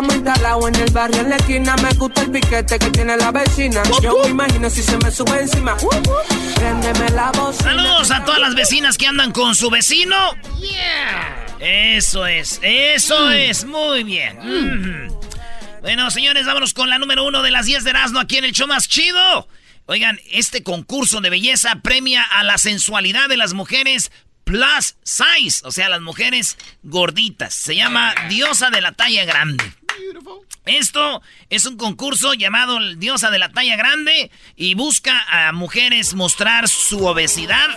Bocina que estamos instalados en el barrio en la esquina. Me gusta el piquete que tiene la vecina. Yo me imagino si se me sube encima. Préndeme la bocina. Saludos a todas las vecinas que andan con su vecino. Yeah. Eso es, eso es, muy bien. Mm. Bueno, señores, vámonos con la número uno de las 10 de Erasmo aquí en el show más chido. Oigan, este concurso de belleza premia a la sensualidad de las mujeres plus size, o sea, las mujeres gorditas. Se llama Diosa de la Talla Grande. Esto es un concurso llamado Diosa de la Talla Grande y busca a mujeres mostrar su obesidad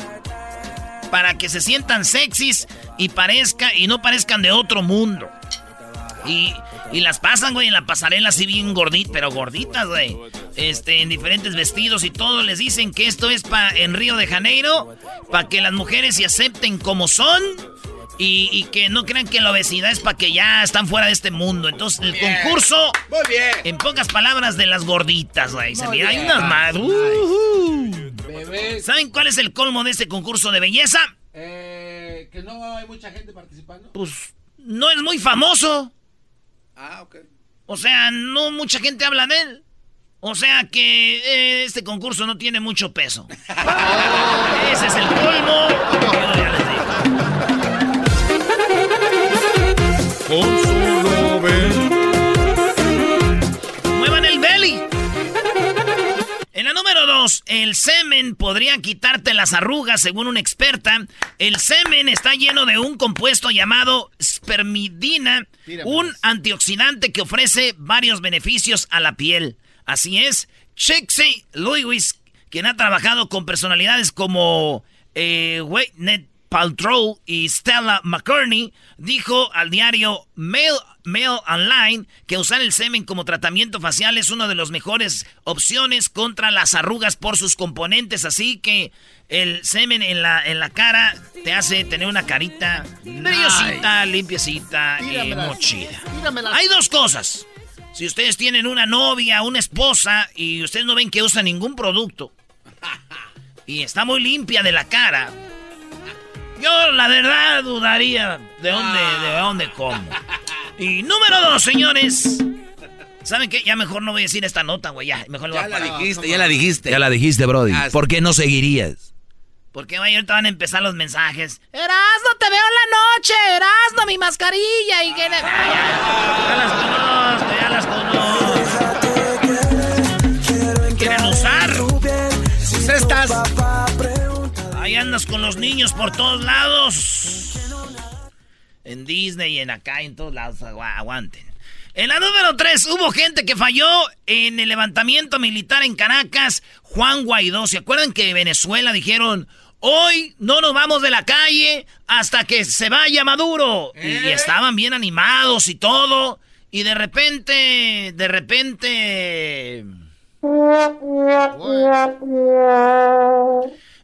para que se sientan sexys y parezca y no parezcan de otro mundo. Y, y las pasan, güey, en la pasarela así bien gorditas, pero gorditas, güey. Este, en diferentes vestidos y todo. Les dicen que esto es pa, en Río de Janeiro, para que las mujeres se acepten como son. Y, y que no crean que la obesidad es para que ya están fuera de este mundo. Entonces, el Bien. concurso, Muy bien. en pocas palabras, de las gorditas, güey. Se mira, hay unas más. Uh, Bebés. ¿Saben cuál es el colmo de este concurso de belleza? Eh, que no hay mucha gente participando. Pues no es muy famoso. Ah, ok. O sea, no mucha gente habla de él. O sea que eh, este concurso no tiene mucho peso. Ese es el colmo. El semen podría quitarte las arrugas, según una experta. El semen está lleno de un compuesto llamado spermidina, un antioxidante que ofrece varios beneficios a la piel. Así es, Chixie Lewis, quien ha trabajado con personalidades como eh, Gwyneth Paltrow y Stella McCartney, dijo al diario Mail, Mail Online que usar el semen como tratamiento facial es una de las mejores opciones contra las arrugas por sus componentes. Así que el semen en la, en la cara te hace tener una carita brillosita, limpiecita y. Tíramelas. Hay dos cosas. Si ustedes tienen una novia, una esposa y ustedes no ven que usa ningún producto y está muy limpia de la cara, yo la verdad dudaría de dónde, de dónde como. Y número dos, señores. ¿Saben qué? Ya mejor no voy a decir esta nota, güey. Ya, mejor lo voy Ya a la parar. dijiste, ya la dijiste. Ya la dijiste, Brody. Ah. ¿Por qué no seguirías? Porque güey, ahorita van a empezar los mensajes. Erasno, te veo en la noche. Erasno, mi mascarilla. Y que... Ya, ya, ya las conozco, ya las conozco. Andas con los niños por todos lados. En Disney y en acá, en todos lados. Agu- Aguanten. En la número 3, hubo gente que falló en el levantamiento militar en Caracas. Juan Guaidó. ¿Se acuerdan que Venezuela dijeron, hoy no nos vamos de la calle hasta que se vaya Maduro? Y estaban bien animados y todo. Y de repente, de repente...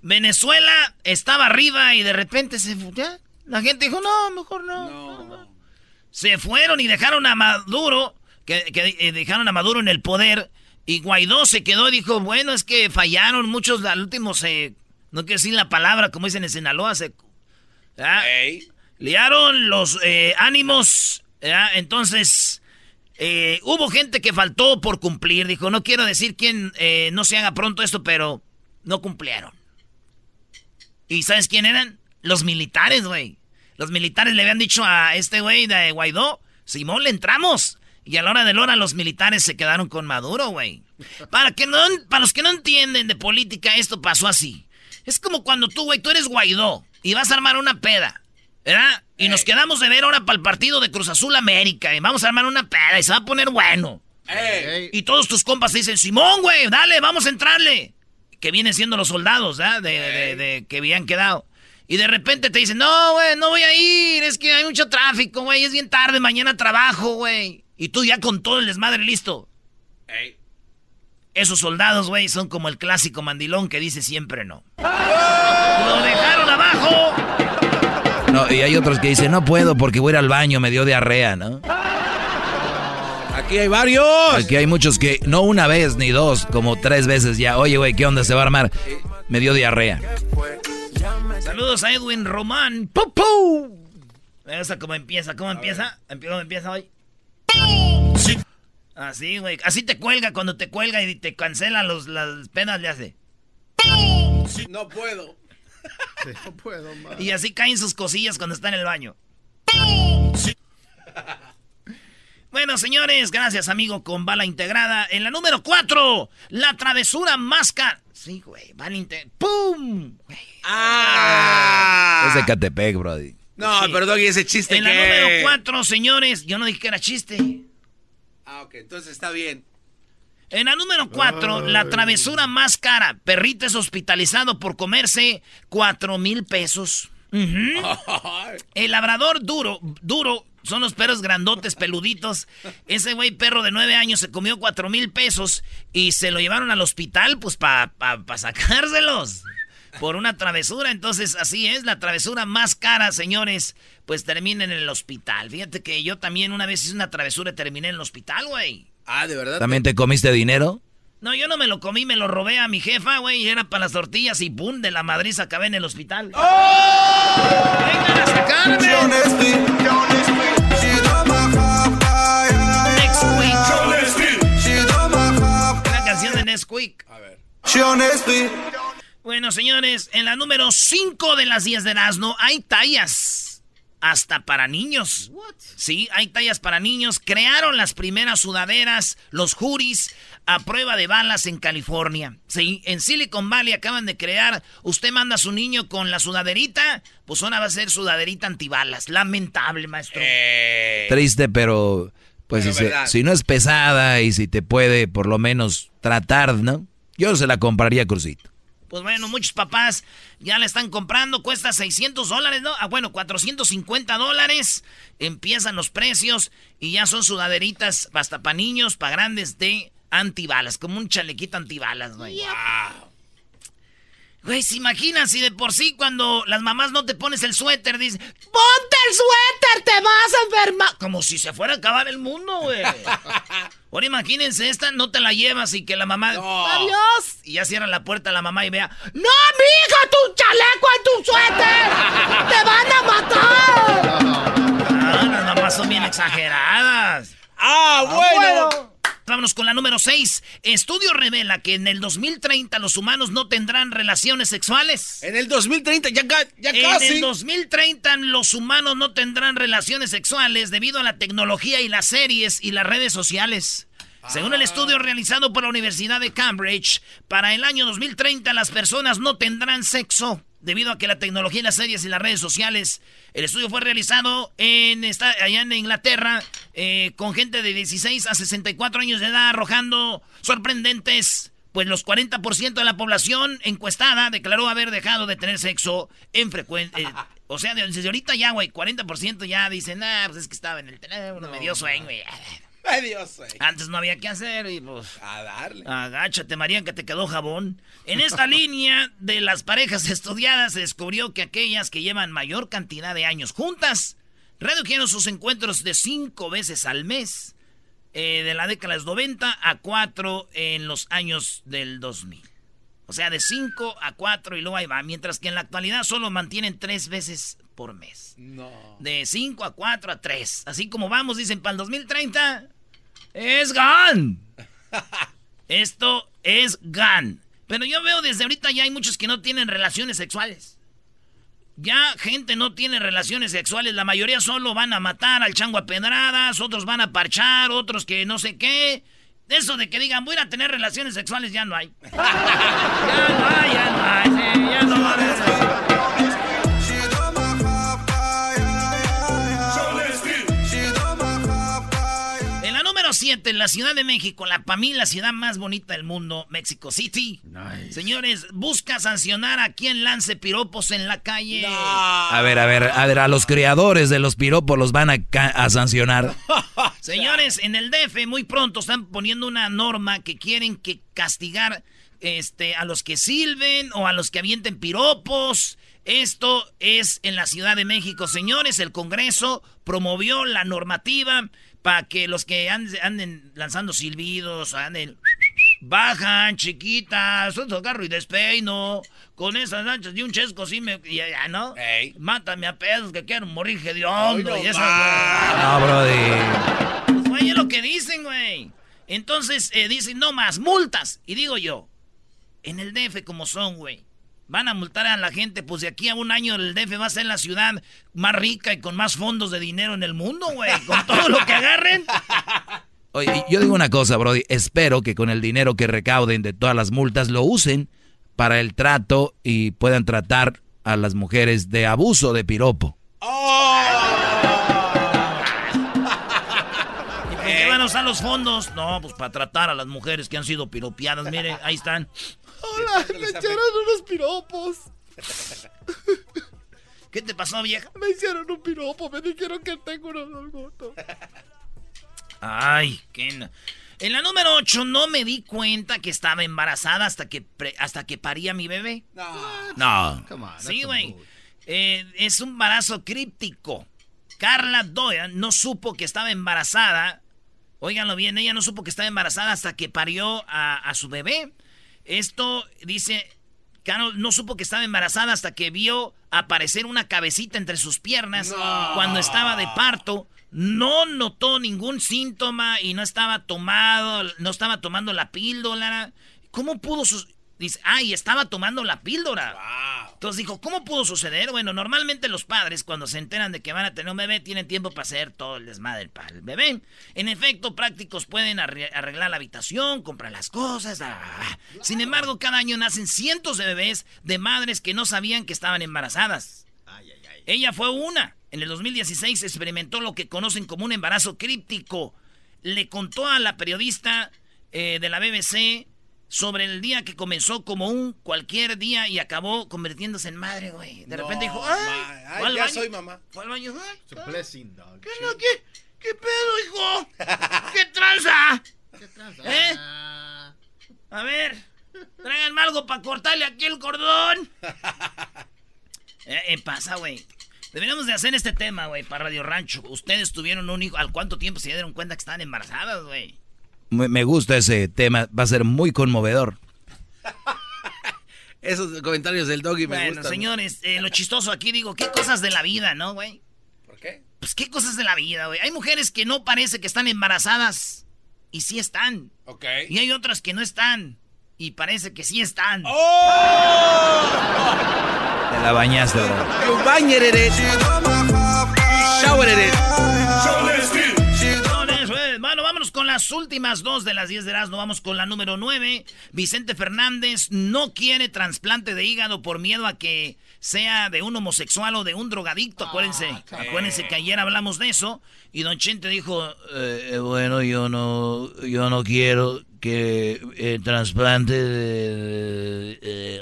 Venezuela estaba arriba y de repente se ya, La gente dijo, no, mejor no. Se fueron y dejaron a Maduro, que, que, eh, dejaron a Maduro en el poder. Y Guaidó se quedó y dijo, bueno, es que fallaron muchos, al último se, no quiero decir la palabra, como dicen en Sinaloa, se... Liaron los eh, ánimos, entonces... eh, hubo gente que faltó por cumplir. Dijo, no quiero decir quién eh, no se haga pronto esto, pero no cumplieron. ¿Y sabes quién eran? Los militares, güey. Los militares le habían dicho a este güey de Guaidó, Simón, le entramos. Y a la hora de la hora los militares se quedaron con Maduro, güey. Para, que no, para los que no entienden de política, esto pasó así. Es como cuando tú, güey, tú eres Guaidó y vas a armar una peda, ¿verdad? Y nos quedamos de ver ahora para el partido de Cruz Azul América y vamos a armar una peda y se va a poner bueno. Y todos tus compas te dicen, Simón, güey, dale, vamos a entrarle. Que vienen siendo los soldados, ¿verdad? De, de- de- que habían quedado. Y de repente te dicen, no, güey, no voy a ir, es que hay mucho tráfico, güey, es bien tarde, mañana trabajo, güey. Y tú ya con todo el desmadre listo. Ey. Esos soldados, güey, son como el clásico mandilón que dice siempre no. ¡Lo dejaron abajo! No, y hay otros que dicen, no puedo porque voy a ir al baño, me dio diarrea, ¿no? Aquí hay varios. Aquí hay muchos que, no una vez ni dos, como tres veces ya. Oye, güey, ¿qué onda se va a armar? Me dio diarrea. Saludos a Edwin Román. ¡Pum, pum! Esa cómo empieza, ¿cómo empieza? Empie- ¿Cómo empieza hoy? Así, güey. Así te cuelga cuando te cuelga y te cancelan los, las penas, le hace. No puedo. Y así caen sus cosillas cuando está en el baño. Bueno, señores, gracias, amigo, con bala integrada. En la número 4, la travesura máscara. Sí, güey, bala integrada. ¡Pum! Güey. Ah. Es de Catepec, brody. No, pero Doggy, ese chiste En la número 4, señores, yo no dije que era chiste. Ah, ok, entonces está bien. En la número 4, la travesura más cara. Perrito es hospitalizado por comerse 4 mil pesos. El labrador duro, duro, son los perros grandotes, peluditos. Ese güey perro de 9 años se comió 4 mil pesos y se lo llevaron al hospital, pues para pa, pa sacárselos. Por una travesura, entonces así es, la travesura más cara, señores, pues termina en el hospital. Fíjate que yo también una vez hice una travesura y terminé en el hospital, güey. Ah, ¿de verdad? ¿También te comiste dinero? No, yo no me lo comí, me lo robé a mi jefa, güey, y era para las tortillas y ¡pum! De la Madrid acabé en el hospital. ¡Vengan a sacarme! Nesquik. A ver. Bueno, señores, en la número 5 de las 10 de Erasmo hay tallas. Hasta para niños. Sí, hay tallas para niños. Crearon las primeras sudaderas, los juris, a prueba de balas en California. Sí, en Silicon Valley acaban de crear. Usted manda a su niño con la sudaderita, pues ahora va a ser sudaderita antibalas. Lamentable, maestro. Eh, Triste, pero pues si, se- verdad. si no es pesada y si te puede por lo menos tratar, ¿no? Yo se la compraría Crucito. Pues bueno, muchos papás ya la están comprando, cuesta 600 dólares, ¿no? Ah, bueno, 450 dólares. Empiezan los precios y ya son sudaderitas hasta para niños, para grandes de antibalas, como un chalequito antibalas, güey. Güey, ¿se imaginan si de por sí cuando las mamás no te pones el suéter, dicen, ponte el suéter, te vas a enfermar? Como si se fuera a acabar el mundo, güey. Ahora imagínense esta, no te la llevas y que la mamá, No. adiós. Y ya cierra la puerta la mamá y vea, no, mija, tu chaleco en tu suéter, te van a matar. Ah, las mamás son bien exageradas. Ah, bueno. Vámonos con la número 6. Estudio revela que en el 2030 los humanos no tendrán relaciones sexuales. En el 2030, ya, ca- ya En casi. el 2030 los humanos no tendrán relaciones sexuales debido a la tecnología y las series y las redes sociales. Según el estudio realizado por la Universidad de Cambridge, para el año 2030 las personas no tendrán sexo debido a que la tecnología y las series y las redes sociales. El estudio fue realizado en esta- allá en Inglaterra eh, con gente de 16 a 64 años de edad arrojando sorprendentes pues los 40% de la población encuestada declaró haber dejado de tener sexo en frecuente. o sea, desde ahorita ya, güey, 40% ya dicen, ah, pues es que estaba en el teléfono, me dio sueño, güey. Güey. Antes no había que hacer y pues... A darle. Agáchate, María, que te quedó jabón. En esta línea de las parejas estudiadas se descubrió que aquellas que llevan mayor cantidad de años juntas redujeron sus encuentros de cinco veces al mes eh, de la década de los 90 a 4 en los años del 2000. O sea, de 5 a 4 y luego ahí va. Mientras que en la actualidad solo mantienen tres veces por mes. No. De 5 a 4 a 3. Así como vamos, dicen, para el 2030. Es GAN. Esto es GAN. Pero yo veo desde ahorita ya hay muchos que no tienen relaciones sexuales. Ya gente no tiene relaciones sexuales. La mayoría solo van a matar al chango a pedradas. Otros van a parchar. Otros que no sé qué. Eso de que digan voy a tener relaciones sexuales ya no hay. ya no hay, ya no hay. ya no va número 7, en la Ciudad de México, la para mí la ciudad más bonita del mundo, Mexico City. Señores, busca sancionar a quien lance piropos en la calle. A ver, a ver, a ver, a los creadores de los piropos los van a, a sancionar. Señores, en el DF muy pronto están poniendo una norma que quieren que castigar este, a los que silben o a los que avienten piropos. Esto es en la Ciudad de México. Señores, el Congreso promovió la normativa para que los que anden, anden lanzando silbidos, anden... Bajan, chiquitas, un agarro y despeino. Con esas anchas y un chesco sí me... Ya, ya, ¿no? Ey. Mátame a pedos que quiero morir hediondo no y esas... No, Brody. Pues, güey, es lo que dicen, güey. Entonces eh, dicen, no más, multas. Y digo yo, en el DF como son, güey. Van a multar a la gente, pues de aquí a un año el DF va a ser la ciudad más rica y con más fondos de dinero en el mundo, güey. Con todo lo que. Oye, yo digo una cosa, Brody. Espero que con el dinero que recauden de todas las multas lo usen para el trato y puedan tratar a las mujeres de abuso de piropo. ¿Y por qué van a usar los fondos? No, pues para tratar a las mujeres que han sido piropiadas. Mire, ahí están. Hola, me echaron unos piropos. ¿Qué te pasó, vieja? Me hicieron un piropo, me dijeron que tengo unos orgotos. Ay, qué... no- En la número 8 no me di cuenta que estaba embarazada hasta que, pre- hasta que paría mi bebé. No. Sí, güey. Eh, es un embarazo críptico. Carla Doyle no supo que estaba embarazada. Óiganlo bien, ella no supo que estaba embarazada hasta que parió a, a su bebé. Esto dice, Carol no supo que estaba embarazada hasta que vio aparecer una cabecita entre sus piernas cuando estaba de parto. No notó ningún síntoma y no estaba tomado, no estaba tomando la píldora. ¿Cómo pudo sus Dice, ay, estaba tomando la píldora. Entonces dijo, ¿cómo pudo suceder? Bueno, normalmente los padres cuando se enteran de que van a tener un bebé tienen tiempo para hacer todo el desmadre para el bebé. En efecto, prácticos pueden arre- arreglar la habitación, comprar las cosas. ah, ah, ah. Sin embargo, cada año nacen cientos de bebés de madres que no sabían que estaban embarazadas. Ella fue una. En el 2016 experimentó lo que conocen como un embarazo críptico. Le contó a la periodista eh, de la BBC sobre el día que comenzó como un cualquier día y acabó convirtiéndose en madre, güey. De repente dijo, ¡ay! ay, al ya baño, soy mamá. Fue al baño, ¡ay! It's a blessing, dog. ¿Qué, no, qué, qué pedo, hijo? ¿Qué tranza? ¿Eh? A ver, tráiganme algo para cortarle aquí el cordón. Eh, eh, pasa, güey. Deberíamos de hacer este tema, güey, para Radio Rancho. Ustedes tuvieron un hijo. ¿Al cuánto tiempo se dieron cuenta que estaban embarazadas, güey? Me me gusta ese tema, va a ser muy conmovedor. Esos comentarios del doggy me Bueno, gustan. señores, eh, lo chistoso aquí digo, ¿qué cosas de la vida, no, güey? ¿Por qué? Pues qué cosas de la vida, güey. Hay mujeres que no parece que están embarazadas y sí están. Ok. Y hay otras que no están y parece que sí están. ¡Oh! Te la bañaste, bro. Bueno, vámonos con las últimas dos de las 10 de Erasmo. Vamos con la número 9. Vicente Fernández no quiere trasplante de hígado por miedo a que sea de un homosexual o de un drogadicto. Acuérdense, acuérdense que ayer hablamos de eso. Y Don Chente dijo, "Eh, bueno, yo no, yo no quiero que el trasplante de... eh,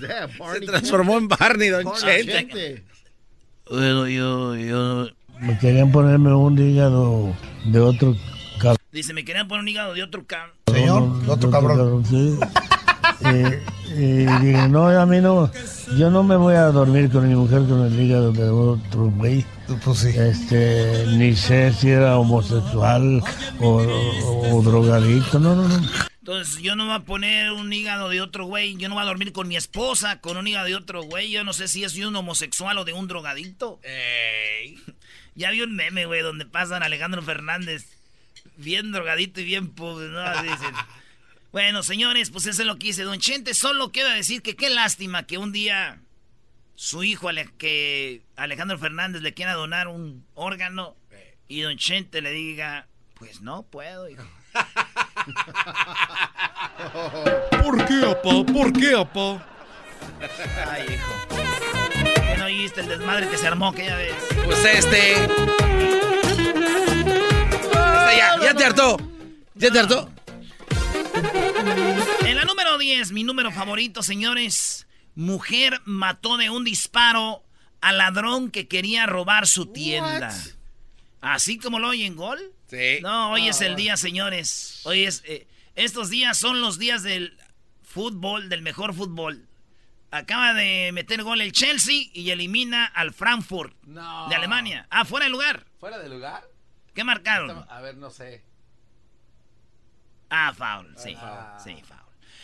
that, Se transformó en Barney, Don Chente. Bueno, yo, yo... Me querían ponerme un hígado de otro cabrón. Dice, me querían poner un hígado de otro cabrón. Señor, de otro cabrón. Sí. Eh, y dije, no, a mí no. Yo no me voy a dormir con mi mujer con el hígado de otro güey. Pues sí. Este, ni sé si era homosexual o, o- o drogadicto. No, no, no. Entonces, yo no voy a poner un hígado de otro güey. Yo no voy a dormir con mi esposa con un hígado de otro güey. Yo no sé si es de un homosexual o de un drogadicto. Ey. Ya vi un meme, güey, donde pasan a Alejandro Fernández bien drogadito y bien pobre, ¿no? Así dicen. Bueno, señores, pues eso es lo que hice. Don Chente solo queda decir que qué lástima que un día su hijo, Ale- que Alejandro Fernández, le quiera donar un órgano y Don Chente le diga, pues no puedo, hijo. ¿Por qué, apá? ¿Por qué, apá? Ay, hijo. ¿Qué no oíste el desmadre que se armó aquella vez? Pues este. ¿Ya te hartó? En la número 10, mi número favorito, señores. Mujer mató de un disparo al ladrón que quería robar su tienda. Así como lo oyen, gol. Sí. No, hoy es el día, señores. Hoy es. Eh, estos días son los días del fútbol, del mejor fútbol. Acaba de meter gol el Chelsea y elimina al Frankfurt de Alemania. Ah, fuera de lugar. ¿Fuera de lugar? ¿Qué marcaron? A ver, no sé. Ah, foul, sí. Ah. Sí, foul.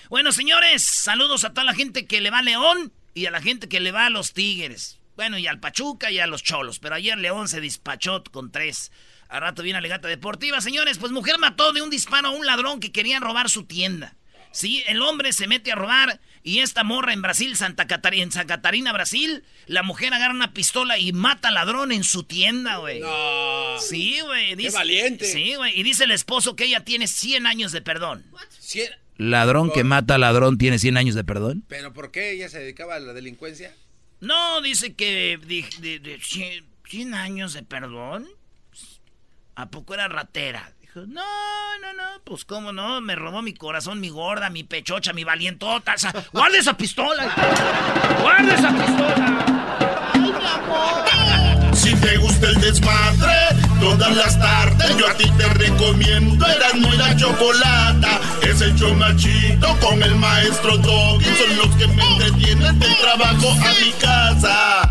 Bueno, señores, saludos a toda la gente que le va a León y a la gente que le va a los Tigres. Bueno, y al Pachuca y a los Cholos. Pero ayer León se dispachó con tres. A rato viene la legata deportiva. Señores, pues mujer mató de un disparo a un ladrón que quería robar su tienda. Sí, el hombre se mete a robar y esta morra en Brasil, Santa Catarina, en Santa Catarina, Brasil, la mujer agarra una pistola y mata al ladrón en su tienda, güey. No. Sí, güey. Qué valiente. Sí, güey. Y dice el esposo que ella tiene 100 años de perdón. ¿100? ¿Ladrón que mata a ladrón tiene 100 años de perdón? ¿Pero por qué ella se dedicaba a la delincuencia? No, dice que de, 100 años de perdón. ¿A poco era ratera? Dijo, no, no, no, pues cómo no, me robó mi corazón, mi gorda, mi pechocha, mi valientota. O guarda esa pistola. Guarda esa pistola. Ay, mi amor. Si te gusta el desmadre, todas las tardes yo a ti te recomiendo. Eran muy la chocolata. Es el chomachito con el maestro Doggy. Son los que me entretienen del trabajo a mi casa.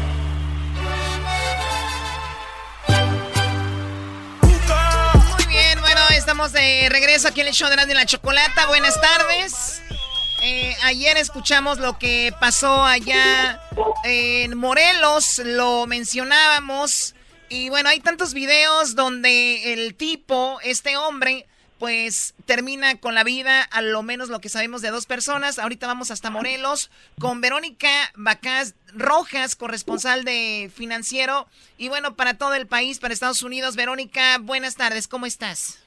estamos de regreso aquí en el show de la Chocolata. Buenas tardes. Eh, ayer escuchamos lo que pasó allá en Morelos, lo mencionábamos. Y bueno, hay tantos videos donde el tipo, este hombre, pues termina con la vida, a lo menos lo que sabemos de dos personas. Ahorita vamos hasta Morelos con Verónica Bacás Rojas, corresponsal de Financiero. Y bueno, para todo el país, para Estados Unidos. Verónica, buenas tardes, ¿cómo estás?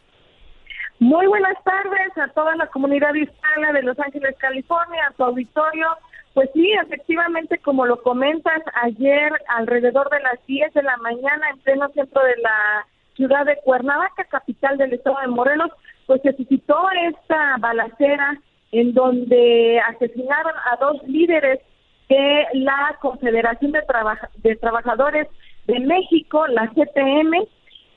Muy buenas tardes a toda la comunidad hispana de Los Ángeles, California, a su auditorio. Pues sí, efectivamente, como lo comentas, ayer alrededor de las 10 de la mañana, en pleno centro de la ciudad de Cuernavaca, capital del estado de Morelos, pues se suscitó esta balacera en donde asesinaron a dos líderes de la Confederación de, de Trabajadores de México, la CTM,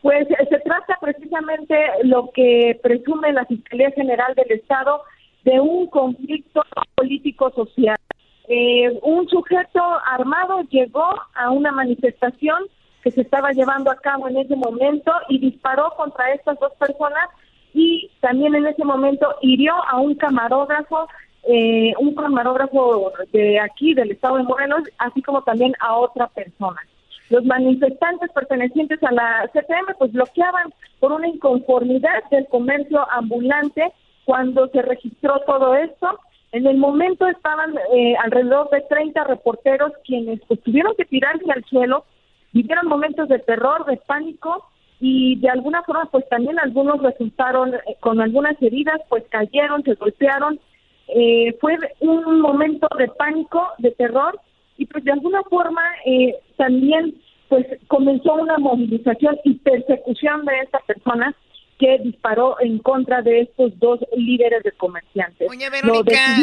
pues se trata precisamente lo que presume la Fiscalía General del Estado de un conflicto político-social. Eh, un sujeto armado llegó a una manifestación que se estaba llevando a cabo en ese momento y disparó contra estas dos personas y también en ese momento hirió a un camarógrafo, eh, un camarógrafo de aquí, del estado de Morelos, así como también a otra persona. Los manifestantes pertenecientes a la CTM pues bloqueaban por una inconformidad del comercio ambulante cuando se registró todo esto. En el momento estaban eh, alrededor de 30 reporteros quienes pues, tuvieron que tirarse al suelo, vivieron momentos de terror, de pánico y de alguna forma pues también algunos resultaron eh, con algunas heridas, pues cayeron, se golpearon. Eh, fue un momento de pánico, de terror y pues de alguna forma eh, también pues comenzó una movilización y persecución de esta persona que disparó en contra de estos dos líderes de comerciantes. Oye, Verónica,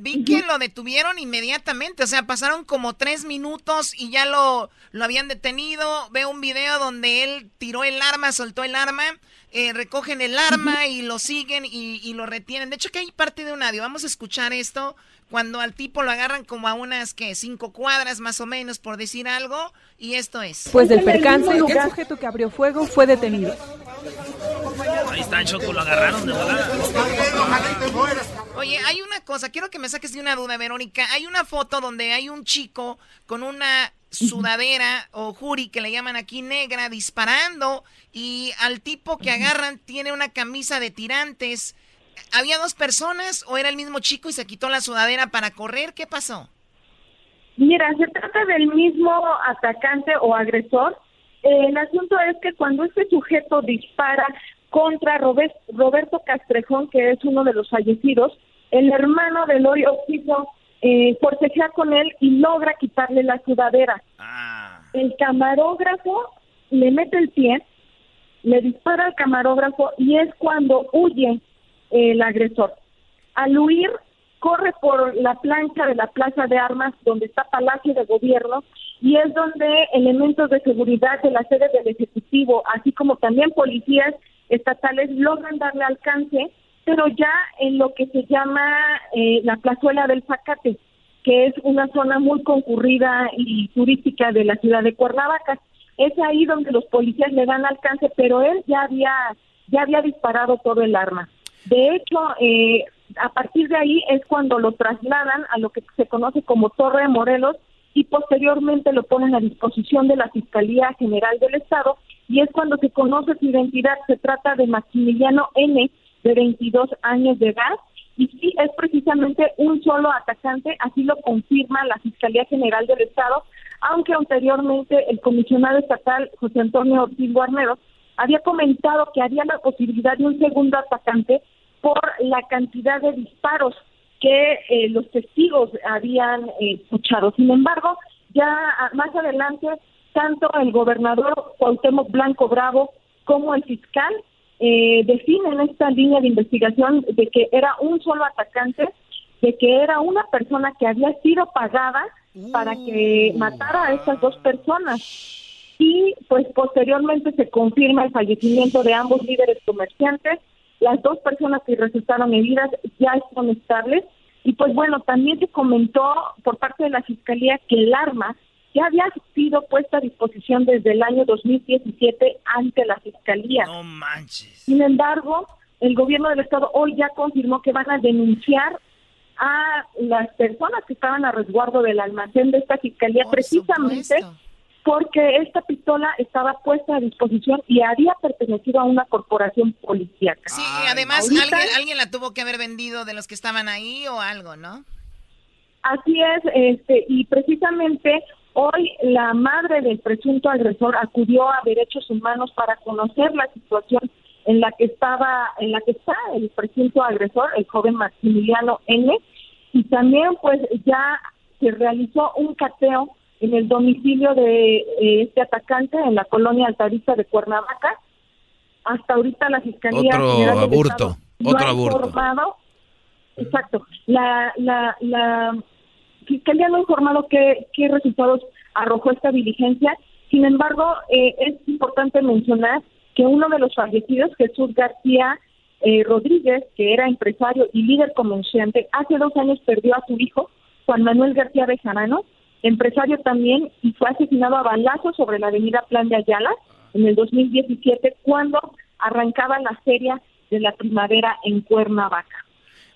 vi que lo detuvieron inmediatamente, o sea, pasaron como tres minutos y ya lo, lo habían detenido. Veo un video donde él tiró el arma, soltó el arma, eh, recogen el arma y lo siguen y, y, lo retienen. De hecho, que hay parte de un audio, vamos a escuchar esto cuando al tipo lo agarran como a unas que cinco cuadras más o menos por decir algo y esto es. Pues del percance, el sujeto que abrió fuego fue detenido. Ahí está Choco, lo agarraron de volada. Oye, hay una cosa, quiero que me saques de una duda, Verónica. Hay una foto donde hay un chico con una sudadera o juri que le llaman aquí negra disparando y al tipo que agarran tiene una camisa de tirantes ¿Había dos personas o era el mismo chico y se quitó la sudadera para correr? ¿Qué pasó? Mira, se trata del mismo atacante o agresor. Eh, el asunto es que cuando este sujeto dispara contra Roberto Castrejón, que es uno de los fallecidos, el hermano de Lori quiso eh, forcejear con él y logra quitarle la sudadera. Ah. El camarógrafo le mete el pie, le dispara al camarógrafo y es cuando huye el agresor. Al huir, corre por la plancha de la Plaza de Armas, donde está Palacio de Gobierno, y es donde elementos de seguridad de la sede del Ejecutivo, así como también policías estatales, logran darle alcance, pero ya en lo que se llama eh, la plazuela del Zacate, que es una zona muy concurrida y turística de la ciudad de Cuernavaca. Es ahí donde los policías le dan alcance, pero él ya había ya había disparado todo el arma. De hecho, eh, a partir de ahí es cuando lo trasladan a lo que se conoce como Torre de Morelos y posteriormente lo ponen a disposición de la Fiscalía General del Estado y es cuando se conoce su identidad. Se trata de Maximiliano N, de 22 años de edad, y sí es precisamente un solo atacante, así lo confirma la Fiscalía General del Estado, aunque anteriormente el comisionado estatal José Antonio Ortiz Guarneros había comentado que había la posibilidad de un segundo atacante por la cantidad de disparos que eh, los testigos habían eh, escuchado. Sin embargo, ya más adelante, tanto el gobernador Cuauhtémoc Blanco Bravo como el fiscal eh, definen esta línea de investigación de que era un solo atacante, de que era una persona que había sido pagada para que uh. matara a estas dos personas. Y pues posteriormente se confirma el fallecimiento de ambos líderes comerciantes las dos personas que resultaron heridas ya están estables y pues bueno, también se comentó por parte de la Fiscalía que el arma ya había sido puesta a disposición desde el año 2017 ante la Fiscalía. No manches. Sin embargo, el gobierno del Estado hoy ya confirmó que van a denunciar a las personas que estaban a resguardo del almacén de esta Fiscalía precisamente porque esta pistola estaba puesta a disposición y había pertenecido a una corporación policíaca. Sí, además alguien, la tuvo que haber vendido de los que estaban ahí o algo, ¿no? Así es, este, y precisamente hoy la madre del presunto agresor acudió a Derechos Humanos para conocer la situación en la que estaba, en la que está el presunto agresor, el joven Maximiliano N, y también pues ya se realizó un cateo en el domicilio de eh, este atacante en la colonia altarista de Cuernavaca. Hasta ahorita la Fiscalía otro otro aborto. Informado, exacto. La, la, la Fiscalía no ha informado qué, qué resultados arrojó esta diligencia. Sin embargo, eh, es importante mencionar que uno de los fallecidos, Jesús García eh, Rodríguez, que era empresario y líder comerciante, hace dos años perdió a su hijo, Juan Manuel García Bejarano, empresario también, y fue asesinado a balazos sobre la avenida Plan de Ayala en el 2017, cuando arrancaba la feria de la primavera en Cuernavaca.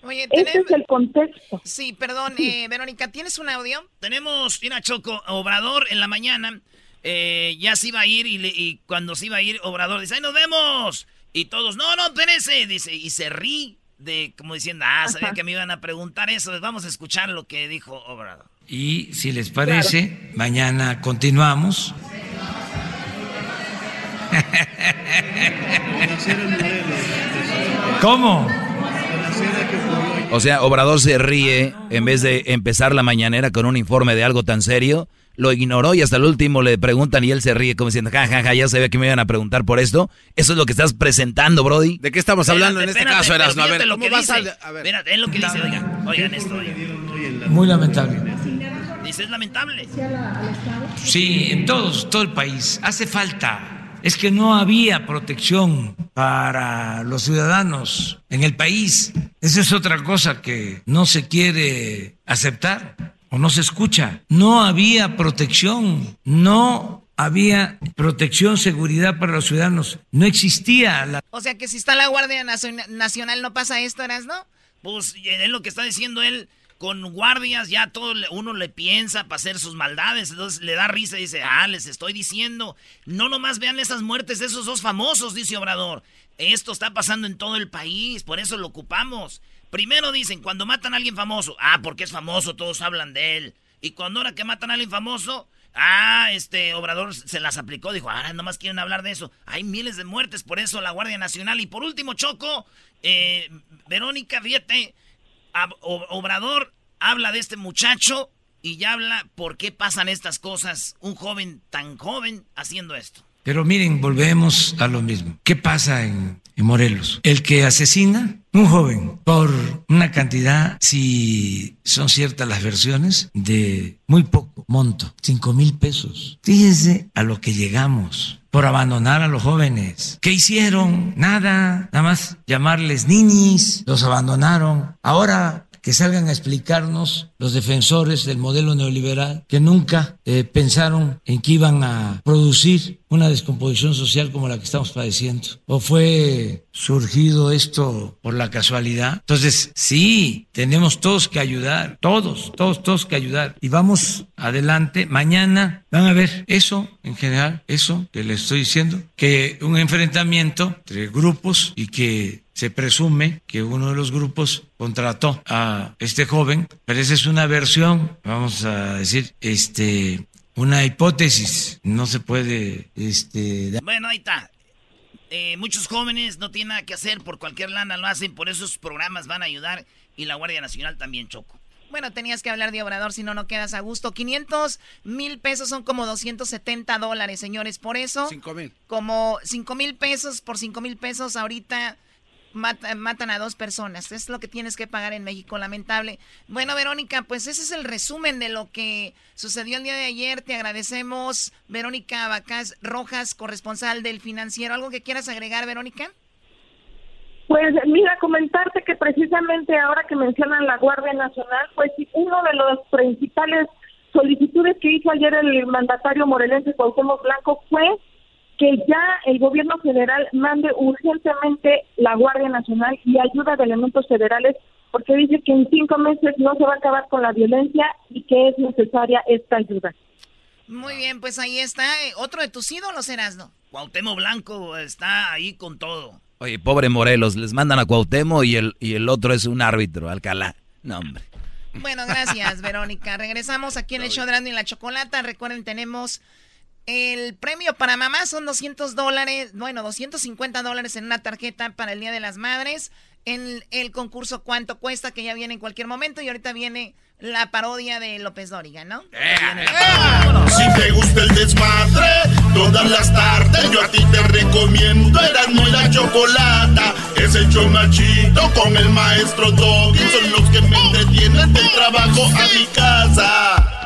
Oye, Ese es el contexto. Sí, perdón, Eh, Verónica, ¿tienes un audio? Tenemos, mira, Choco, Obrador en la mañana eh, ya se iba a ir y, y, cuando se iba a ir, Obrador dice, ¡ay, nos vemos! Y todos, no, no, espérense, dice, y se ríe de como diciendo, ah, sabía que me iban a preguntar eso, vamos a escuchar lo que dijo Obrador. Y si les parece, mañana continuamos. ¿Cómo? O sea, Obrador se ríe en vez de empezar la mañanera con un informe de algo tan serio. Lo ignoró y hasta el último le preguntan y él se ríe como diciendo, ja, ja, ja, ya sabía que me iban a preguntar por esto. Eso es lo que estás presentando, Brody. ¿De qué estamos hablando en este caso, Erasmo? A ver, lo que dice. A, ver. es lo que dice, oigan, oigan esto. Muy lamentable. Dice, es lamentable. Sí, en todos, todo el país. Hace falta es que no había protección para los ciudadanos en el país. Esa es otra cosa que no se quiere aceptar o no se escucha. No había protección, no había protección, seguridad para los ciudadanos. No existía la... O sea que si está la Guardia Nacional no pasa esto, ¿no? Pues es lo que está diciendo él con guardias, ya todo uno le piensa para hacer sus maldades, entonces le da risa y dice, ah, les estoy diciendo, no nomás vean esas muertes de esos dos famosos, dice Obrador. Esto está pasando en todo el país, por eso lo ocupamos. Primero dicen, cuando matan a alguien famoso, ah, porque es famoso, todos hablan de él. Y cuando ahora que matan a alguien famoso, ah, este Obrador se las aplicó, dijo, ahora nomás quieren hablar de eso. Hay miles de muertes, por eso la Guardia Nacional. Y por último, Choco, eh, Verónica, fíjate, Obrador habla de este muchacho y ya habla por qué pasan estas cosas, un joven tan joven haciendo esto. Pero miren, volvemos a lo mismo. ¿Qué pasa en, Morelos? El que asesina un joven por una cantidad, si son ciertas las versiones, de muy poco monto, cinco mil pesos. Fíjense a lo que llegamos por abandonar a los jóvenes. ¿Qué hicieron? Nada, nada más llamarles niñis, los abandonaron. Ahora que salgan a explicarnos los defensores del modelo neoliberal que nunca eh, pensaron en que iban a producir una descomposición social como la que estamos padeciendo. ¿O fue surgido esto por la casualidad? Entonces, sí, tenemos todos que ayudar, todos, todos, todos que ayudar. Y vamos adelante. Mañana van a ver eso en general, eso que les estoy diciendo, que un enfrentamiento entre grupos y que se presume que uno de los grupos contrató a este joven, pero esa es una versión, vamos a decir, este, una hipótesis, no se puede, este... Bueno, ahí está. Eh, muchos jóvenes no tienen nada que hacer, por cualquier lana lo hacen, por esos programas van a ayudar y la Guardia Nacional también, Choco. Bueno, tenías que hablar de Obrador, si no, no quedas a gusto. 500 mil pesos son como 270 dólares, señores. Por eso, 5 mil. Como 5 mil pesos por 5 mil pesos ahorita matan a dos personas. Es lo que tienes que pagar en México, lamentable. Bueno, Verónica, pues ese es el resumen de lo que sucedió el día de ayer. Te agradecemos, Verónica Abacás Rojas, corresponsal del financiero. ¿Algo que quieras agregar, Verónica? Pues mira, comentarte que precisamente ahora que mencionan la Guardia Nacional, pues uno de los principales solicitudes que hizo ayer el mandatario morelense Cuauhtémoc Blanco fue que ya el gobierno federal mande urgentemente la Guardia Nacional y ayuda de elementos federales porque dice que en cinco meses no se va a acabar con la violencia y que es necesaria esta ayuda. Muy bien, pues ahí está. Eh, otro de tus ídolos, Erasno. Cuauhtémoc Blanco está ahí con todo. Oye, pobre Morelos, les mandan a Cuauhtémoc y el, y el otro es un árbitro, Alcalá. No, hombre. Bueno, gracias, Verónica. Regresamos aquí en el show de y la Chocolata. Recuerden, tenemos el premio para mamá son 200 dólares, bueno, 250 dólares en una tarjeta para el Día de las Madres. En el concurso ¿Cuánto cuesta? que ya viene en cualquier momento y ahorita viene la parodia de López Dóriga, ¿no? Eh, si te gusta el desmadre, todas las tardes yo a ti te recomiendo Eran muy la chocolata. Es el chomachito con el maestro Doggy. Son los que me entretienen del trabajo a mi casa.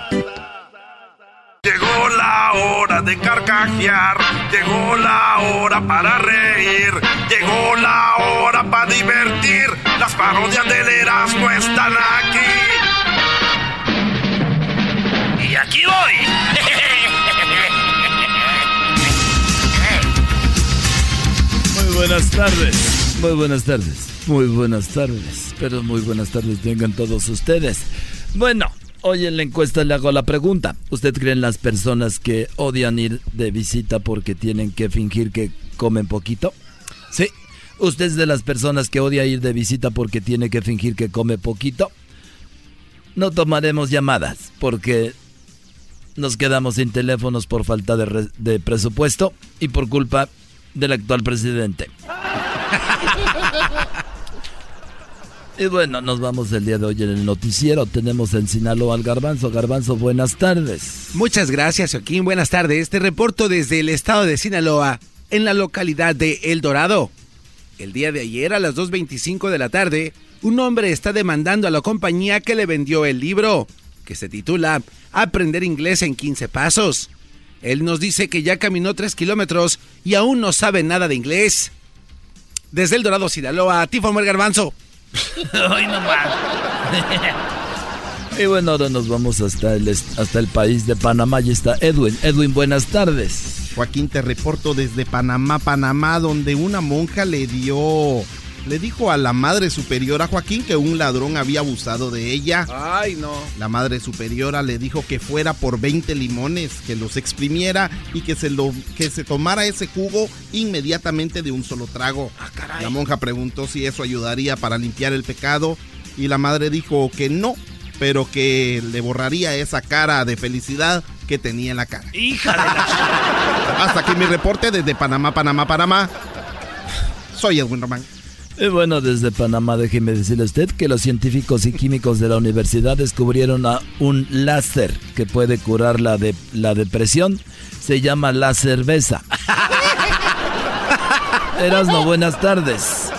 Llegó la hora de carcajear, llegó la hora para reír, llegó la hora para divertir. Las parodias del Erasmo están aquí. Y aquí voy. Muy buenas tardes, muy buenas tardes, muy buenas tardes, pero muy buenas tardes tengan todos ustedes. Bueno, Hoy en la encuesta le hago la pregunta. ¿Usted cree en las personas que odian ir de visita porque tienen que fingir que comen poquito? Sí. ¿Usted es de las personas que odia ir de visita porque tiene que fingir que come poquito? No tomaremos llamadas porque nos quedamos sin teléfonos por falta de, de presupuesto y por culpa del actual presidente. Y bueno, nos vamos el día de hoy en el noticiero. Tenemos en Sinaloa al Garbanzo. Garbanzo, buenas tardes. Muchas gracias, Joaquín. Buenas tardes. Te reporto desde el estado de Sinaloa, en la localidad de El Dorado. El día de ayer, a las 2.25 de la tarde, un hombre está demandando a la compañía que le vendió el libro, que se titula Aprender inglés en 15 pasos. Él nos dice que ya caminó 3 kilómetros y aún no sabe nada de inglés. Desde El Dorado, Sinaloa, Tifo el Garbanzo. Hoy nomás. y bueno, ahora nos vamos hasta el, hasta el país de Panamá. Y está Edwin. Edwin, buenas tardes. Joaquín, te reporto desde Panamá, Panamá, donde una monja le dio le dijo a la madre superiora Joaquín que un ladrón había abusado de ella. Ay, no. La madre superiora le dijo que fuera por 20 limones, que los exprimiera y que se, lo, que se tomara ese jugo inmediatamente de un solo trago. Ah, la monja preguntó si eso ayudaría para limpiar el pecado y la madre dijo que no, pero que le borraría esa cara de felicidad que tenía en la cara. Hija de la... Hasta aquí mi reporte desde Panamá, Panamá, Panamá. Soy Edwin Román. Bueno, desde Panamá, déjeme decirle a usted que los científicos y químicos de la universidad descubrieron a un láser que puede curar la, de, la depresión. Se llama la cerveza. Erasno, buenas tardes.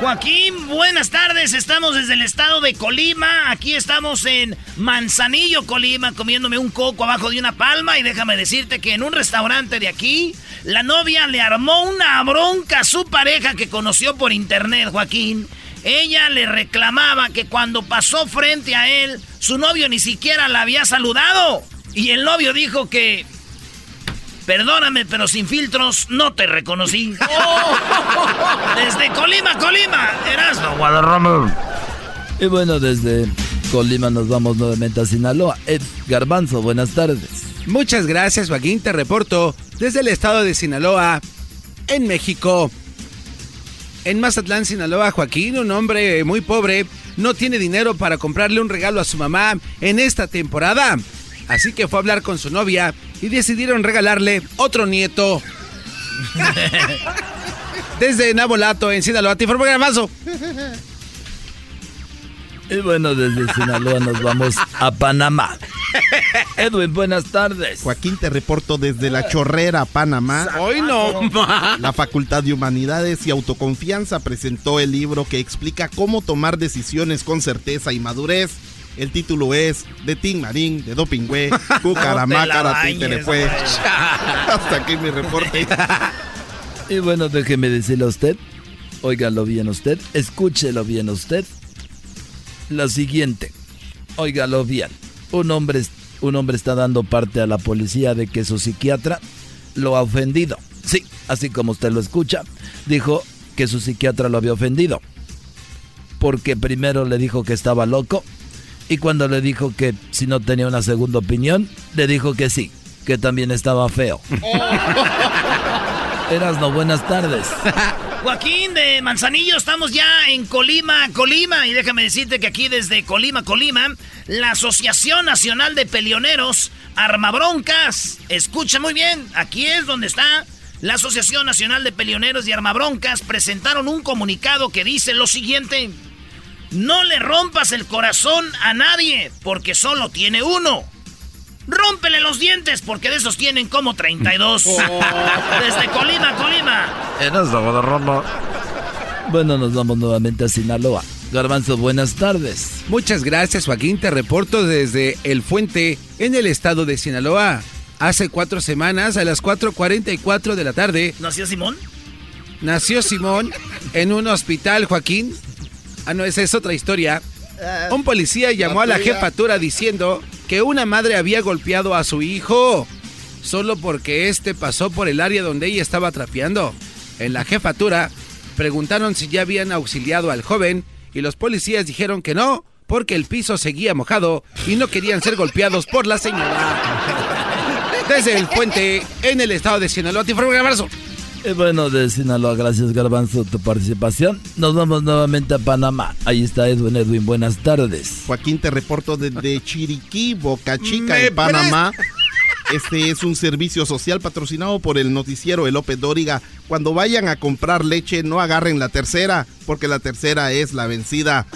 Joaquín, buenas tardes. Estamos desde el estado de Colima. Aquí estamos en Manzanillo, Colima, comiéndome un coco abajo de una palma. Y déjame decirte que en un restaurante de aquí la novia le armó una bronca a su pareja que conoció por internet, Joaquín. Ella le reclamaba que cuando pasó frente a él, su novio ni siquiera la había saludado. Y el novio dijo que, perdóname, pero sin filtros no te reconocí. Desde Colima, Colima, Erasmo Guadarrama. Y bueno, desde Colima nos vamos nuevamente a Sinaloa. Ed Garbanzo, buenas tardes. Muchas gracias, Joaquín. Te reporto desde el estado de Sinaloa, en México. En Mazatlán, Sinaloa, Joaquín, un hombre muy pobre, no tiene dinero para comprarle un regalo a su mamá en esta temporada. Así que fue a hablar con su novia y decidieron regalarle otro nieto. Desde Nabolato, en Sinaloa, te informo Garbanzo. Y bueno, desde Sinaloa nos vamos a Panamá. Edwin, buenas tardes. Joaquín, te reporto desde la Chorrera, Panamá. Hoy no. La Facultad de Humanidades y Autoconfianza presentó el libro que explica cómo tomar decisiones con certeza y madurez. El título es De Tim Marín, de Dopingüe, Cucaramá, te le fue. Hasta aquí mi reporte. Y bueno, déjeme decirle a usted, óigalo bien usted, escúchelo bien usted la siguiente. Óigalo bien. Un hombre, un hombre está dando parte a la policía de que su psiquiatra lo ha ofendido. Sí, así como usted lo escucha, dijo que su psiquiatra lo había ofendido. Porque primero le dijo que estaba loco y cuando le dijo que si no tenía una segunda opinión, le dijo que sí, que también estaba feo. Eras no, buenas tardes. Joaquín de Manzanillo, estamos ya en Colima, Colima. Y déjame decirte que aquí desde Colima, Colima, la Asociación Nacional de Pelioneros Armabroncas. Escucha muy bien, aquí es donde está. La Asociación Nacional de Pelioneros y Armabroncas presentaron un comunicado que dice lo siguiente. No le rompas el corazón a nadie, porque solo tiene uno. Rómpele los dientes porque de esos tienen como 32. Desde Colima, Colima. Bueno, nos vamos nuevamente a Sinaloa. Garbanzo, buenas tardes. Muchas gracias, Joaquín. Te reporto desde El Fuente, en el estado de Sinaloa. Hace cuatro semanas, a las 4.44 de la tarde. ¿Nació Simón? Nació Simón en un hospital, Joaquín. Ah, no, esa es otra historia. Ah. Un policía llamó a la jefatura diciendo que una madre había golpeado a su hijo solo porque este pasó por el área donde ella estaba trapeando. En la jefatura preguntaron si ya habían auxiliado al joven y los policías dijeron que no, porque el piso seguía mojado y no querían ser golpeados por la señora. Desde el puente en el estado de Sinaloa, te un abrazo. Y bueno, de Sinaloa, gracias Garbanzo tu participación. Nos vamos nuevamente a Panamá. Ahí está Edwin. Edwin, buenas tardes. Joaquín, te reporto desde Chiriquí, Boca Chica, en Panamá. Este es un servicio social patrocinado por el noticiero El López Dóriga. Cuando vayan a comprar leche, no agarren la tercera, porque la tercera es la vencida.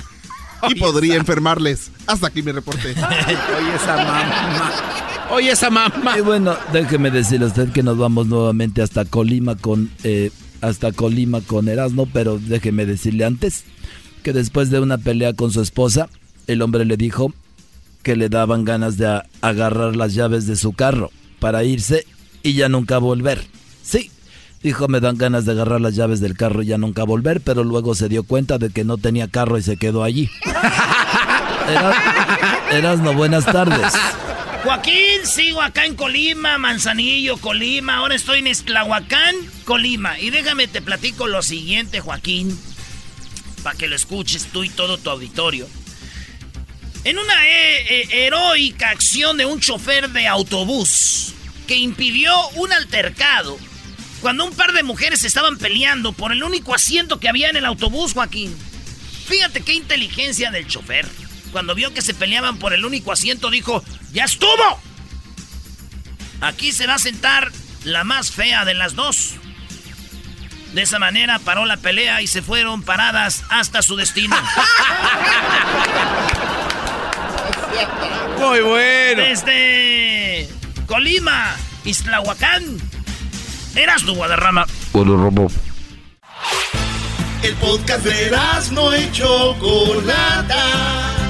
Y podría enfermarles. Hasta aquí mi reporte. Oye, esa mamá. Oye, esa mamá. Y bueno, déjeme decirle a usted que nos vamos nuevamente hasta Colima con eh, hasta Colima con Erasmo, pero déjeme decirle antes que después de una pelea con su esposa, el hombre le dijo que le daban ganas de agarrar las llaves de su carro para irse y ya nunca volver. Sí, dijo me dan ganas de agarrar las llaves del carro y ya nunca volver, pero luego se dio cuenta de que no tenía carro y se quedó allí. Erasmo, buenas tardes. Joaquín, sigo acá en Colima, Manzanillo, Colima. Ahora estoy en Esclahuacán, Colima. Y déjame te platico lo siguiente, Joaquín. para que lo escuches tú y todo tu auditorio. En una eh, eh, heroica acción de un chofer de autobús que impidió un altercado cuando un par de mujeres estaban peleando por el único asiento que había en el autobús, Joaquín. Fíjate qué inteligencia del chofer. Cuando vio que se peleaban por el único asiento, dijo, ¡Ya estuvo! Aquí se va a sentar la más fea de las dos. De esa manera paró la pelea y se fueron paradas hasta su destino. Muy bueno. Desde Colima, Islahuacán, eras tu Guadarrama. El podcast de no y Chocolata.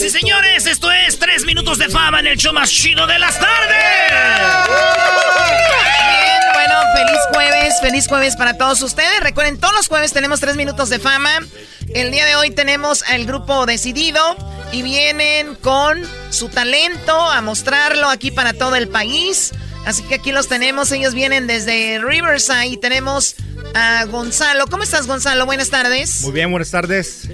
Señoras y señores, esto es 3 minutos de fama en el show más chido de las tardes. Bien, bueno, feliz jueves, feliz jueves para todos ustedes. Recuerden, todos los jueves tenemos 3 minutos de fama. El día de hoy tenemos al grupo Decidido y vienen con su talento a mostrarlo aquí para todo el país. Así que aquí los tenemos, ellos vienen desde Riverside y tenemos a Gonzalo. ¿Cómo estás, Gonzalo? Buenas tardes. Muy bien, buenas tardes.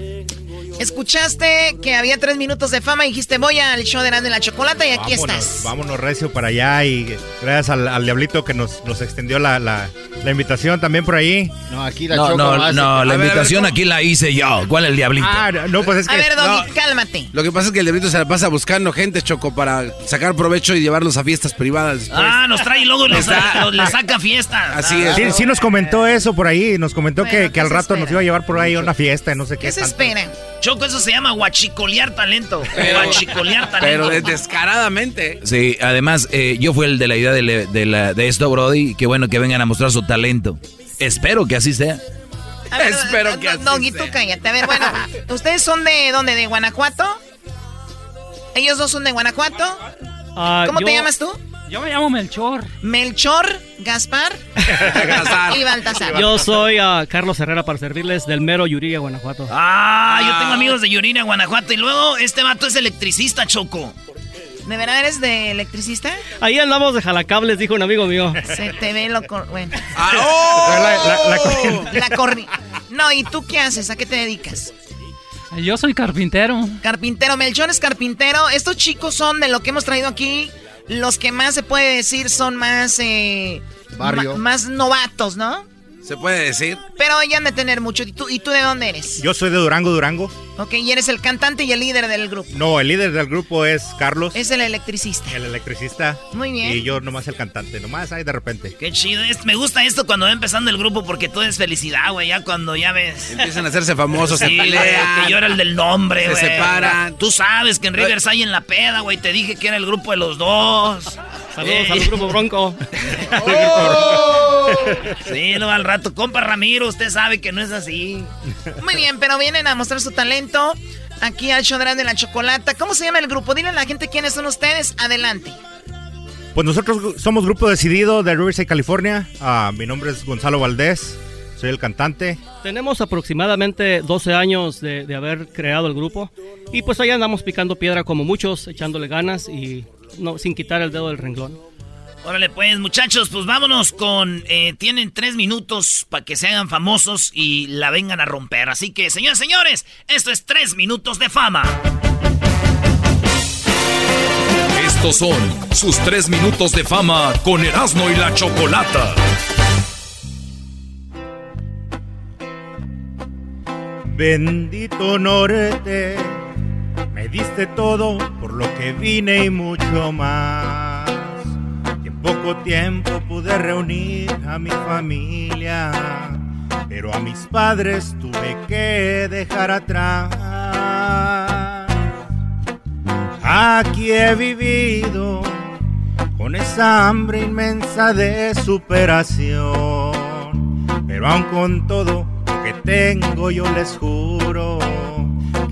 Escuchaste que había tres minutos de fama y dijiste voy al show de de la Chocolata y aquí estás. Vámonos recio para allá y gracias al, Diablito que nos, nos extendió la, la, invitación también por ahí. No, aquí la No, no, no, la invitación aquí la hice yo. ¿Cuál es el Diablito? Ah, no, pues es que... A ver, Doggy, cálmate. Lo que pasa es que el Diablito se la pasa buscando gente, Choco, para sacar provecho y llevarlos a fiestas privadas Ah, nos trae y luego les, saca fiestas. Así es. Sí, sí, nos comentó eso por ahí, nos comentó que, que al rato nos iba a llevar por ahí a una fiesta, no sé qué. ¿Qué se espera? Choco, eso se llama guachicolear talento. guachicolear talento. Pero descaradamente. Sí, además, eh, yo fui el de la idea de, esto, Brody. Qué bueno que vengan a mostrar su talento. Espero que así sea. Espero que así sea. tú cállate. A ver, bueno, ¿ustedes son de dónde? ¿De Guanajuato? ¿Ellos dos son de Guanajuato? Ah, ¿Cómo te llamas tú? Yo me llamo Melchor. Melchor, Gaspar y Baltasar. Yo soy uh, Carlos Herrera para servirles del mero Yuriria, Guanajuato. Ah, yo tengo amigos de Yuriria, Guanajuato. Y luego este vato es electricista, Choco. ¿De verdad eres de electricista? Ahí andamos de jalacables, dijo un amigo mío. Se te ve lo... Bueno. Ah, oh. La, corriente. La corriente. No, ¿y tú qué haces? ¿A qué te dedicas? Yo soy carpintero. Carpintero. Melchor es carpintero. Estos chicos son de lo que hemos traído aquí los que más se puede decir son más... Eh, más novatos, ¿no? Se puede decir. Pero ya han de tener mucho. ¿Y tú, ¿Y tú de dónde eres? Yo soy de Durango, Durango. Ok, y eres el cantante y el líder del grupo. No, el líder del grupo es Carlos. Es el electricista. El electricista. Muy bien. Y yo nomás el cantante, nomás ahí de repente. Qué chido. me gusta esto cuando va empezando el grupo porque todo es felicidad, güey. Ya cuando ya ves. Empiezan a hacerse famosos, sí, se pelean. Que yo era el del nombre, güey. Se separan. Tú sabes que en Rivers hay en la peda, güey. Te dije que era el grupo de los dos. Saludos al grupo Bronco. Oh. sí, no al rato. Compa Ramiro, usted sabe que no es así. Muy bien, pero vienen a mostrar su talento aquí al show de la chocolata. ¿Cómo se llama el grupo? Dile a la gente quiénes son ustedes. Adelante. Pues nosotros somos Grupo Decidido de Riverside, California. Ah, mi nombre es Gonzalo Valdés. Soy el cantante. Tenemos aproximadamente 12 años de, haber creado el grupo. Y pues ahí andamos picando piedra como muchos, echándole ganas y no, sin quitar el dedo del renglón. Órale, pues, muchachos, pues vámonos con. Eh, tienen tres minutos para que se hagan famosos y la vengan a romper. Así que, señores, señores, esto es tres minutos de fama. Estos son sus tres minutos de fama con Erasmo y la Chocolata. Bendito norte, me diste todo por lo que vine y mucho más poco tiempo pude reunir a mi familia, pero a mis padres tuve que dejar atrás. Aquí he vivido con esa hambre inmensa de superación, pero aun con todo lo que tengo yo les juro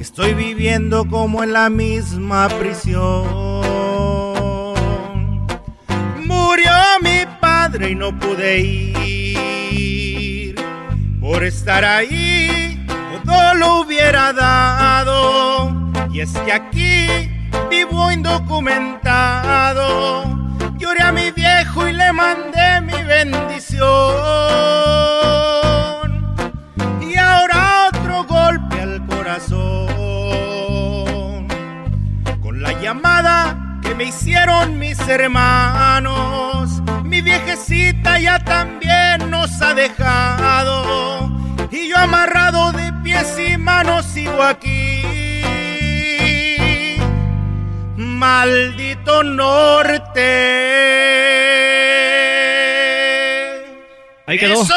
Estoy viviendo como en la misma prisión. Mi padre y no pude ir. Por estar ahí, todo lo hubiera dado. Y es que aquí vivo indocumentado. Lloré a mi viejo y le mandé mi bendición. Y ahora otro golpe al corazón. Con la llamada que me hicieron mis hermanos. Mi viejecita ya también nos ha dejado. Y yo amarrado de pies y manos sigo aquí maldito norte. Ahí quedó. ¡Eso!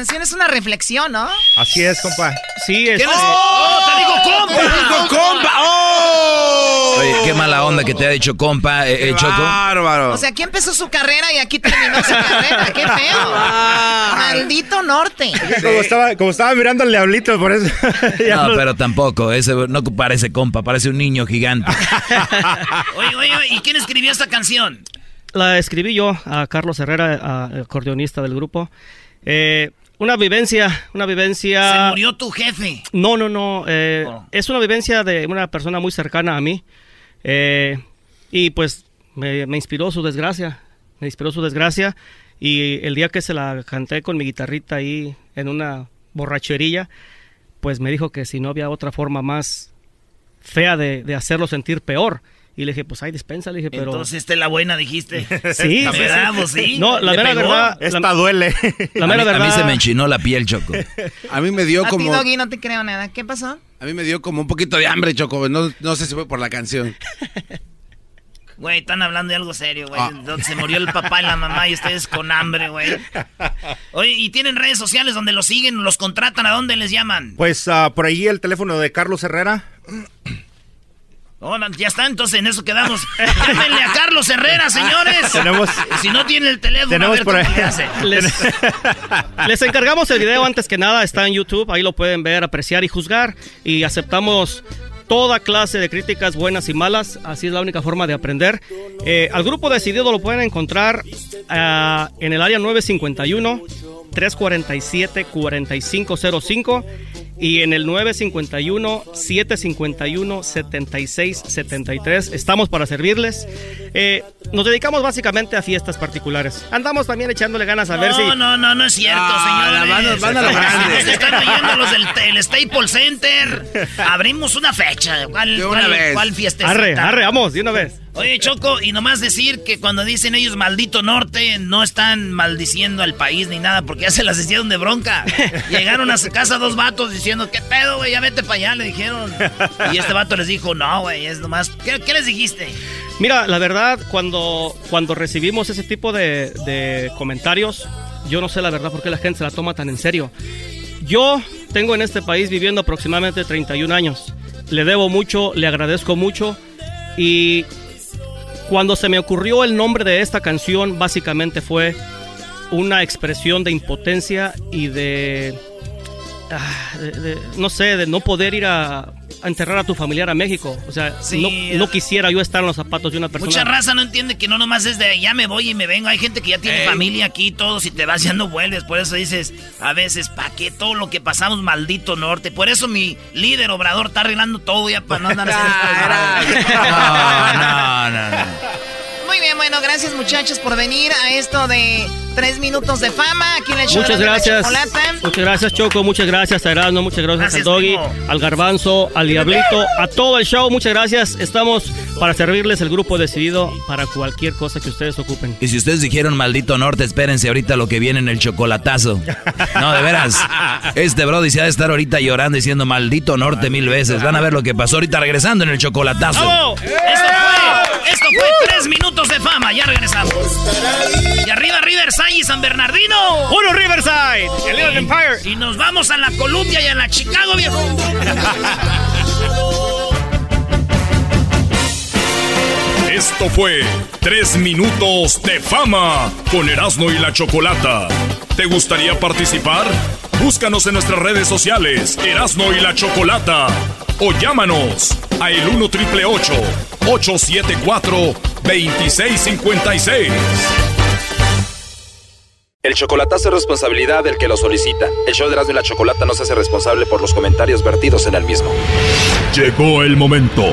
Oye, la canción es una reflexión, ¿no? Así es, compa. Sí, es. ¡Oh, te digo compa! ¡Te digo compa! ¡Oh! Oye, qué mala onda que te ha dicho compa, eh, eh, Choco. Bárbaro. O sea, aquí empezó su carrera y aquí terminó su carrera. ¡Qué feo! Maldito norte. Como estaba, como estaba mirando al diablito, por eso. No, no- pero tampoco, ese no parece compa, parece un niño gigante. Oye, oye, ¿y quién escribió esta canción? La escribí yo a Carlos Herrera, acordeonista del grupo. Eh, una vivencia, una vivencia. Se murió tu jefe. No, no, no. eh, Oh. Es una vivencia de una persona muy cercana a mí. eh, y pues me, me inspiró su desgracia. Me inspiró su desgracia. Y el día que se la canté con mi guitarrita ahí en una borracherilla, pues me dijo que si no había otra forma más fea de, de hacerlo sentir peor. Y le dije, pues ay, dispensa, le dije, pero... Entonces, esta es la buena, dijiste. Sí, La sí, verdad, sí. pues, sí. No, la mera pegó. verdad. Esta la- duele. La a, mera mí, a verdad. mí se me enchinó la piel, Choco. A mí me dio A ti, como... Doggy, no te creo nada. ¿Qué pasó? A mí me dio como un poquito de hambre, Choco. No, no sé si fue por la canción. Güey, están hablando de algo serio, güey. Ah. Donde Se murió el papá y la mamá y ustedes con hambre, güey. Oye, ¿y tienen redes sociales donde los siguen, los contratan? ¿A dónde les llaman? Pues ah, por ahí el teléfono de Carlos Herrera. Oh, ya está, entonces en eso quedamos. Llámenle a Carlos Herrera, señores. Tenemos- Si no tiene el teléfono, Tenemos a ver por cómo ahí- le hace. Les, les encargamos el video antes que nada, está en YouTube, ahí lo pueden ver, apreciar y juzgar. Y aceptamos toda clase de críticas buenas y malas, así es la única forma de aprender. Eh, al grupo decidido lo pueden encontrar ah, en el área 951 347 4505 y en el 951 751 7673 estamos para servirles. Eh, nos dedicamos básicamente a fiestas particulares. Andamos también echándole ganas a ver si No, no, no, no es cierto, Ah, la señores. van a- van a lo grande. Nos están oyendo los del el Staples Center. Abrimos una fecha. ¿Cuál, De una cuál, vez. cuál fiestecita? Arre, arre, vamos, de una vez. Oye, Choco, y nomás decir que cuando dicen ellos maldito norte, no están maldiciendo al país ni nada, porque ya se las hicieron de bronca. Llegaron a su casa dos vatos diciendo, ¿qué pedo, güey? Ya vete para allá, le dijeron. Y este vato les dijo, no, güey, es nomás. ¿Qué, qué les dijiste? Mira, la verdad, cuando, cuando recibimos ese tipo de, de comentarios, yo no sé la verdad por qué la gente se la toma tan en serio. Yo tengo en este país viviendo aproximadamente 31 años. Le debo mucho, le agradezco mucho y cuando se me ocurrió el nombre de esta canción, básicamente fue una expresión de impotencia y de, ah, no sé, de no poder ir a, a enterrar a tu familiar a México. O sea, Sí. no, no quisiera yo estar en los zapatos de una persona. Mucha raza no entiende que no nomás es de ya me voy y me vengo. Hay gente que ya tiene Ey. familia aquí, todo. Si te vas ya no vuelves. Por eso dices, a veces, ¿para qué todo lo que pasamos, maldito norte? Por eso mi líder Obrador está arreglando todo ya para no andar haciendo No, no, no. Muy bien, bueno, gracias muchachos por venir a esto de tres minutos de fama aquí en el show Muchas de la gracias. chocolata. Muchas gracias, Choco. Muchas gracias, a Erasmo. Muchas gracias, Gracias, al Doggy, al Garbanzo, al Diablito, a todo el show. Muchas gracias. Estamos para servirles el grupo decidido para cualquier cosa que ustedes ocupen. Y si ustedes dijeron maldito norte, espérense ahorita lo que viene en el chocolatazo. No, de veras. Este Brody se ha de estar ahorita llorando diciendo maldito norte mil veces. Van a ver lo que pasó ahorita regresando en el chocolatazo. Esto fue, esto fue tres minutos de fama. Ya regresamos. Y arriba Riverside y San Bernardino. ¡Uno Riverside! ¡El Little Empire! Y nos vamos a la Columbia y a la Chicago, viejo. Esto fue Tres Minutos de Fama con Erasmo y la Chocolata. ¿Te gustaría participar? Búscanos en nuestras redes sociales, Erasno y la Chocolata. O llámanos a el 1 triple 874 2656. El chocolatazo es responsabilidad del que lo solicita. El show de Erasmo y la Chocolata no se hace responsable por los comentarios vertidos en el mismo. Llegó el momento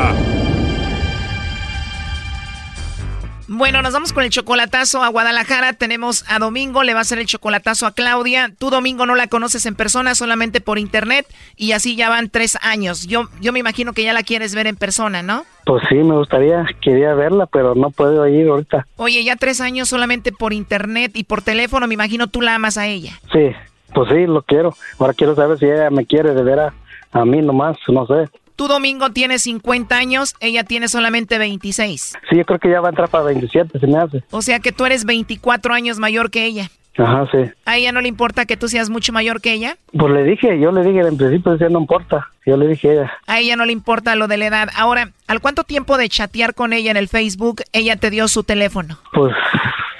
Bueno, nos vamos con el chocolatazo a Guadalajara. Tenemos a Domingo, le va a hacer el chocolatazo a Claudia. Tú, Domingo, no la conoces en persona, solamente por internet. Y así ya van tres años. Yo, yo me imagino que ya la quieres ver en persona, ¿no? Pues sí, me gustaría, quería verla, pero no puedo ir ahorita. Oye, ya tres años solamente por internet y por teléfono, me imagino tú la amas a ella. Sí, pues sí, lo quiero. Ahora quiero saber si ella me quiere de veras a mí nomás, no sé. Tú, Domingo, tienes 50 años, ella tiene solamente 26. Sí, yo creo que ya va a entrar para 27, se me hace. O sea que tú eres 24 años mayor que ella. Ajá, sí. ¿A ella no le importa que tú seas mucho mayor que ella? Pues le dije, yo le dije en principio, decía, no importa. Yo le dije a ella. A ella no le importa lo de la edad. Ahora, ¿al cuánto tiempo de chatear con ella en el Facebook ella te dio su teléfono? Pues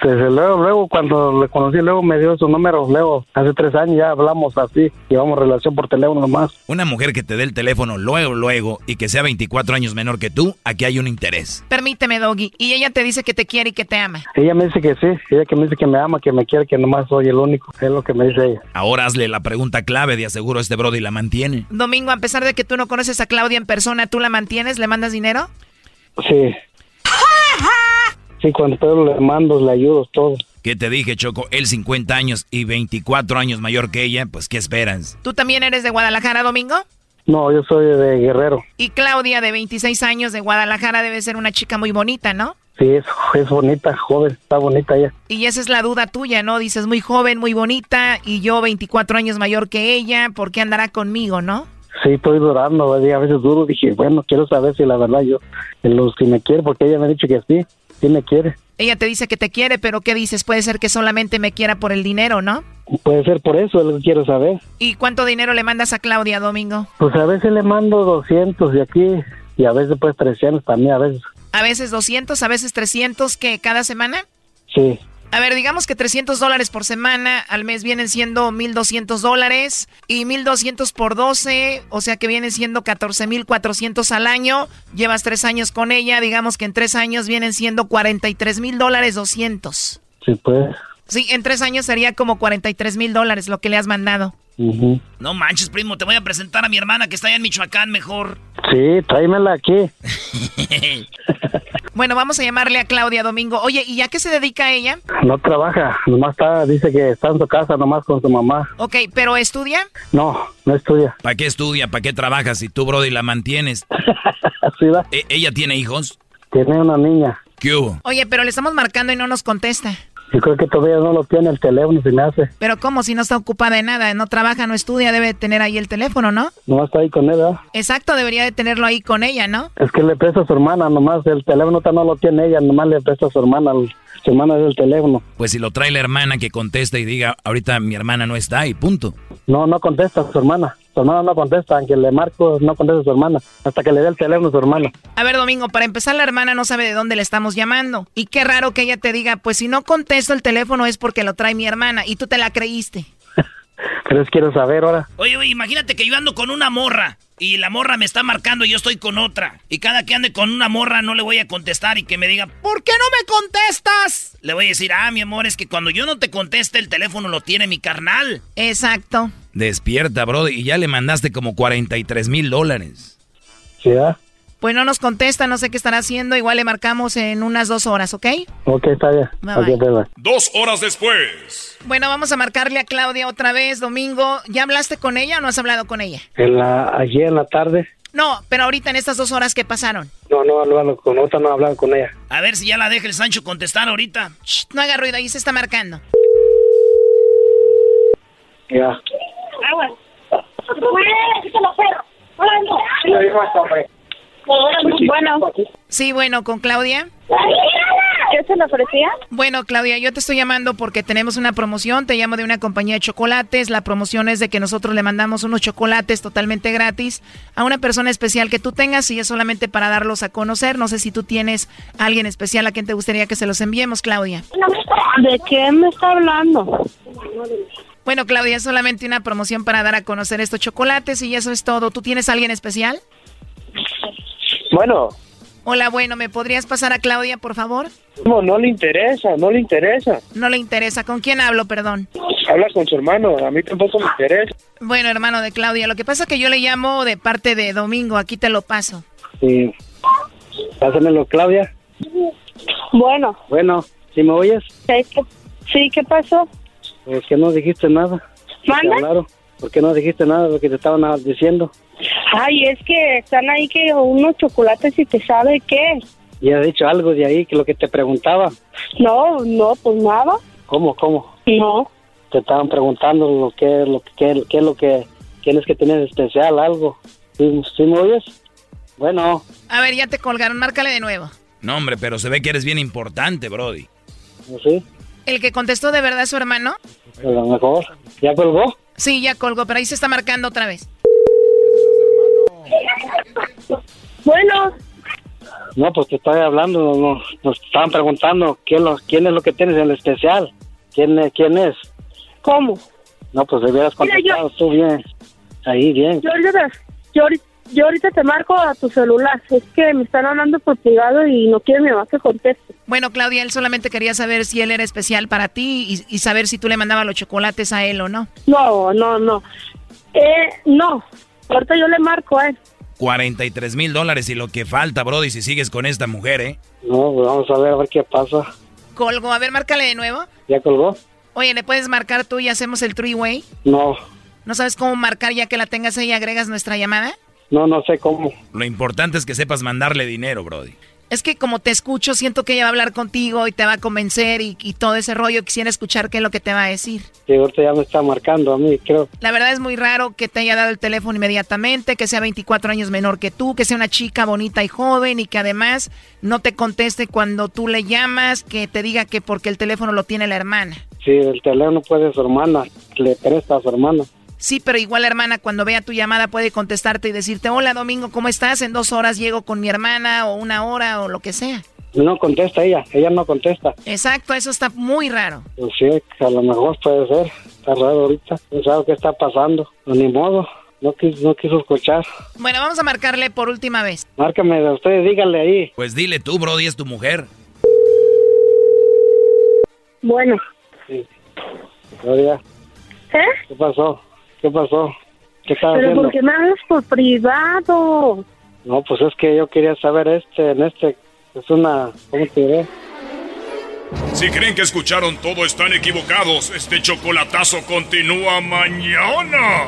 desde luego, luego cuando le conocí, luego me dio su número, luego hace tres años ya hablamos así, llevamos relación por teléfono nomás. Una mujer que te dé el teléfono luego, luego, y que sea 24 años menor que tú, aquí hay un interés. Permíteme, Doggy. Y ella te dice que te quiere y que te ama. Ella me dice que sí, ella que me dice que me ama, que me quiere, que nomás soy el único, es lo que me dice ella. Ahora hazle la pregunta clave, de aseguro este brody la mantiene. Domingo, a pesar de que tú no conoces a Claudia en persona, ¿tú la mantienes? ¿Le mandas dinero? Sí. Sí, cuando puedo le mando, le ayudo, todo. ¿Qué te dije, Choco? Él 50 años y 24 años mayor que ella, pues ¿qué esperas? ¿Tú también eres de Guadalajara, Domingo? No, yo soy de Guerrero. Y Claudia, de 26 años, de Guadalajara, debe ser una chica muy bonita, ¿no? Sí, es, es bonita, joven, está bonita ella. Y esa es la duda tuya, ¿no? Dices, muy joven, muy bonita, y yo 24 años mayor que ella, ¿por qué andará conmigo, no? Sí, estoy durando, a veces duro, dije, bueno, quiero saber si la verdad yo, en los que me quiere, porque ella me ha dicho que sí, sí me quiere. Ella te dice que te quiere, pero ¿qué dices? Puede ser que solamente me quiera por el dinero, ¿no? Puede ser por eso, es lo que quiero saber. ¿Y cuánto dinero le mandas a Claudia, Domingo? Pues a veces le mando 200 de aquí y a veces pues 300 también, a veces. A veces 200, a veces 300, ¿qué? ¿Cada semana? Sí. A ver, digamos que 300 dólares por semana al mes vienen siendo 1.200 dólares y 1.200 por 12, o sea que vienen siendo 14.400 al año. Llevas tres años con ella, digamos que en tres años vienen siendo 43.000 dólares 200. Sí, pues. Sí, en tres años sería como 43 mil dólares lo que le has mandado. No manches, primo, te voy a presentar a mi hermana que está allá en Michoacán mejor. Sí, tráemela aquí. bueno, vamos a llamarle a Claudia Domingo. Oye, ¿y a qué se dedica ella? No trabaja, nomás está, dice que está en su casa nomás con su mamá. Ok, ¿pero estudia? No, no estudia. ¿Para qué estudia? ¿Para qué trabaja si tú, Brody, la mantienes? ¿Sí va? ¿E ¿Ella tiene hijos? Tiene una niña. ¿Qué hubo? Oye, pero le estamos marcando y no nos contesta. Yo creo que todavía no lo tiene el teléfono, se me hace. Pero ¿cómo? Si no está ocupada de nada, no trabaja, no estudia, debe tener ahí el teléfono, ¿no? No está ahí con ella. Exacto, debería de tenerlo ahí con ella, ¿no? Es que le presta a su hermana, nomás el teléfono no lo tiene ella, nomás le presta a su hermana, su hermana es el teléfono. Pues si lo trae la hermana que contesta y diga, ahorita mi hermana no está y punto. No, no contesta a su hermana. Su hermana no contesta, aunque le marco, no contesta a su hermana. Hasta que le dé el teléfono a su hermana. A ver, Domingo, para empezar, la hermana no sabe de dónde le estamos llamando. Y qué raro que ella te diga, pues si no contesto el teléfono es porque lo trae mi hermana. Y tú te la creíste. Pero es quiero saber ahora. Oye, oye, imagínate que yo ando con una morra. Y la morra me está marcando y yo estoy con otra. Y cada que ande con una morra no le voy a contestar y que me diga, ¿por qué no me contestas? Le voy a decir, ah, mi amor, es que cuando yo no te conteste el teléfono lo tiene mi carnal. Exacto. Despierta, bro, y ya le mandaste como 43 mil dólares. ¿Sí, ah? Pues no nos contesta, no sé qué estará haciendo. Igual le marcamos en unas dos horas, ¿ok? Ok, está bien. Bye, okay, bye. Dos horas después. Bueno, vamos a marcarle a Claudia otra vez, Domingo. ¿Ya hablaste con ella o no has hablado con ella? En la, ayer en la tarde. No, pero ahorita en estas dos horas que pasaron. No, no hablando con otra, no hablado con ella. A ver si ya la deja el Sancho contestar ahorita. Shh, no haga ruido, ahí se está marcando. Ya. Bueno. Sí, bueno, con Claudia. ¿Qué se le ofrecía? Bueno, Claudia, yo te estoy llamando porque tenemos una promoción. Te llamo de una compañía de chocolates. La promoción es de que nosotros le mandamos unos chocolates totalmente gratis a una persona especial que tú tengas y es solamente para darlos a conocer. No sé si tú tienes a alguien especial a quien te gustaría que se los enviemos, Claudia. ¿De qué me está hablando? Bueno, Claudia, es solamente una promoción para dar a conocer estos chocolates y eso es todo. ¿Tú tienes a alguien especial? Bueno. Hola, bueno, ¿me podrías pasar a Claudia, por favor? No, no le interesa, no le interesa. No le interesa. ¿Con quién hablo, perdón? Habla con su hermano, a mí tampoco me interesa. Bueno, hermano de Claudia, lo que pasa es que yo le llamo de parte de Domingo, aquí te lo paso. Sí. Pásamelo, Claudia. Bueno. Bueno, ¿sí me oyes? Sí, ¿qué pasó? ¿Por qué no dijiste nada? ¿Manda? Claro. ¿Por qué no dijiste nada de lo que te estaban diciendo? Ay, es que están ahí que unos chocolates y te sabe qué. ¿Y has dicho algo de ahí que lo que te preguntaba? No, no, pues nada. ¿Cómo, cómo? No. Te estaban preguntando lo que, lo que, qué, es lo que tienes que tener especial, algo. ¿Sí, sí me oyes? Bueno. A ver, ya te colgaron, márcale de nuevo. No, hombre, pero se ve que eres bien importante, Brody. ¿Sí? ¿El que contestó de verdad es su hermano? A lo mejor. ¿Ya colgó? Sí, ya colgó, pero ahí se está marcando otra vez. Bueno. No, pues te estoy hablando, no, nos estaban preguntando quién, lo, quién es lo que tienes en el especial. ¿Quién, es- quién es? ¿Cómo? No, pues debieras Mira, yo- contestado tú bien. Ahí, bien. Yo yo, yo ahorita te marco a tu celular. Es que me están hablando por privado y no quiere mi mamá que conteste. Bueno, Claudia, él solamente quería saber si él era especial para ti y, y saber si tú le mandabas los chocolates a él o no. No, no, no. Eh, no. Ahorita yo le marco a él. 43 mil dólares y lo que falta, Brody, si sigues con esta mujer, ¿eh? No, pues vamos a ver, a ver qué pasa. Colgó, a ver, márcale de nuevo. ¿Ya colgó? Oye, ¿le puedes marcar tú y hacemos el three-way? No, ¿No sabes cómo marcar ya que la tengas ahí y agregas nuestra llamada? No, no sé cómo. Lo importante es que sepas mandarle dinero, Brody. Es que como te escucho, siento que ella va a hablar contigo y te va a convencer y, y todo ese rollo. Quisiera escuchar qué es lo que te va a decir. Sí, ahorita ya me está marcando a mí, creo. La verdad es muy raro que te haya dado el teléfono inmediatamente, que sea 24 años menor que tú, que sea una chica bonita y joven y que además no te conteste cuando tú le llamas, que te diga que porque el teléfono lo tiene la hermana. Sí, el teléfono puede su hermana, le presta a su hermana. Sí, pero igual la hermana cuando vea tu llamada puede contestarte y decirte, hola Domingo, ¿cómo estás? En dos horas llego con mi hermana o una hora o lo que sea. No contesta ella, ella no contesta. Exacto, eso está muy raro. Pues sí, a lo mejor puede ser. Está raro ahorita. No sabe qué está pasando. No, ni modo. No quiso, no quiso escuchar. Bueno, vamos a marcarle por última vez. Márcame de ustedes, díganle ahí. Pues dile tú, Brody, es tu mujer. Bueno. Sí. Gloria, ¿Eh? ¿qué pasó? ¿Qué pasó? ¿Qué estaba Pero haciendo? ¿por qué me hablas por privado? No, pues es que yo quería saber este, en este, es una, ¿cómo te diré? Si creen que escucharon todo, están equivocados. Este chocolatazo continúa mañana.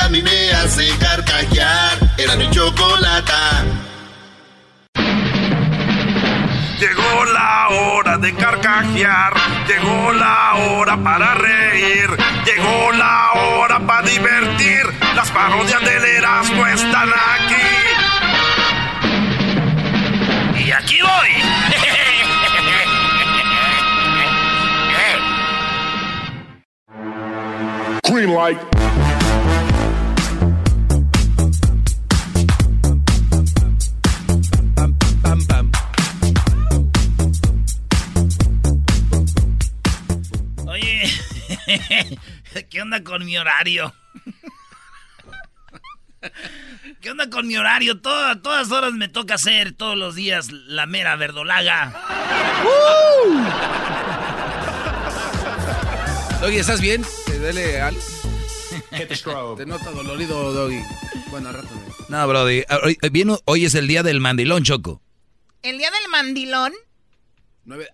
a mí me hace carcajear. Era mi chocolata. Llegó la hora de carcajear, llegó la hora para reír, llegó la hora para divertir. Las parodias del Erasmo están aquí. Y aquí voy. Green light. Onda con mi horario? ¿Qué onda con mi horario? Todo- a todas horas me toca hacer todos los días la mera verdolaga. Doggy, ¿estás bien? ¿Te duele algo? Te nota dolorido, Doggy. Bueno, al rato. me- No, Brody. Hoy es el día del mandilón, Choco. El día del mandilón.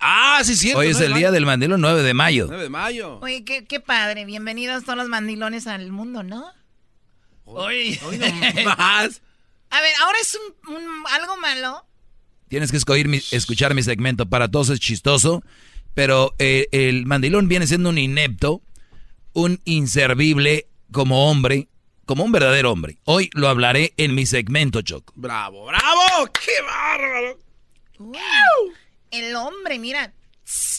Ah, sí, cierto. Hoy es el día del mandilón, 9 de mayo. 9 de mayo. Oye, qué, qué padre. Bienvenidos todos los mandilones al mundo, ¿no? Hoy, hoy no más. A ver, ahora es un, un- algo malo. Tienes que escoger mi- escuchar mi segmento. Para todos es chistoso, pero eh, el mandilón viene siendo un inepto, un inservible como hombre, como un verdadero hombre. Hoy lo hablaré en mi segmento, Choco. Bravo, bravo. ¡Qué bárbaro! Uy, el hombre, mira.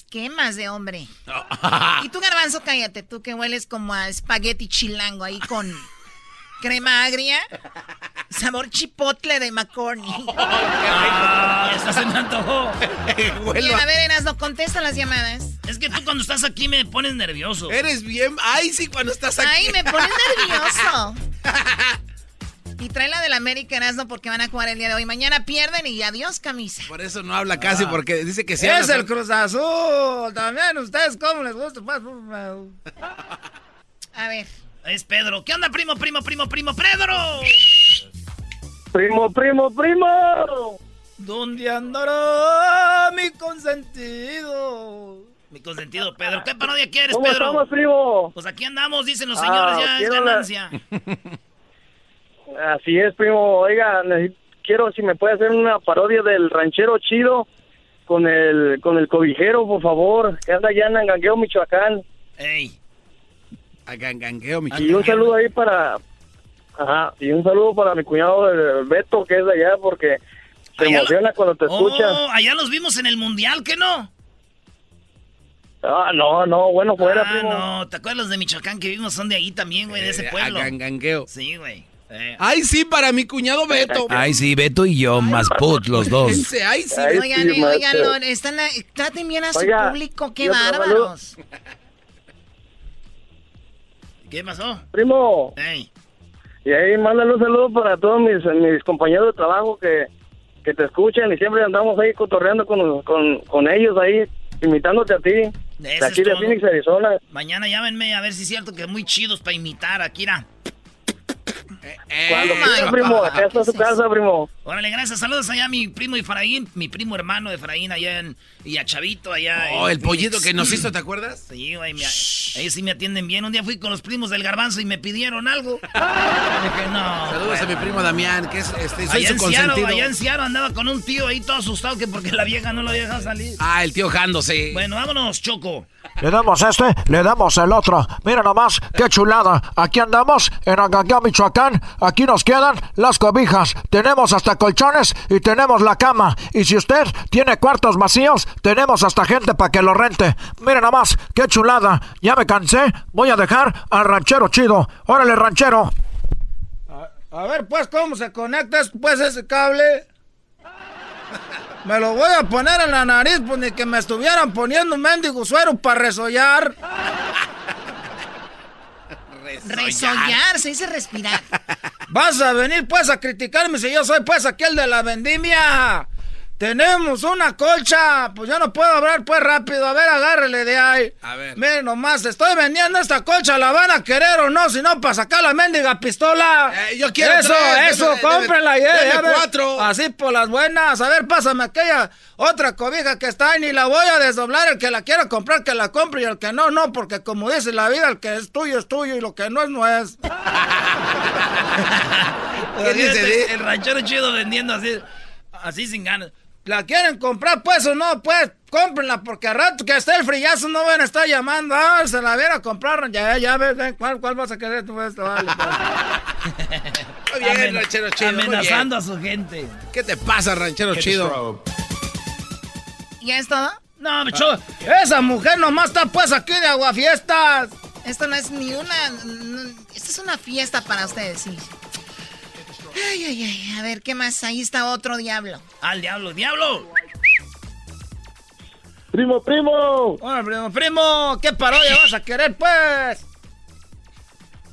Quemas de hombre. Y tú, garbanzo, cállate. Tú que hueles como a espagueti chilango ahí con crema agria. Sabor chipotle de McCorney. Ah, esta se me antojó. Bien, a ver, Erasno, contesta las llamadas. Es que tú cuando estás aquí me pones nervioso. Eres bien. Ay, sí, cuando estás aquí. Ay, me pones nervioso. Y trae la del América Erasno porque van a jugar el día de hoy. Mañana pierden y adiós, camisa. Por eso no habla casi, Ah. porque dice que sí. Es el Cruz Azul. También ustedes, ¿cómo les gusta? Pues, A ver. Es Pedro. ¿Qué onda, primo, primo, primo, primo, Pedro? Primo, primo, primo. ¿Dónde andará mi consentido? Mi consentido, Pedro. ¿Qué parodia quieres, ¿Cómo Pedro? estamos, primo? Pues aquí andamos, dicen los Ah, señores, ya es la- ganancia. Así es, primo. Oiga, quiero si me puede hacer una parodia del ranchero chido con el con el cobijero, por favor, que anda allá en Angangueo, Michoacán. Ey. A gangangueo, mi Y un saludo ahí para Ajá, y un saludo para mi cuñado Beto, que es de allá, porque se Allá lo- emociona cuando te escucha. Oh, allá los vimos en el mundial, ¿qué no? Ah, no, no, bueno, fuera, ah, primo. no, ¿te acuerdas los de Michoacán que vimos? Son de ahí también, güey, de ese Eh, pueblo. a gangangueo. Sí, güey. Eh. Ay, sí, para mi cuñado Beto. Ay, sí, Beto y yo, más put, los dos. Ay, sí. Oigan, eh, oigan, están traten bien a su Oiga, público, qué bárbaros. ¿Qué pasó? Primo, y ahí mándale un saludo para todos mis, mis compañeros de trabajo que, que te escuchan y siempre andamos ahí cotorreando con, con, con ellos ahí, imitándote a ti, de es aquí de todo. Phoenix, Arizona. Mañana llámenme a ver si es cierto que muy chidos para imitar a Kira. Cuando Eh, quieras, primo, acá está su casa, primo. Órale, gracias. Saludos allá a mi primo Efraín, mi primo hermano de Efraín allá en... Y a Chavito allá Oh, en el pollito que nos hizo, ¿te acuerdas? Sí, güey, me- ellos sí me atienden bien. Un día fui con los primos del garbanzo y me pidieron algo. Dije, no. Saludos a mi primo Damián, que es este, soy Allá su consentido. allá en Seattle andaba con un tío ahí todo asustado que porque la vieja no lo deja salir. Ah, el tío Jando, sí. Bueno, vámonos, Choco. Le damos este, le damos el otro. Mira nomás, qué chulada. Aquí andamos, en Angangueo, Michoacán. Aquí nos quedan las cobijas. Tenemos hasta colchones y tenemos la cama. Y si usted tiene cuartos vacíos, tenemos hasta gente para que lo rente. Mira nomás, qué chulada. Ya me cansé, voy a dejar al ranchero chido. Órale, ranchero. A ver, pues, ¿cómo se conecta pues ese cable? Me lo voy a poner en la nariz, pues ni que me estuvieran poniendo un mendigo suero para resollar. Resollar, se dice respirar. Vas a venir pues a criticarme si yo soy pues aquel de la vendimia. Tenemos una colcha. Pues yo no puedo hablar pues rápido. A ver, agárrele de ahí. A ver. Miren nomás, estoy vendiendo esta colcha. ¿La van a querer o no? Si no, para sacar la mendiga pistola. Eh, yo quiero Eso, tres, eso, cómprenla. deme ya ve. cuatro. Así por las buenas. A ver, pásame aquella otra cobija que está ahí. Ni la voy a desdoblar. El que la quiera comprar, que la compre. Y el que no, no. Porque como dice la vida, el que es tuyo es tuyo y lo que no es, no es. ¿Qué dice? El ranchero chido vendiendo así, así sin ganas. ¿La quieren comprar pues o no? Pues cómprenla porque al rato que esté el frillazo no van a estar llamando. Ah, se la viera a comprar. Ya, ya ves, ven, ¿cuál, cuál vas a querer tú esto? Vale, pues. Muy bien, Amen- ranchero chido. Amenazando a su gente. ¿Qué te pasa, ranchero chido? ¿Ya es todo? No, bicho, esa mujer nomás está pues aquí de aguafiestas. Esto no es ni una... no- esto es una fiesta para ustedes, sí. Ay, ay, ay. A ver, ¿qué más? Ahí está otro diablo. Al diablo, diablo. Primo, primo. Hola, primo, primo, ¿qué parodia vas a querer pues?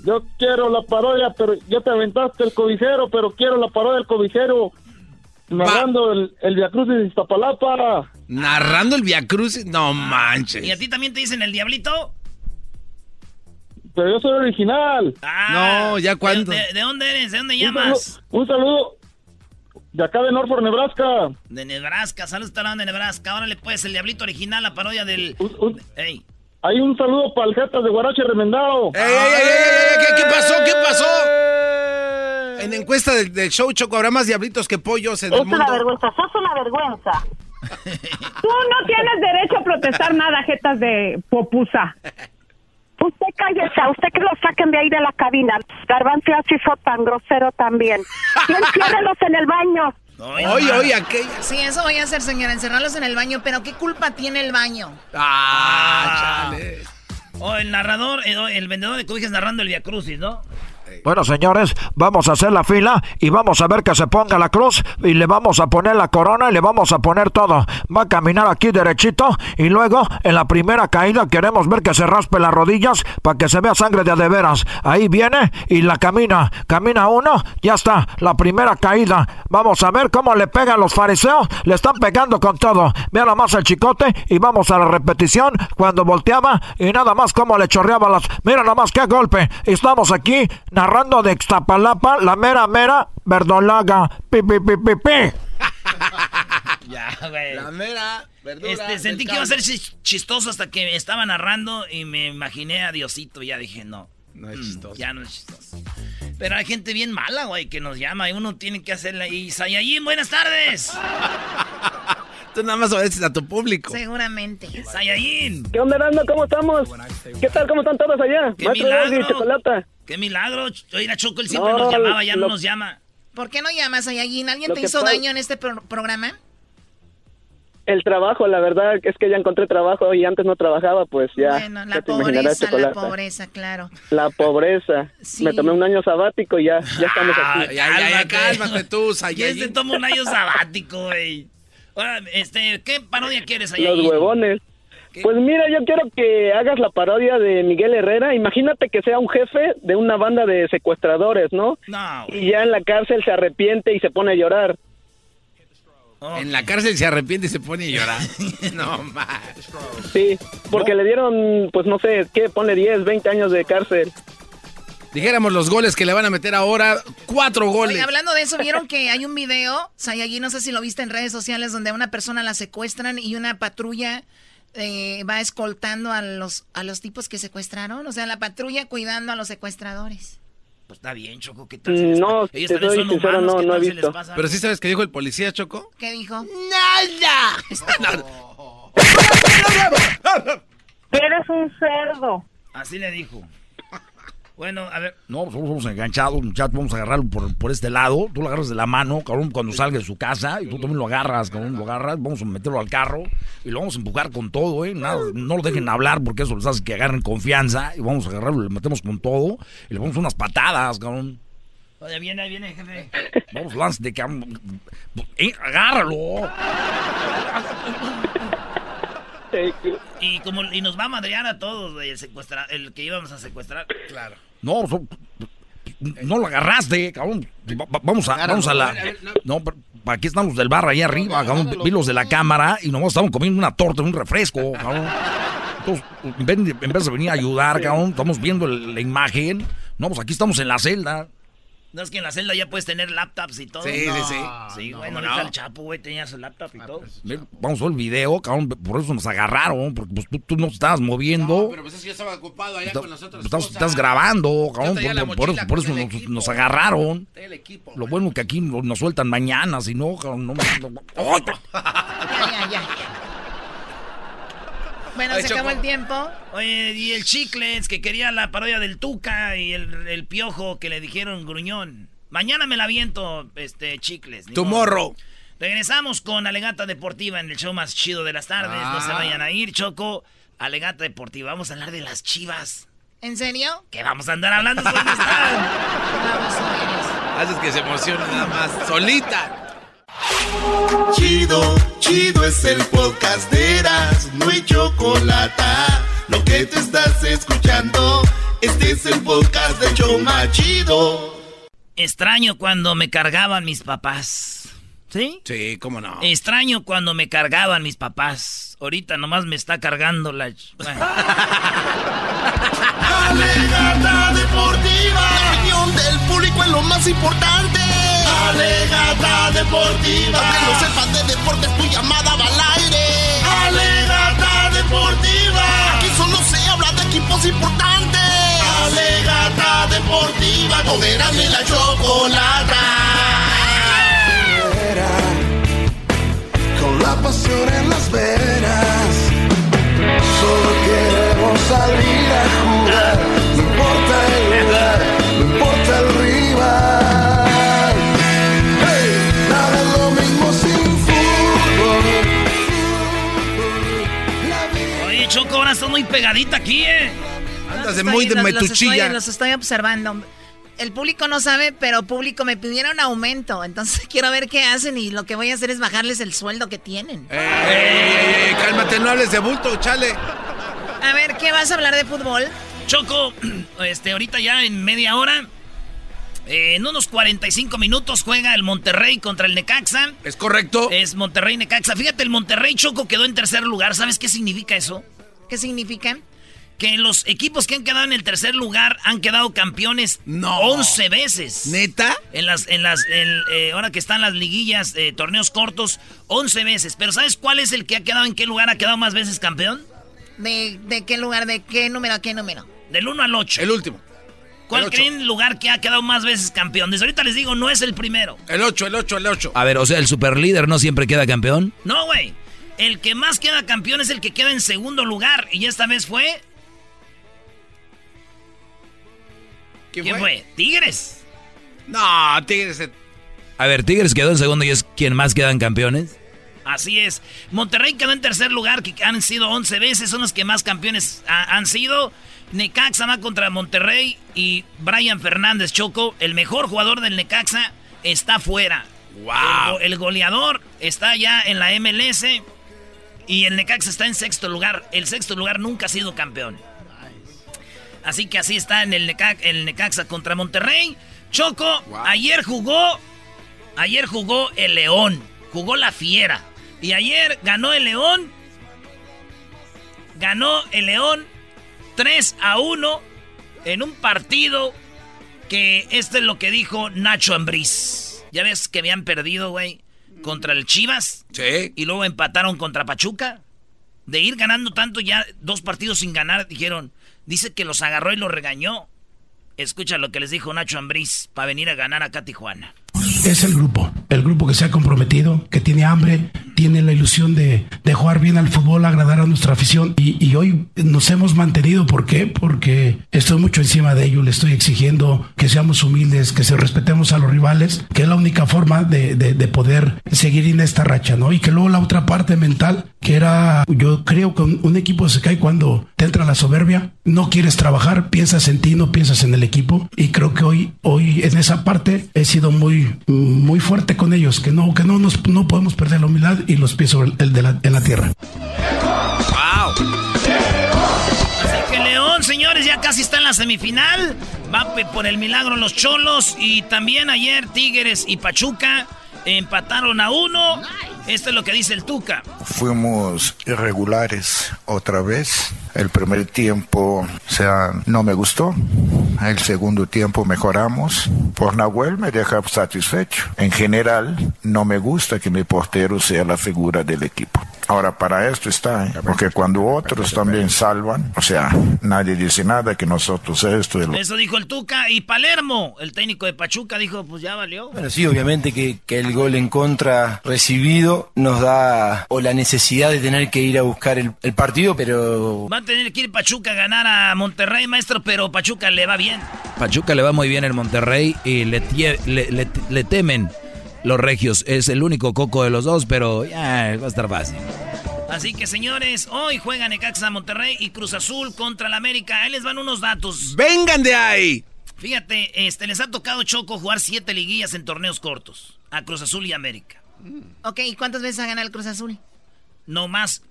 Yo quiero la parodia, pero ya te aventaste el cobijero, pero quiero la parodia del cobijero. Narrando el, el Via Cruz de Iztapalapa. Narrando el Via Cruz. No ¿Y manches. a ti también te dicen el diablito? Pero yo soy original. Ah, No, ya ¿de- cuándo. ¿De, de dónde eres? ¿De dónde Un llamas? saludo, un saludo, De acá de Norfolk, Nebraska. De Nebraska, saludos talón de Nebraska. Ahora le puedes el diablito original, la parodia del. Ey. Hay un saludo para el Jetas de Guarache Remendado. ¡Ey, ey, ey, ey! ¿Qué, qué pasó? ¿Qué pasó? En la encuesta del, del show Choco habrá más diablitos que pollos en el Es una mundo. vergüenza, sos una vergüenza. Tú no tienes derecho a protestar nada, jetas de popusa. Usted cállese, a usted que lo saquen de ahí de la cabina. Garbanzo ya se hizo tan grosero también. Y enciérrelos en el baño. Oye, oye, aquella. Sí, eso voy a hacer, señora, encerrarlos en el baño, pero ¿qué culpa tiene el baño? Ah, chale. O el narrador, eh, el vendedor de cobijas narrando el Via Crucis, ¿no? Bueno, señores, vamos a hacer la fila y vamos a ver que se ponga la cruz y le vamos a poner la corona y le vamos a poner todo. Va a caminar aquí derechito y luego en la primera caída queremos ver que se raspe las rodillas para que se vea sangre de veras. Ahí viene y la camina. Camina uno, ya está, la primera caída. Vamos a ver cómo le pegan los fariseos. Le están pegando con todo. Vea nada más el chicote y vamos a la repetición cuando volteaba y nada más cómo le chorreaba las... Mira nada más qué golpe. Estamos aquí narrando de Ixtapalapa, la mera mera verdolaga. Pi, pi, pi, pi, pi. Ya, güey. La mera verdura. Este, sentí que iba a ser chistoso hasta que me estaba narrando y me imaginé a Diosito y ya dije, no. No es mm, chistoso. Ya no es chistoso. Pero hay gente bien mala, güey, que nos llama y uno tiene que hacerle ahí. Sayayin, buenas tardes. Tú nada más obedeces a tu público. Seguramente. Sayayin. ¿Qué onda, Erasmo? ¿Cómo estamos? ¿Qué tal? ¿Cómo están todos allá? ¡Qué Maestro milagro! Chocolata. ¡Qué milagro! La Choco, él siempre No, nos llamaba, ya no nos llama. ¿Por qué no llamas a Yayin? ¿Alguien Lo te hizo daño en este pro- programa? El trabajo, la verdad es que ya encontré trabajo y antes no trabajaba, pues ya. bueno, la ya pobreza, la pobreza, claro. La pobreza. Sí. Me tomé un año sabático y ya, ya estamos aquí. Ya, ya, ya, cálmate tú, ¿Quién Sayayin. se toma un año sabático, güey? Ahora, este, ¿qué parodia quieres, Los Sayayin? huevones. Pues mira, yo quiero que hagas la parodia de Miguel Herrera. Imagínate que sea un jefe de una banda de secuestradores, ¿no? No. Y ya en la cárcel se arrepiente y se pone a llorar. En la cárcel se arrepiente y se pone a llorar. no más. Sí, porque le dieron, pues no sé, ¿qué? Pone 10, 20 años de cárcel. Dijéramos los goles que le van a meter ahora. Cuatro goles. Oye, hablando de eso, ¿vieron que hay un video, Sayayin, no sé si lo viste en redes sociales, donde a una persona la secuestran y una patrulla eh, va escoltando a los, a los tipos que secuestraron? O sea, la patrulla cuidando a los secuestradores. Pues está bien, Choco, ¿qué tal? les Mm, No, te Ellos también soy son sincero, humanos, no, ¿qué no he tal se les visto. pasa? Pero sí sabes que dijo el policía, Choco. ¿Qué dijo? ¡Nada! Eres un cerdo. Así le dijo. Bueno, a ver. No, pues somos enganchados, muchachos. Vamos a agarrarlo por, por este lado. Tú lo agarras de la mano, cabrón, cuando salga de su casa. Y tú también lo agarras, cabrón, lo agarras. Vamos a meterlo al carro y lo vamos a empujar con todo, ¿eh? Nada, no lo dejen hablar porque eso les hace que agarren confianza. Y vamos a agarrarlo, le metemos con todo. Y le ponemos unas patadas, cabrón. Oye, viene, ahí viene, jefe. Vamos, lánzate, cabrón. Eh, agárralo. Y como y nos va a madrear a todos, güey, el secuestra, el que íbamos a secuestrar. Claro. No, so- no lo agarraste, cabrón. Va- va- Vamos a, vamos a la. No, pero aquí están los del bar ahí arriba, cabrón. Vi los de la cámara y nomás estaban comiendo una torta, un refresco, cabrón. Entonces, en vez, de, venir a ayudar, cabrón, estamos viendo la imagen. No, pues aquí estamos en la celda. No es que en la celda ya puedes tener laptops y todo. Sí, sí, sí. Sí, güey, ¿Cómo no, no? el Chapo, güey, tenía su laptop y todo. Vamos a ver el video, cabrón, por eso nos agarraron, porque pues, tú, tú no te estabas moviendo. Pero pues es que yo estaba ocupado allá Está- con las otras estás, estás grabando, cabrón, por, por- eso, por eso nos, equipo. nos agarraron. El equipo. Lo bueno que aquí nos, sueltan mañana, si no, cabrón, no, no- no- ¡Ay! Ya, ya, ya. Bueno, Ay, se acabó el tiempo. Oye, y el Chicles, que quería la parodia del Tuca, y el, el Piojo, que le dijeron gruñón. Mañana me la aviento, este, Chicles. morro. Regresamos con Alegata Deportiva en el show más chido de las tardes. No se Ah. vayan a ir, Choco. Alegata Deportiva. Vamos a hablar de las chivas. ¿En serio? ¿Qué vamos a andar hablando? ¿Dónde están? Haces que se emocione nada más. Solita. Chido, chido es el podcast de Eras, no hay chocolate. Lo que te estás escuchando, este es el podcast de Choma Chido. Extraño cuando me cargaban mis papás. ¿Sí? Sí, cómo no. Extraño cuando me cargaban mis papás. Ahorita nomás me está cargando la... Bueno. Deportiva, la opinión del público es lo más importante. Alegata deportiva. Aunque no sepas de deportes, tu llamada va al aire. Alegata deportiva. Aquí solo se habla de equipos importantes. Alegata deportiva. Y la chocolata. Con la pasión en las venas. Solo queremos salir a jugar. No importa el lugar, no importa el Choco, ahora estás muy pegadita aquí, ¿eh? Andas de muy de Los- los metuchilla. estoy- Los estoy observando. El público no sabe, pero público me pidieron aumento. Entonces quiero ver qué hacen y lo que voy a hacer es bajarles el sueldo que tienen. Ey, ey, ey, cálmate, no hables de bulto, chale. A ver, ¿qué vas a hablar de fútbol? Choco, este, ahorita ya en media hora, eh, en unos 45 minutos juega el Monterrey contra el Necaxa. ¿Es correcto? Es Monterrey-Necaxa. Fíjate, el Monterrey Choco quedó en tercer lugar. ¿Sabes qué significa eso? ¿Qué significa? Que los equipos que han quedado en el tercer lugar han quedado campeones 11 veces. ¿Neta? En las, en las, en, eh, ahora que están las liguillas, eh, torneos cortos, 11 veces. Pero ¿sabes cuál es el que ha quedado en qué lugar ha quedado más veces campeón? ¿De, de qué lugar? ¿De qué número a qué número? Del 1 al 8. El último. ¿Cuál creen lugar que ha quedado más veces campeón? Desde ahorita les digo, no es el primero. El 8, el 8, el 8. A ver, o sea, el superlíder no siempre queda campeón. No, güey. El que más queda campeón es el que queda en segundo lugar. Y esta vez fue. ¿Quién, fue? Tigres. No, Tigres. A ver, Tigres quedó en segundo y es quien más quedan campeones. Así es. Monterrey quedó en tercer lugar, que han sido 11 veces, son los que más campeones ha- han sido. Necaxa va contra Monterrey y Brian Fernández Choco, el mejor jugador del Necaxa, está fuera. Wow. El, el goleador está ya en la MLS y el Necaxa está en sexto lugar. El sexto lugar nunca ha sido campeón. Así que así está en el, Neca- el Necaxa contra Monterrey. Choco, ayer jugó. Ayer jugó el León. Jugó la Fiera. Y ayer ganó el León. Ganó el León 3 a 1 en un partido que este es lo que dijo Nacho Ambriz. Ya ves que habían perdido, güey, contra el Chivas. Sí. Y luego empataron contra Pachuca. De ir ganando tanto ya dos partidos sin ganar, dijeron, dice que los agarró y los regañó. Escucha lo que les dijo Nacho Ambriz para venir a ganar acá a Tijuana. Es el grupo, el grupo se ha comprometido, que tiene hambre, tiene la ilusión de, de jugar bien al fútbol, agradar a nuestra afición. Y, y hoy nos hemos mantenido, ¿por qué? Porque estoy mucho encima de ello, le estoy exigiendo que seamos humildes, que se respetemos a los rivales, que es la única forma de, de- de poder seguir en esta racha, ¿no? Y que luego la otra parte mental, que era, yo creo que un, un equipo se cae cuando te entra la soberbia, no quieres trabajar, piensas en ti, no piensas en el equipo. Y creo que hoy, hoy en esa parte he sido muy, muy fuerte con ellos, que no, que no nos, no podemos perder la humildad y los pies sobre el de la, en la tierra. Así que León, señores, ya casi está en la semifinal. Va por el milagro los Cholos. Y también ayer Tigres y Pachuca empataron a uno. Esto es lo que dice el Tuca. Fuimos irregulares otra vez. El primer tiempo, o sea, no me gustó. El segundo tiempo mejoramos. Por Nahuel me deja satisfecho. En general, no me gusta que mi portero sea la figura del equipo. Ahora, para esto está, ¿eh? porque cuando otros también salvan, o sea, nadie dice nada que nosotros esto y lo Eso dijo el Tuca. Y Palermo, el técnico de Pachuca, dijo, pues ya valió. Bueno, sí, obviamente que, que el gol en contra recibido nos da o la necesidad de tener que ir a buscar el, el partido, pero Va a tener que ir Pachuca a ganar a Monterrey, maestro, pero Pachuca le va bien. Pachuca le va muy bien el Monterrey y le, tie- le, le- le temen los regios. Es el único coco de los dos, pero ya va a estar fácil. Así que, señores, hoy juegan Necaxa Monterrey y Cruz Azul contra el América. Ahí les van unos datos. ¡Vengan de ahí! Fíjate, este, les ha tocado Choco jugar siete liguillas en torneos cortos. A Cruz Azul y América. Ok, ¿y cuántas veces ha ganado el Cruz Azul? No más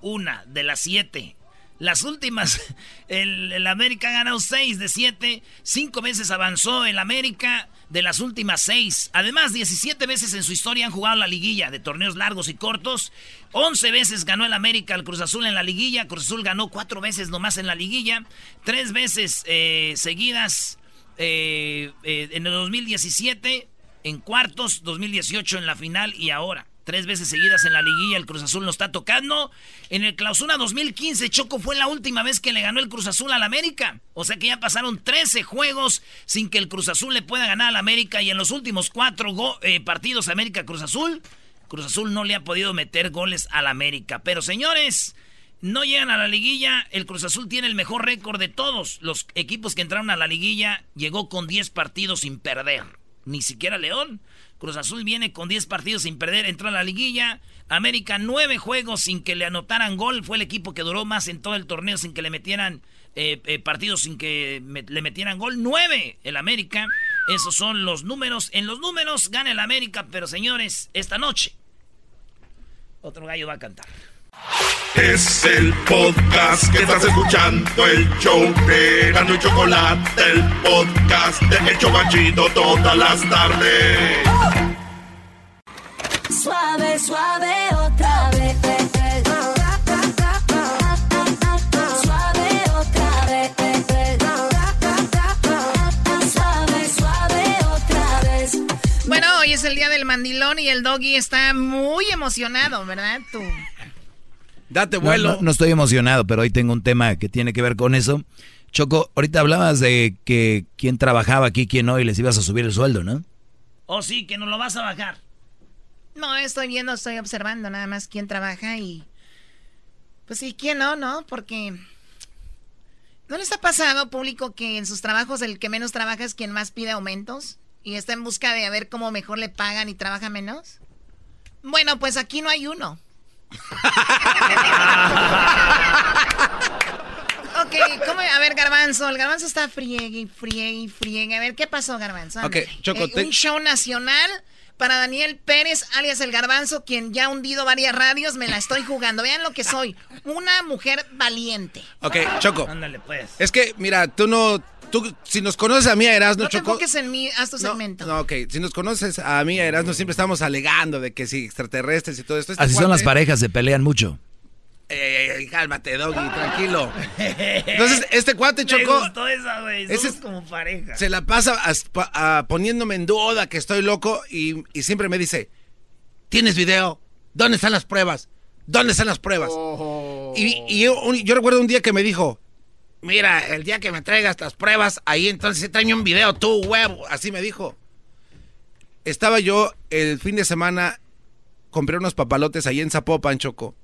una de las siete. Las últimas, el, el América ha ganado seis de siete. Cinco veces avanzó el América de las últimas seis. Además, 17 veces en su historia han jugado la liguilla de torneos largos y cortos. 11 veces ganó el América al Cruz Azul en la liguilla. Cruz Azul ganó cuatro veces nomás en la liguilla. Tres veces eh, seguidas eh, eh, en el 2017. En cuartos, 2018 en la final y ahora. Tres veces seguidas en la liguilla el Cruz Azul lo está tocando. En el clausura 2015, Choco fue la última vez que le ganó el Cruz Azul al América. O sea que ya pasaron 13 juegos sin que el Cruz Azul le pueda ganar al América. Y en los últimos cuatro eh, partidos América-Cruz Azul, Cruz Azul no le ha podido meter goles al América. Pero señores, no llegan a la liguilla. El Cruz Azul tiene el mejor récord de todos los equipos que entraron a la liguilla. Llegó con 10 partidos sin perder. Ni siquiera León. Cruz Azul viene con 10 partidos sin perder, entró a la liguilla. América 9 juegos sin que le anotaran gol. Fue el equipo que duró más en todo el torneo sin que le metieran eh, eh, partidos sin que le metieran gol. 9 el América. Esos son los números. En los números gana el América, pero señores, esta noche otro gallo va a cantar. Es el podcast que estás escuchando, el show de Gano y Chocolate, el podcast de Hecho Banchito todas las tardes. Suave, suave, otra vez. Suave, otra vez. Suave, suave, otra vez. Bueno, hoy es el día del mandilón y el doggy está muy emocionado, ¿verdad? Tú. Date No, vuelo. No, no estoy emocionado, pero hoy tengo un tema que tiene que ver con eso. Choco, ahorita hablabas de que quién trabajaba aquí, quién no, y les ibas a subir el sueldo, ¿no? Oh, sí, que nos lo vas a bajar. No, estoy viendo, estoy observando nada más quién trabaja y... Pues sí, quién no, ¿no? Porque... ¿No les ha pasado, público, que en sus trabajos el que menos trabaja es quien más pide aumentos? Y está en busca de a ver cómo mejor le pagan y trabaja menos. Bueno, pues aquí no hay uno. Ok, ¿cómo? A ver, Garbanzo, el Garbanzo está friegue y friegue y friegue. A ver, ¿qué pasó, Garbanzo? Ok. Choco, Eh, te- Un show nacional para Daniel Pérez, alias el Garbanzo, quien ya ha hundido varias radios, me la estoy jugando. Vean lo que soy, una mujer valiente. Ok, Choco. Ándale, pues. Es que, mira, tú no. Tú, si nos conoces a mí, a Erasno, No te Choco. enfoques en mí, haz tu segmento. No, ok. Si nos conoces a mí, a Erasno, siempre estamos alegando de que sí, extraterrestres y todo esto. Este Así son las parejas, se pelean mucho. Ey, ey, ey, cálmate, Doggy, tranquilo. Entonces, este cuate, Me Choco, gustó esa, güey. Ese Somos es- como pareja. se la pasa a- poniéndome en duda que estoy loco y, y siempre me dice, ¿tienes video? ¿Dónde están las pruebas? ¿Dónde están las pruebas? Y, y yo, un- yo recuerdo un día que me dijo, mira, el día que me traigas las pruebas, ahí entonces tráeme un video tú, huevo. Así me dijo. Estaba yo el fin de semana, compré unos papalotes ahí en Zapopan, Choco.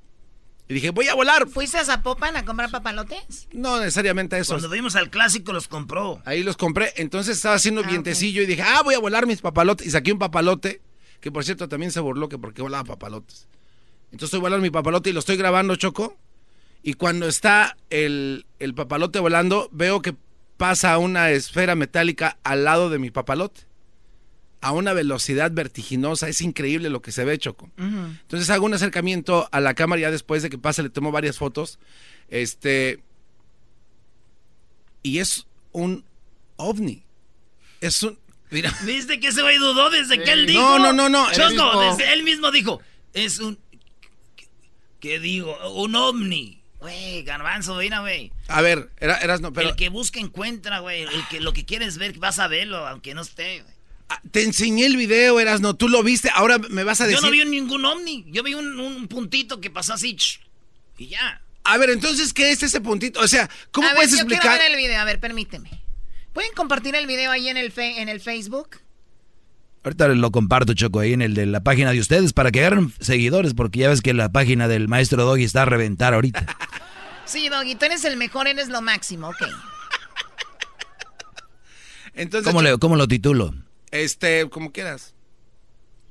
Y dije, voy a volar. ¿Fuiste a Zapopan a comprar papalotes? No necesariamente eso. Cuando fuimos al clásico los compró. Ahí los compré. Entonces estaba haciendo Ah, vientecillo y dije, ah, voy a volar mis papalotes. Y saqué un papalote, que por cierto también se burló que porque volaba papalotes. Entonces estoy volando mi papalote y lo estoy grabando, Choco. Y cuando está el, el papalote volando, veo que pasa una esfera metálica al lado de mi papalote. A una velocidad vertiginosa. Es increíble lo que se ve, Choco. Entonces hago un acercamiento a la cámara ya después de que pasa, le tomo varias fotos. Este. Y es un ovni. Es un. Mira. ¿Viste que ese güey dudó desde que él dijo? No, no, no, no. Choco, Él mismo- desde él mismo dijo. Es un. ¿Qué digo? Un ovni. Güey, garbanzo, mira, güey. A ver, era, eras no, pero. El que busca encuentra, güey. El que lo que quieres ver, vas a verlo, aunque no esté, güey. Ah, Te enseñé el video, eras no. Tú lo viste. Ahora me vas a decir. Yo no vi ningún ovni. Yo vi un, un puntito que pasó así. y ya. A ver, entonces, ¿qué es ese puntito? O sea, ¿cómo a ver, puedes yo explicar? quiero ver el video, a ver, permíteme. ¿Pueden compartir el video ahí en el, fe- en el Facebook? Ahorita lo comparto, Choco, ahí en el de la página de ustedes para que agarren seguidores, porque ya ves que la página del maestro Doggy está a reventar ahorita. Sí, Doggy, tú eres el mejor, eres lo máximo, ok. Entonces, ¿Cómo, le- cómo lo titulo? Este, como quieras.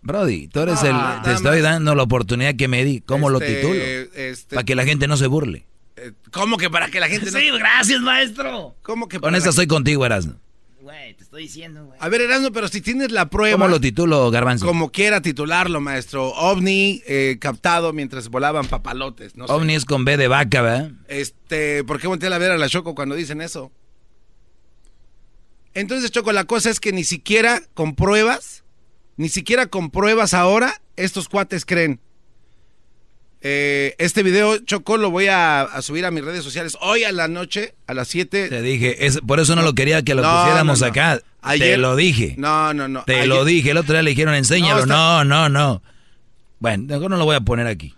Brody, tú eres Ah, el... nada Te estoy dando la oportunidad que me di. ¿Cómo lo Este, titulo? este- Para que la gente no se burle. Eh, ¿Cómo que para que la gente no- Sí, gracias, maestro. ¿Cómo que Con para esa la- estoy contigo, Erasmo. Güey, te estoy diciendo, güey. A ver, Erasmo, pero si tienes la prueba. ¿Cómo lo titulo, Garbanzo? Como quiera titularlo, maestro. OVNI eh, captado mientras volaban papalotes. No sé. OVNI es con B de vaca, ¿verdad? Este, ¿por qué volteé a ver a la Choco cuando dicen eso? Entonces, Choco, la cosa es que ni siquiera con pruebas, ni siquiera con pruebas ahora, estos cuates creen. Eh, este video, Choco, lo voy a, a subir a mis redes sociales hoy a la noche, a las 7. Te dije, es, por eso no lo quería que lo No, pusiéramos no, no. acá. Te lo dije. No, no, no. Te lo dije. El otro día le dijeron, enséñalo. No, no, no. Bueno, mejor no lo voy a poner aquí.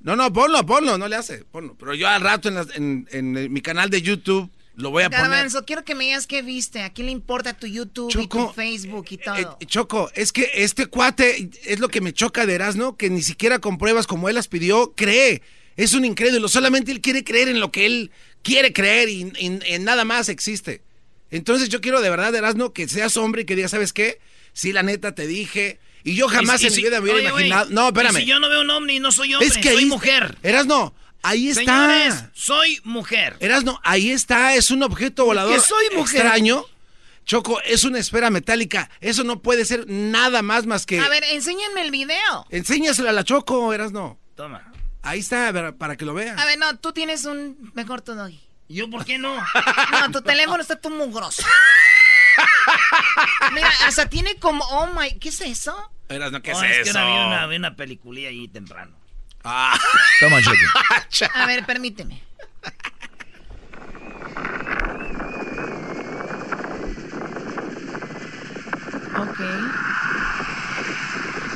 No, no, ponlo, ponlo, no le hace. Ponlo. Pero yo al rato en, las- en- en mi canal de YouTube lo voy a poner. Garbanzo, quiero que me digas qué viste. ¿A quién le importa tu YouTube y tu Facebook y todo? Eh, Choco, es que este cuate es lo que me choca de Erasmo, que ni siquiera con pruebas como él las pidió, cree. Es un incrédulo, solamente él quiere creer en lo que él quiere creer y, y- en nada más existe. Entonces yo quiero de verdad, Erasmo, que seas hombre y que digas, ¿sabes qué? Sí, la neta te dije. Y yo jamás Y si- en y mi si- vida me hubiera oye, imaginado. No, y espérame. Si yo no veo un ovni, no soy hombre, es que soy ahí, mujer. Erasno, ahí está. Señores, soy mujer. Erasno, ahí está, es un objeto volador. que soy mujer. Extraño. Choco, es una esfera metálica. Eso no puede ser nada más más que. A ver, enséñenme el video. Enséñaselo a la Choco, Erasno. Toma. Ahí está, a ver, para que lo vea. A ver, no, tú tienes un mejor tu doggy. ¿Yo por qué no? No, tu teléfono está todo mugroso. Mira, hasta tiene como, oh my, ¿qué es eso? Erasno, ¿qué No, es, que eso? ahora vi una, vi una peliculilla ahí temprano. Ah. Toma, Choco. A ver, permíteme. Ok.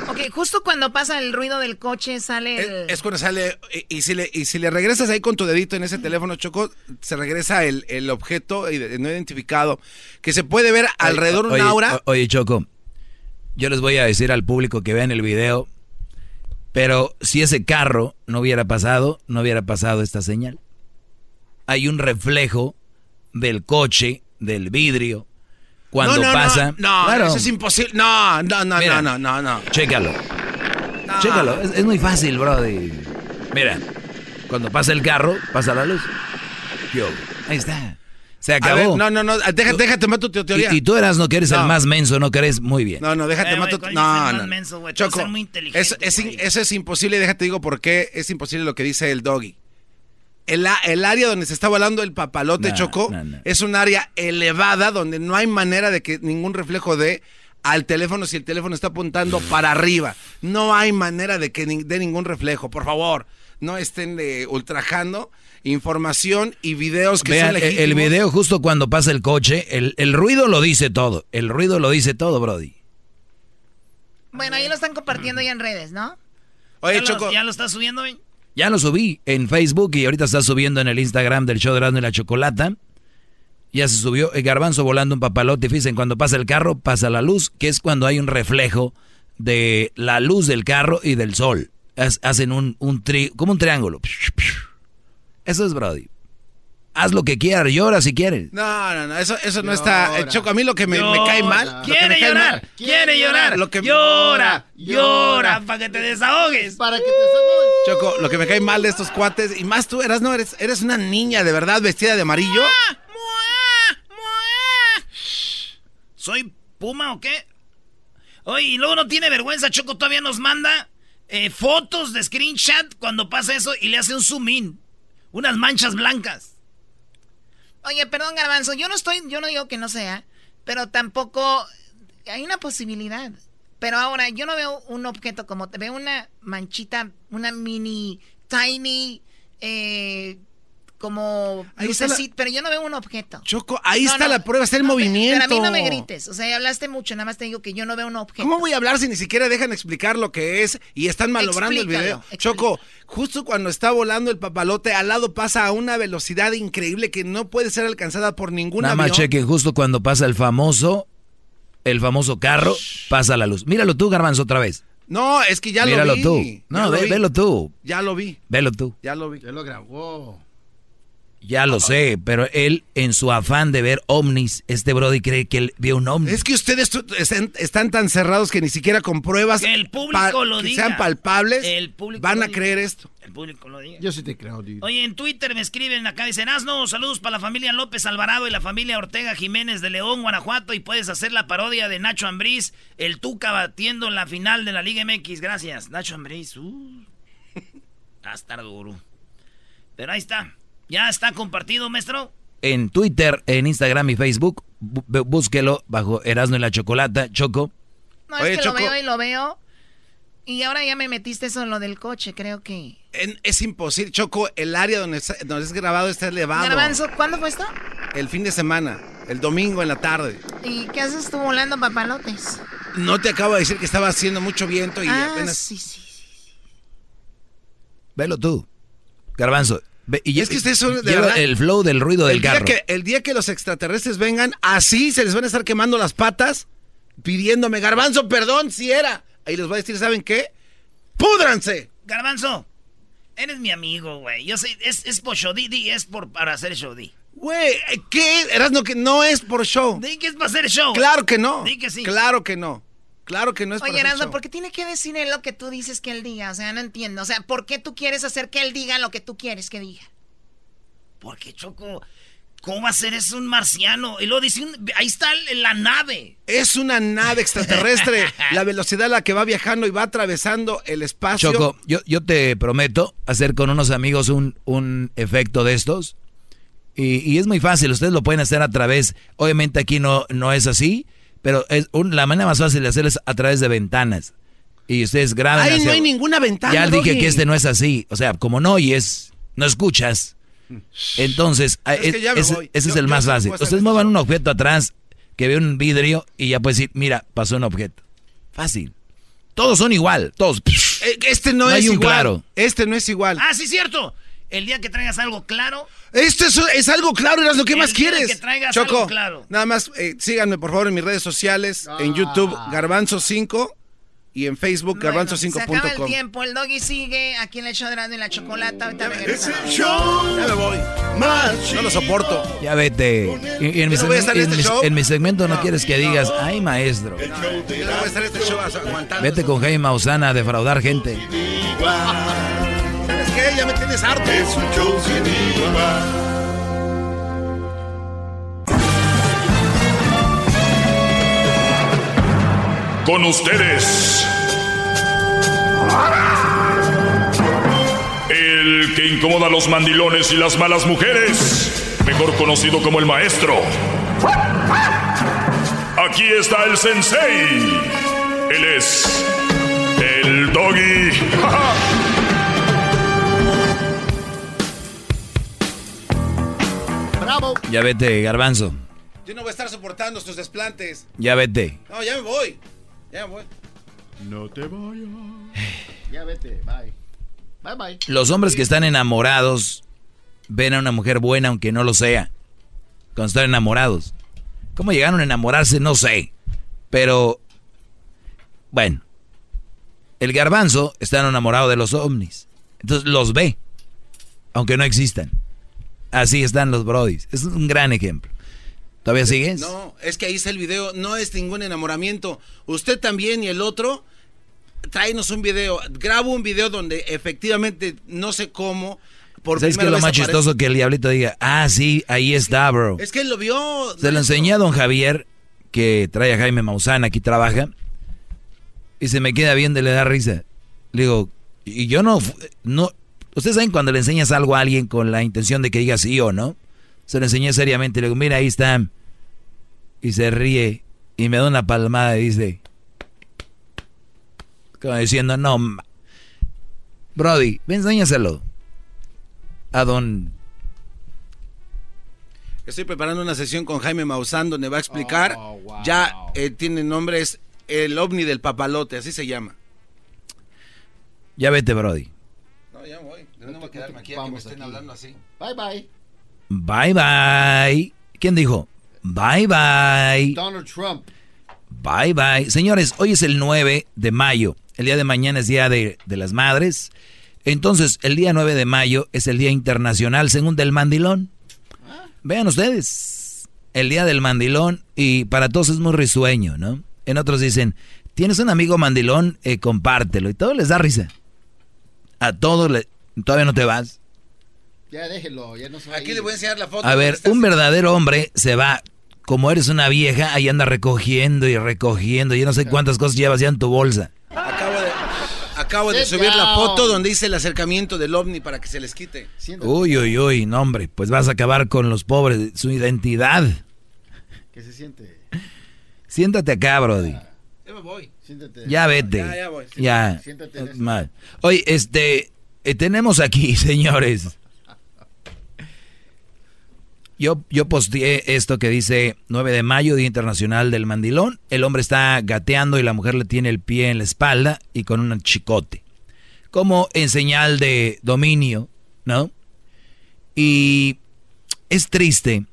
Ok, justo cuando pasa el ruido del coche sale el... Es cuando sale, y, y si le, y si le regresas ahí con tu dedito en ese teléfono, Choco, se regresa el, el objeto no identificado, que se puede ver alrededor Oye, una aura. o- Oye, Choco, yo les voy a decir al público que vean el video, pero si ese carro no hubiera pasado, no hubiera pasado esta señal. Hay un reflejo del coche, del vidrio, cuando no, no, pasa. No, no, Claro. eso es imposible. No, no, no, Mira. no, no, no, no. Chécalo. Chécalo. Es, es muy fácil, brody. Mira, cuando pasa el carro, pasa la luz. Yo, ahí está. Se acabó. ver, no, no, no, déjate, déjate más tu teoría. y, y tú eras, no que eres el más menso, no que eres muy bien. No, no, déjate Eh, güey, tu- ¿cuál No, no. menso, Choco, ser muy inteligente, eso, es, eso es imposible, déjate digo por qué es imposible lo que dice el doggy. El, área donde se está volando el papalote, No, Choco, no, no. es un área elevada donde no hay manera de que ningún reflejo dé al teléfono si el teléfono está apuntando para arriba. No hay manera de que ni- dé ningún reflejo. Por favor, no estén eh, ultrajando información y videos que Vean, son el, legítimos. el video justo cuando pasa el coche, el, el ruido lo dice todo. El ruido lo dice todo, Brody. Bueno, ahí lo están compartiendo ya en redes, ¿no? Oye, ¿Ya, Choco. lo, ¿Ya lo estás subiendo? Ya lo subí en Facebook y ahorita está subiendo en el Instagram del show de Erasmo y la Chocolata. Ya se subió el garbanzo volando un papalote. Fíjense, cuando pasa el carro, pasa la luz, que es cuando hay un reflejo de la luz del carro y del sol. Hacen un, un tri, como un triángulo. Eso es Brody. Haz lo que quieras, llora si quieres. No, no, no, eso, eso no está. eh, Choco, a mí lo que me, me cae mal. Quiere cae llorar, mal- quiere llorar. Lo que- llora, llora, para que te desahogues. Para que te desahogues. Choco, lo que me cae mal de estos cuates, y más tú eras, no, eres, eres una niña de verdad vestida de amarillo. ¿Soy puma o qué? Oye, y luego no tiene vergüenza, Choco todavía nos manda eh, fotos de screenshot cuando pasa eso y le hace un zoom in. Unas manchas blancas. Oye, perdón, Garbanzo, yo no estoy, yo no digo que no sea, pero tampoco hay una posibilidad. Pero ahora, yo no veo un objeto como, veo una manchita, una mini, tiny, eh, como Ahí está la- lucecita, pero yo no veo un objeto. Choco, ahí No, está no, la prueba, está el no, movimiento. Pero a mí no me grites, o sea, hablaste mucho, nada más te digo que yo no veo un objeto. ¿Cómo voy a hablar si ni siquiera dejan explicar lo que es y están malogrando el Explícalo, video? Choco, justo cuando está volando el papalote, al lado pasa a una velocidad increíble que no puede ser alcanzada por ningún Nada más avión. chequen justo cuando pasa el famoso, el famoso carro, pasa la luz. Míralo tú, garbanzo, otra vez. No, es que ya Míralo lo vi. tú. Ya No, ve- vi. velo tú. Ya lo vi, Velo tú. ya lo vi. Ya lo grabó. Ya lo sé, pero él, en su afán de ver ovnis, este Brody cree que él vio un ovni. Es que ustedes están, están tan cerrados que ni siquiera con pruebas Que el público lo que diga. sean palpables El público van a diga. creer esto. El público lo diga. Yo sí te creo, dude. Oye, en Twitter me escriben acá, dicen, Asno, saludos para la familia López Alvarado y la familia Ortega Jiménez de León, Guanajuato, y puedes hacer la parodia de Nacho Ambriz, el Tuca batiendo en la final de la Liga MX. Gracias, Nacho Ambriz. Uh. Va a estar duro. Pero ahí está. Ya está compartido, maestro. En Twitter, en Instagram y Facebook, bú- búsquelo bajo Erasmo y la Chocolata, Choco. No, Oye, es que Choco. lo veo y lo veo. Y ahora ya me metiste eso en lo del coche, creo que... En- es imposible, Choco, el área donde, está- donde es grabado está elevado. Garbanzo, ¿cuándo fue esto? el fin de semana, el domingo en la tarde. ¿Y qué haces tú volando papalotes? No te acabo de decir que estaba haciendo mucho viento y ah, apenas... sí, sí. Velo tú. Garbanzo. Y Es que ustedes son de lleva verdad- el flow del ruido del el día carro. Que, el día que los extraterrestres vengan, así se les van a estar quemando las patas, pidiéndome, garbanzo, perdón, si era. Ahí les voy a decir, ¿saben qué? ¡Púdranse! Garbanzo, eres mi amigo, güey. Yo sé, es, es por show, di, di, es por, para hacer show, di. Güey, ¿qué? Erasno, que no es por show. Di que es para hacer show. Claro que no. Di que sí. Claro que no. Claro que no es Oye, para Erasmo. ¿por qué tiene que decir él lo que tú dices que él diga? O sea, no entiendo. O sea, ¿por qué tú quieres hacer que él diga lo que tú quieres que diga? Porque, Choco, ¿cómo va a ser eso un marciano? Y luego dice, un- ahí está la nave. Es una nave extraterrestre. la velocidad a la que va viajando y va atravesando el espacio. Choco, yo, yo te prometo hacer con unos amigos un, un efecto de estos. Y, y es muy fácil, ustedes lo pueden hacer a través, obviamente aquí no, no es así, pero es un- la manera más fácil de hacerlo es a través de ventanas. Y ustedes graban. Ahí no hay ninguna ventana. Ya dije que este no es así. O sea, como no oyes, no escuchas. Entonces, Es que es- ya me ese, voy. ese es el más fácil. hacer Ustedes muevan un objeto atrás que ve un vidrio y ya puedes decir, mira, pasó un objeto. Fácil. Todos son igual, todos. Eh, Este no, No es hay un igual. claro. Este no es igual. Ah, sí, cierto. El día que traigas algo claro, Esto es, es algo claro, Erasno, ¿qué El más día quieres? que traigas Choco, algo claro. nada más eh, síganme por favor en mis redes sociales, en YouTube Garbanzo5 y en Facebook Se acaba el garbanzo5.com. tiempo, el doggy sigue aquí en el show de y la chocolata. Ahorita regresamos. Ya me voy. No lo soporto. Ya vete. Y, y en, mi voy a segmento, estar en en este mi- show. en mi segmento no quieres que digas, ay maestro. Yo no voy a estar este show aguantando. Vete con Jaime Maussan a defraudar gente. ¿Sabes qué? Ya me tienes harto. Es un show sin igual. Con ustedes. El que incomoda a los mandilones y las malas mujeres. Mejor conocido como el maestro. Aquí está el sensei. Él es. El doggy. Bravo. Ya vete, garbanzo. Yo no voy a estar soportando estos desplantes. Ya vete. No, ya me voy. Ya me voy. No te vayas. Ya vete, bye. Bye bye. Los hombres que están enamorados ven a una mujer buena aunque no lo sea. Cuando están enamorados. ¿Cómo llegaron a enamorarse? No sé. Pero, bueno. El garbanzo está enamorado de los ovnis. Entonces los ve. Aunque no existan. Así están los brodis. Es un gran ejemplo. ¿Todavía sigues? No, es que ahí está el video. No es ningún enamoramiento. Usted también y el otro, tráenos un video. Grabo un video donde efectivamente no sé cómo. Por ¿Sabes qué es primera lo más aparece- chistoso que el diablito diga? Ah, sí, ahí está, bro. Es que él lo vio. Se lo enseñé a don Javier, que trae a Jaime Maussan, aquí trabaja, y se me queda viendo y le da risa. Le digo, y yo no, no, ustedes saben cuando le enseñas algo a alguien con la intención de que diga sí o no, se lo enseñé seriamente, le digo, mira, ahí está, y se ríe, y me da una palmada y dice, como diciendo, no, Brody, ven, enséñaselo a don Estoy preparando una sesión con Jaime Maussan donde va a explicar. Ya eh, tiene nombre, es el ovni del papalote, así se llama. Ya vete, Brody. No, ya voy. No voy a quedarme aquí a que me estén hablando así. Bye bye. Bye bye. ¿Quién dijo? Bye bye. Donald Trump. Bye bye. Señores, hoy es el 9 de mayo. El día de mañana es Día de, de las Madres. Entonces, el día 9 de mayo es el Día Internacional, según del mandilón. Vean ustedes, el Día del Mandilón y para todos es muy risueño, ¿no? En otros dicen, tienes un amigo mandilón, eh, compártelo. Y todo les da risa. A todos le... Todavía no te vas. Ya déjelo, ya no se va Aquí ir. le voy a enseñar la foto. A ver, un verdadero hombre se va. Como eres una vieja, ahí anda recogiendo y recogiendo. Yo no sé cuántas cosas llevas ya en tu bolsa. Acabo de, acabo de subir la foto donde hice el acercamiento del ovni para que se les quite. Uy, uy, uy, no, hombre. Pues vas a acabar con los pobres, su identidad. ¿Qué se siente? Siéntate acá, Brody. Ya me voy. Siéntate. Ya vete. Ya, ya voy. Ya. Siéntate en eso. Mal. Oye, este, eh, tenemos aquí, señores. Yo, yo posteé esto que dice 9 de mayo, Día Internacional del Mandilón. El hombre está gateando y la mujer le tiene el pie en la espalda y con un chicote. Como en señal de dominio, ¿no? Y es triste,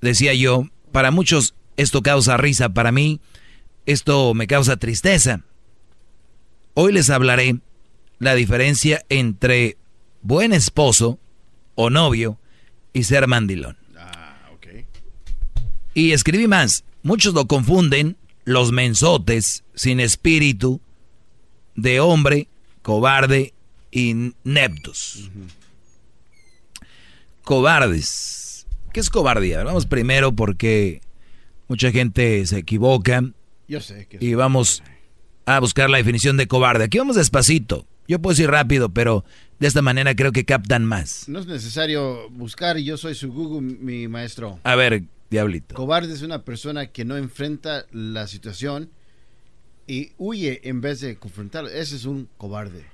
decía yo, para muchos esto causa risa, para mí esto me causa tristeza. Hoy les hablaré la diferencia entre buen esposo o novio y ser mandilón. Y escribí más. Muchos lo confunden, los mensotes, sin espíritu, de hombre, cobarde y neptos. Cobardes. ¿Qué es cobardía? Vamos primero porque mucha gente se equivoca. Yo sé que Y vamos a buscar la definición de cobarde. Aquí vamos despacito. Yo puedo ir rápido, pero de esta manera creo que captan más. No es necesario buscar yo soy su Google, mi maestro. A ver, diablito. Cobarde es una persona que no enfrenta la situación y huye en vez de confrontarlo. Ese es un cobarde.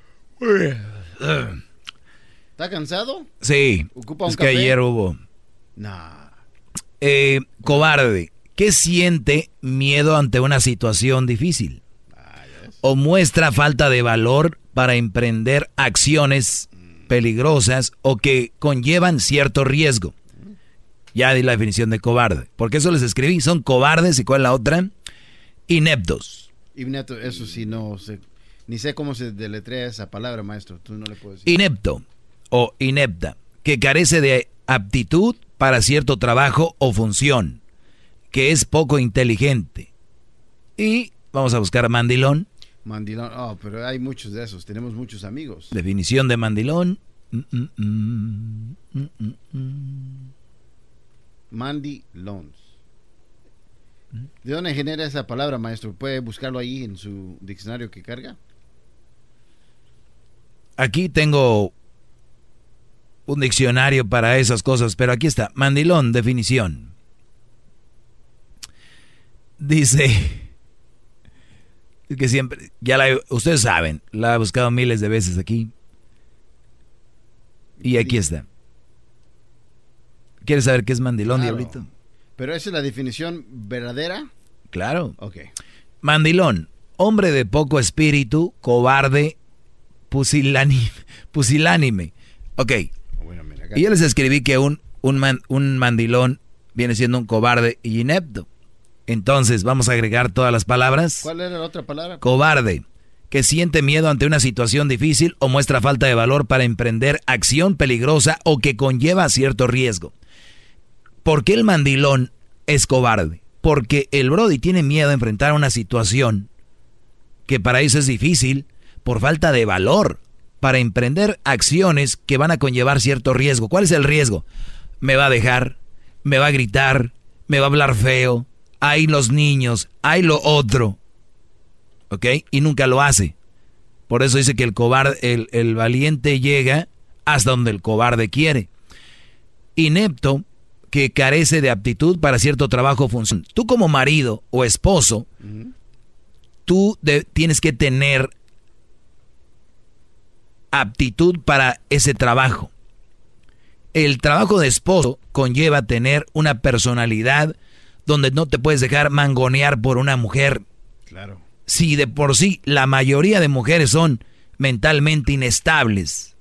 ¿Está cansado? Sí. ¿Ocupa un es que ayer hubo. Nah. Eh, cobarde. ¿Qué siente miedo ante una situación difícil? O muestra falta de valor para emprender acciones peligrosas o que conllevan cierto riesgo. Ya di la definición de cobarde. Porque eso les escribí. Son cobardes y cuál es la otra? Ineptos. Y neto, eso sí, no sé. Ni sé cómo se deletrea esa palabra, maestro. Tú no le puedes decir. Inepto o inepta. Que carece de aptitud para cierto trabajo o función. Que es poco inteligente. Y vamos a buscar mandilón. Mandilón. Oh, pero hay muchos de esos. Tenemos muchos amigos. Definición de mandilón. Mm. ¿De dónde genera esa palabra, maestro? ¿Puede buscarlo ahí en su diccionario que carga? Aquí tengo un diccionario para esas cosas, pero aquí está. Mandilón, definición. Dice que siempre, ya la, ustedes saben, la he buscado miles de veces aquí. Y aquí está. ¿Quieres saber qué es mandilón, Claro. diablito? Pero esa es la definición verdadera. Claro. Ok. Mandilón, hombre de poco espíritu, cobarde, pusilánime. pusilánime. Ok. Y yo les escribí que un, un, man- un mandilón viene siendo un cobarde y inepto. Entonces, vamos a agregar todas las palabras. ¿Cuál era la otra palabra? Cobarde, que siente miedo ante una situación difícil o muestra falta de valor para emprender acción peligrosa o que conlleva cierto riesgo. ¿Por qué el mandilón es cobarde? Porque el Brody tiene miedo a enfrentar una situación que para eso es difícil por falta de valor para emprender acciones que van a conllevar cierto riesgo. ¿Cuál es el riesgo? Me va a dejar, me va a gritar, me va a hablar feo, hay los niños, hay lo otro. ¿Ok? Y nunca lo hace. Por eso dice que el cobarde, el, el valiente llega hasta donde el cobarde quiere. Inepto, que carece de aptitud para cierto trabajo o función. Tú como marido o esposo, tú de- tienes que tener aptitud para ese trabajo. El trabajo de esposo conlleva tener una personalidad donde no te puedes dejar mangonear por una mujer. Claro. Si de por sí la mayoría de mujeres son mentalmente inestables,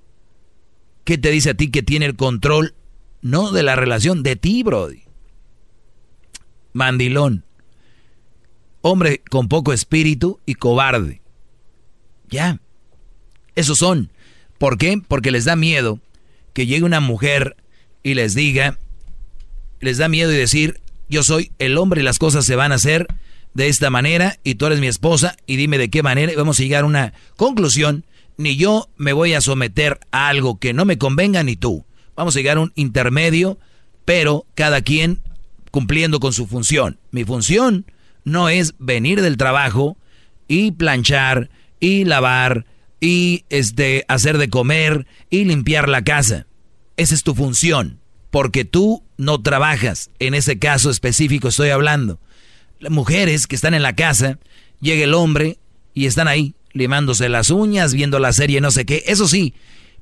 ¿qué te dice a ti que tiene el control no de la relación de ti, Brody? Mandilón. Hombre con poco espíritu y cobarde. Ya. Esos son. ¿Por qué? Porque les da miedo que llegue una mujer y les diga, les da miedo y decir, yo soy el hombre y las cosas se van a hacer de esta manera y tú eres mi esposa y dime de qué manera y vamos a llegar a una conclusión. Ni yo me voy a someter a algo que no me convenga ni tú. Vamos a llegar a un intermedio, pero cada quien cumpliendo con su función. Mi función no es venir del trabajo y planchar y lavar y este hacer de comer y limpiar la casa. Esa es tu función, porque tú no trabajas. En ese caso específico estoy hablando. Las mujeres que están en la casa, llega el hombre y están ahí limándose las uñas, viendo la serie no sé qué. Eso sí,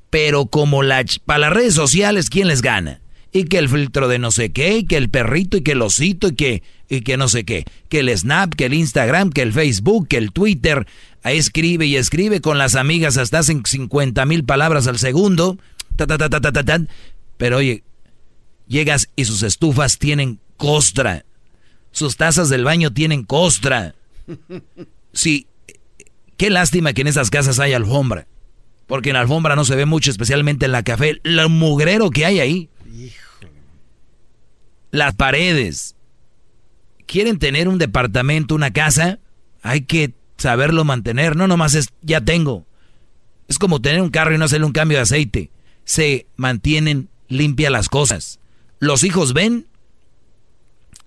pero como la para las redes sociales, ¿quién les gana? y que el filtro de no sé qué, y que el perrito, y que el osito, y que, y que no sé qué, que el Snap, que el Instagram, que el Facebook, que el Twitter, ahí escribe y escribe con las amigas hasta hacen 50 mil palabras al segundo, ta, ta, ta, pero oye, llegas y sus estufas tienen costra, sus tazas del baño tienen costra. Sí, qué lástima que en esas casas hay alfombra. Porque en la alfombra no se ve mucho, especialmente en la café. Lo mugrero que hay ahí. Las paredes. ¿Quieren tener un departamento, una casa? Hay que saberlo mantener. No nomás es, ya tengo. Es como tener un carro y no hacerle un cambio de aceite. Se mantienen limpias las cosas. Los hijos ven.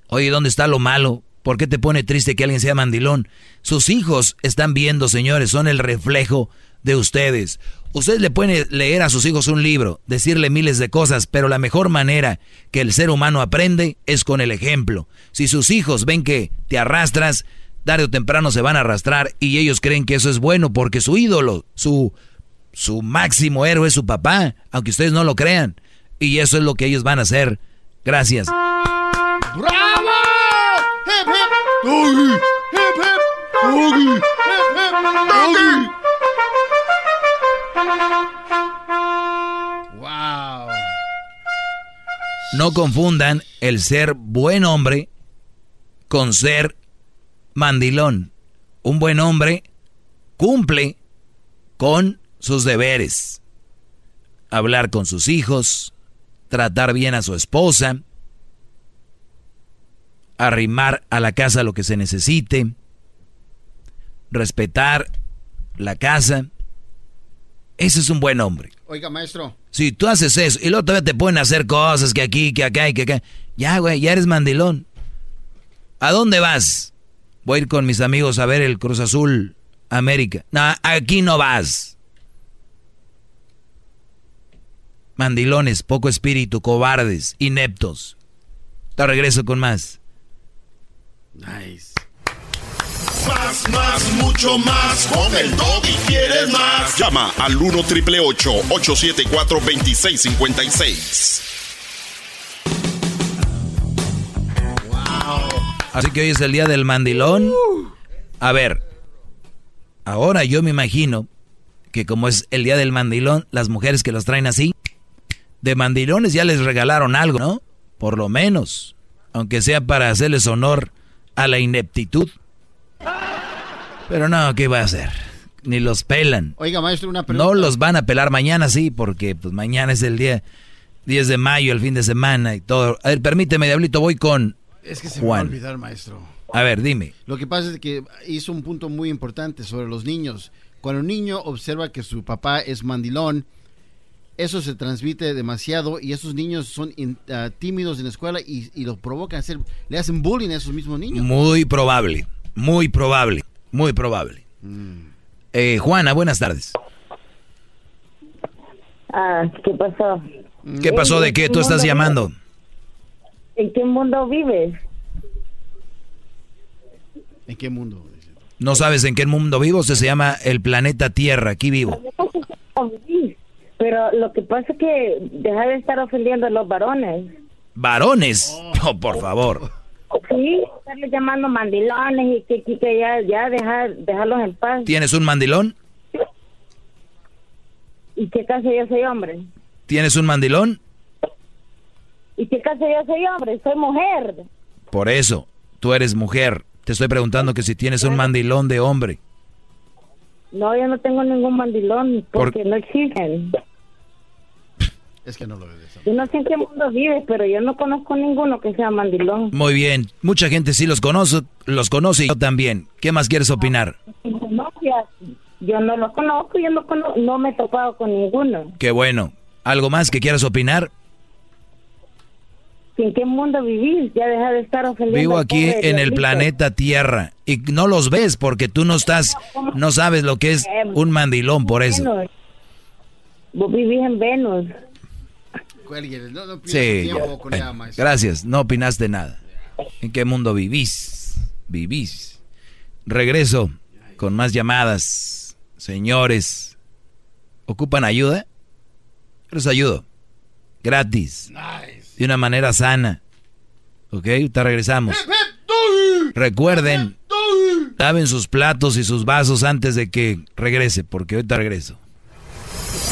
Oye, ¿dónde está lo malo? ¿Por qué te pone triste que alguien sea mandilón? Sus hijos están viendo, señores, son el reflejo de ustedes. Ustedes le pueden leer a sus hijos un libro, decirle miles de cosas, pero la mejor manera que el ser humano aprende es con el ejemplo. Si sus hijos ven que te arrastras, tarde o temprano se van a arrastrar y ellos creen que eso es bueno porque su ídolo, su, su máximo héroe es su papá, aunque ustedes no lo crean. Y eso es lo que ellos van a hacer. Gracias. ¡Bravo! ¡Hip, hip! ¡Doggy! ¡Hip, hip! ¡Doggy! ¡Hip, hip! ¡Doggy! ¡Wow! No confundan el ser buen hombre con ser mandilón. Un buen hombre cumple con sus deberes. Hablar con sus hijos, tratar bien a su esposa, arrimar a la casa lo que se necesite, respetar la casa. Ese es un buen hombre. Oiga, maestro. Si tú haces eso y luego todavía te pueden hacer cosas que aquí, que acá y que acá. Ya, güey, ya eres mandilón. ¿A dónde vas? Voy a ir con mis amigos a ver el Cruz Azul América. No, aquí no vas. Mandilones, poco espíritu, cobardes, ineptos. Te regreso con más. Nice. Más, más, mucho más. Con el y quieres más. Llama al 1 triple 874 2656. Así que hoy es el día del mandilón. A ver, ahora yo me imagino que como es el día del mandilón, las mujeres que los traen así, de mandilones ya les regalaron algo, ¿no? Por lo menos, aunque sea para hacerles honor a la ineptitud. Pero no, ¿qué va a hacer? Ni los pelan. Oiga, maestro, una pregunta. No los van a pelar mañana, sí, porque pues mañana es el día 10 de mayo, el fin de semana y todo. A ver, permíteme, Diablito, voy con Es que se me va a Juan. olvidar, maestro. A ver, dime. Lo que pasa es que hizo un punto muy importante sobre los niños. Cuando un niño observa que su papá es mandilón, eso se transmite demasiado y esos niños son in- ah, tímidos en la escuela y, y los provocan a hacer, le hacen bullying a esos mismos niños. Muy probable, muy probable, muy probable. Eh, Juana, buenas tardes. Ah, ¿qué pasó? ¿Qué pasó de qué? ¿Tú estás llamando? ¿En qué mundo vives? ¿En qué mundo? ¿No sabes en qué mundo vivo? Usted se llama el planeta Tierra, aquí vivo. Pero lo que pasa es que deja de estar ofendiendo a los varones. Varones, oh, por favor. Sí, estarle llamando mandilones y que, que, que ya, ya dejar, dejarlos en paz. ¿Tienes un mandilón? ¿Y qué caso yo soy hombre? ¿Tienes un mandilón? ¿Y qué caso yo soy hombre? Soy mujer. Por eso, tú eres mujer. Te estoy preguntando que si tienes un mandilón de hombre. No, yo no tengo ningún mandilón Por- porque no existen. Es que no lo ves. Yo no sé en qué mundo vives, pero yo no conozco ninguno que sea mandilón. Muy bien, mucha gente sí los conoce, los conoce y yo también. ¿Qué más quieres opinar? Yo no los conozco, yo no, cono- no me he topado con ninguno. Qué bueno. ¿Algo más que quieras opinar? ¿En qué mundo vivís? Ya deja de estar ofendiendo. Vivo aquí pobre en el planeta Tierra y no los ves porque tú no estás, no sabes lo que es un mandilón por eso. Vos vivís en Venus. Cuélguele, no, no Sí, tiempo con Bueno, gracias, no opinaste nada. ¿En qué mundo vivís? Vivís. Regreso con más llamadas. Señores, ¿ocupan ayuda? Yo les ayudo. Gratis. de una manera sana. ¿Ok? Te regresamos. Recuerden, laven sus platos y sus vasos antes de que regrese, porque hoy te regreso.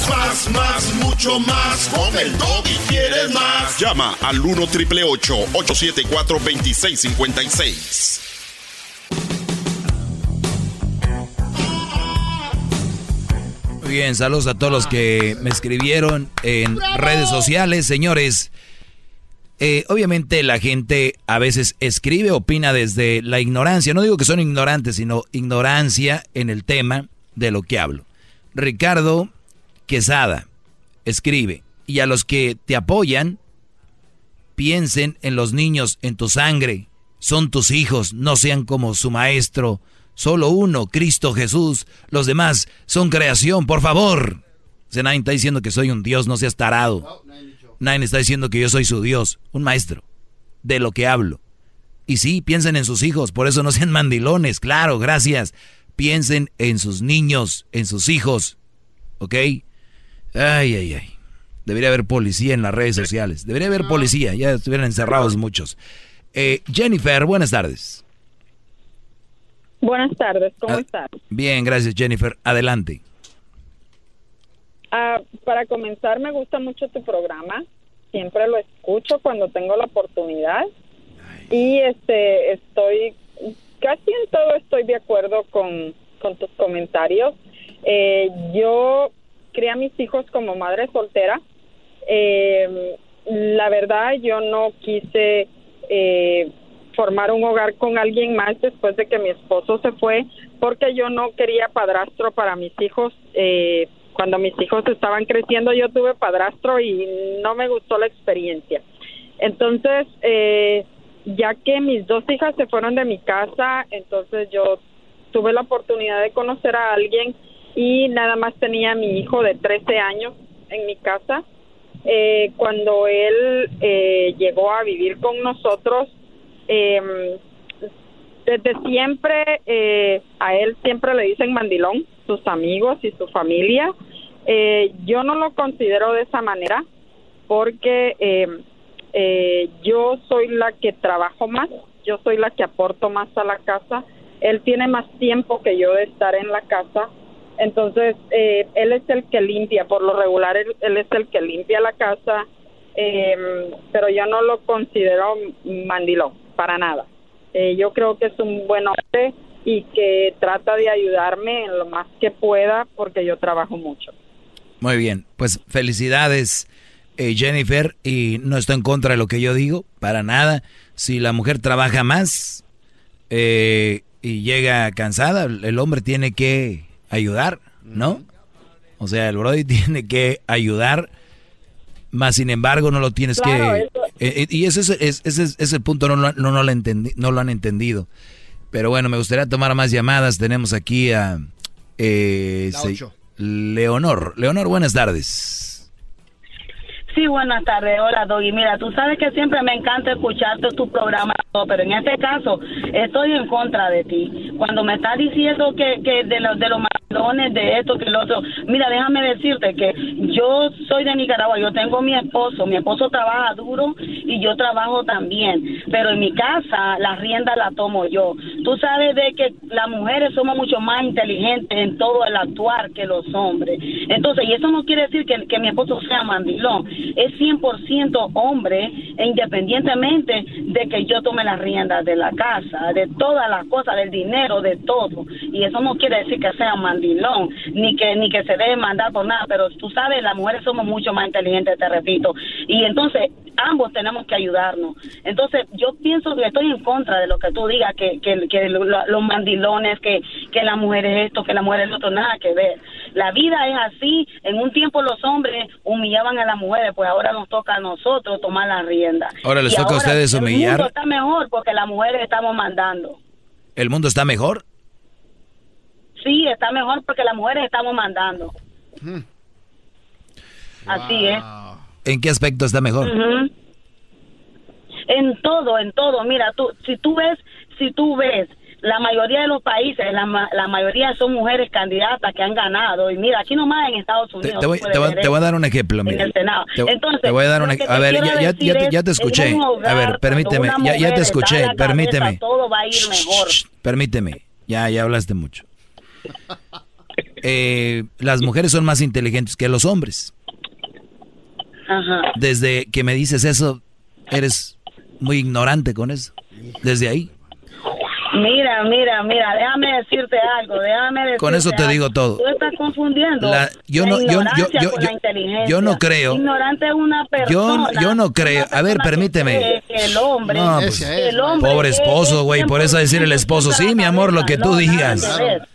Más, más, mucho más. Con el y quieres más. Llama al 1 triple 874 2656. Muy bien, saludos a todos los que me escribieron en redes sociales, señores. Eh, obviamente la gente a veces escribe, opina desde la ignorancia. No digo que son ignorantes, sino ignorancia en el tema de lo que hablo. Ricardo Quesada escribe, y a los que te apoyan, piensen en los niños, en tu sangre. Son tus hijos, no sean como su maestro. Solo uno, Cristo Jesús. Los demás son creación, por favor. nadie está diciendo que soy un Dios, no seas tarado. Nadie está diciendo que yo soy su Dios, un maestro, de lo que hablo. Y sí, piensen en sus hijos, por eso no sean mandilones, claro, gracias. Piensen en sus niños, en sus hijos, ¿ok? Ay, ay, ay. Debería haber policía en las redes sociales. Debería haber policía, ya estuvieran encerrados muchos. Eh, Jennifer, buenas tardes. Buenas tardes, ¿cómo ah, estás? Bien, gracias Jennifer. Adelante. Ah, para comenzar, me gusta mucho tu programa. Siempre lo escucho cuando tengo la oportunidad. Y este, estoy, casi en todo estoy de acuerdo con, tus comentarios. Eh, yo a mis hijos como madre soltera. Eh, la verdad, yo no quise eh, formar un hogar con alguien más después de que mi esposo se fue, porque yo no quería padrastro para mis hijos. Eh, cuando mis hijos estaban creciendo yo tuve padrastro y no me gustó la experiencia. Entonces, eh, ya que mis dos hijas se fueron de mi casa, entonces yo tuve la oportunidad de conocer a alguien y nada más tenía a mi hijo de 13 años en mi casa. Eh, cuando él eh, llegó a vivir con nosotros, eh, desde siempre a él siempre le dicen mandilón, sus amigos y su familia. Eh, yo no lo considero de esa manera porque eh, eh, yo soy la que trabajo más, yo soy la que aporto más a la casa, él tiene más tiempo que yo de estar en la casa, entonces él es el que limpia, por lo regular él, es el que limpia la casa, em, pero yo no lo considero mandilón, para nada. yo creo que es un buen hombre y que trata de ayudarme en lo más que pueda porque yo trabajo mucho. Muy bien, pues felicidades eh, Jennifer y no estoy en contra de lo que yo digo, para nada. Si la mujer trabaja más eh, y llega cansada, el hombre tiene que ayudar, ¿no? O sea, el Brody tiene que ayudar, más sin embargo no lo tienes que... Eh, y ese es, ese, ese punto no, no, no, lo no lo han entendido. Pero bueno, me gustaría tomar más llamadas. Tenemos aquí a... Eh, Leonor. Leonor, buenas tardes. Sí, buenas tardes. Hola, Doggy. Mira, tú sabes que siempre me encanta escucharte tu programa, pero en este caso estoy en contra de ti. Cuando me estás diciendo que, que de, los de los malones, de esto, que lo otro, mira, déjame decirte que yo soy de Nicaragua, yo tengo mi esposo, mi esposo trabaja duro y yo trabajo también, pero en mi casa la rienda la tomo yo. Tú sabes de que las mujeres somos mucho más inteligentes en todo el actuar que los hombres. Entonces, y eso no quiere decir que, que mi esposo sea mandilón es 100% hombre independientemente de que yo tome las riendas de la casa, de todas las cosas, del dinero, de todo. Y eso no quiere decir que sea mandilón, ni que ni que se debe mandar por nada, pero tú sabes, las mujeres somos mucho más inteligentes, te repito. Y entonces ambos tenemos que ayudarnos. Entonces yo pienso que estoy en contra de lo que tú digas, que, que, los mandilones, que, que la mujer es esto, que la mujer es otro, nada que ver. La vida es así. En un tiempo los hombres humillaban a las mujeres, pues ahora nos toca a nosotros tomar la rienda. Ahora les toca a ustedes humillar. El mundo está mejor porque las mujeres estamos mandando. ¿El mundo está mejor? Sí, está mejor porque las mujeres estamos mandando. Hmm. Así es. ¿En qué aspecto está mejor? En todo, en todo. Mira, tú, si tú ves, si tú ves la mayoría de los países, la, la mayoría son mujeres candidatas que han ganado. Y mira, aquí nomás en Estados Unidos. te voy, te voy- ver te voy a dar un ejemplo, en mira. el Senado. Entonces, te voy a dar un ejemplo. A ver, ya, ya, ya te- es, ya te en escuché. hogar, A ver, permíteme. Ya, ya te escuché. cabeza, Permíteme. todo va a ir mejor. Permíteme. Ya, ya hablaste mucho. Eh, las mujeres son más inteligentes que los hombres. Ajá. Desde que me dices eso, eres muy ignorante con eso. Desde ahí. Mira, mira, mira, déjame decirte algo, déjame decirte Con eso te algo. digo todo. Tú estás confundiendo La- yo la no- yo- yo- yo- con yo- la inteligencia. yo no creo. Ignorante es una Yo, persona. yo no creo. A ver, permíteme. cree que el hombre, No, pues, el hombre Pobre es- esposo, es güey. Por eso decir el esposo, sí, mi amor, lo que tú digas. ver.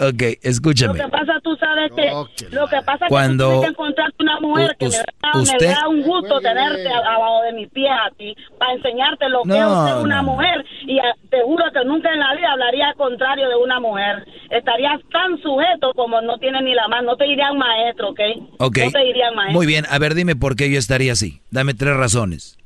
Ok, escúchame. Lo que pasa, tú sabes que lo que pasa es Cuando- que tú tienes que encontrarte una mujer que us- de verdad me usted- da un gusto tenerte abajo de mis pies a ti para enseñarte lo que No, es ser una no, mujer y a- te juro que nunca en la vida hablaría al contrario de una mujer. Estarías tan sujeto como no tienes ni la mano, no te dirían maestro, ¿ok? Ok. No te dirían maestro. Muy bien. A ver, dime por qué yo estaría así. Dame tres razones.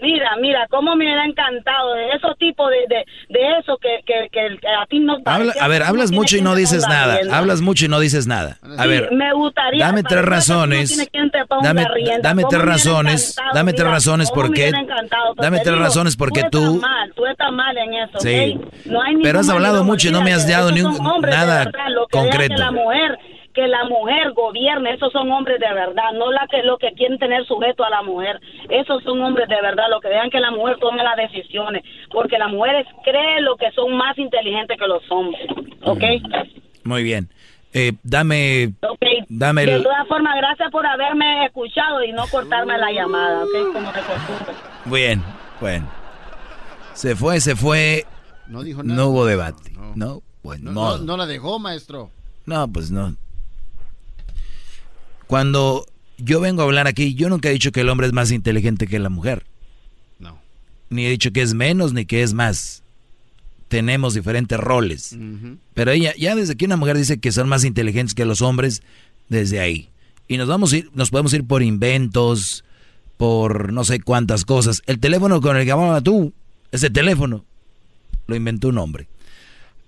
Mira, mira, cómo me hubiera encantado de esos tipos de, de, de eso que, que, que, a ti no Habla- a ver, hablas mucho y no dices nada. Hablas mucho y no dices nada. A Sí, ver, me gustaría dame tres no razones. ponga Dame, dame ¿Cómo tres razones. Dame tres razones ¿cómo por me qué. hubiera encantado? Pero Dame tres razones porque tú. Estás mal, tú estás mal en eso. Sí. No hay Pero has hablado mucho y no me has dado ni nada verdad, concreto. La mujer que la mujer gobierne, esos son hombres de verdad, no la que lo que quieren tener sujeto a la mujer. Esos son hombres de verdad, lo que dejan que la mujer tome las decisiones, porque las mujeres creen lo que son más inteligentes que los hombres, ¿ok? Muy bien. Eh, dame. Dame De todas formas, gracias por haberme escuchado y no cortarme la llamada, ¿ok? Como. Bien, bueno. Se fue, se fue. No dijo No nada. hubo debate. No, bueno, No, modo. no, no la dejó, maestro. No, pues no. Cuando yo vengo a hablar aquí, yo nunca he dicho que el hombre es más inteligente que la mujer. No. Ni he dicho que es menos ni que es más. Tenemos diferentes roles. Pero ella, ya desde que una mujer dice que son más inteligentes que los hombres, desde ahí. Y nos vamos a ir, nos podemos ir por inventos, por no sé cuántas cosas. El teléfono con el que hablaba tú, ese teléfono, lo inventó un hombre.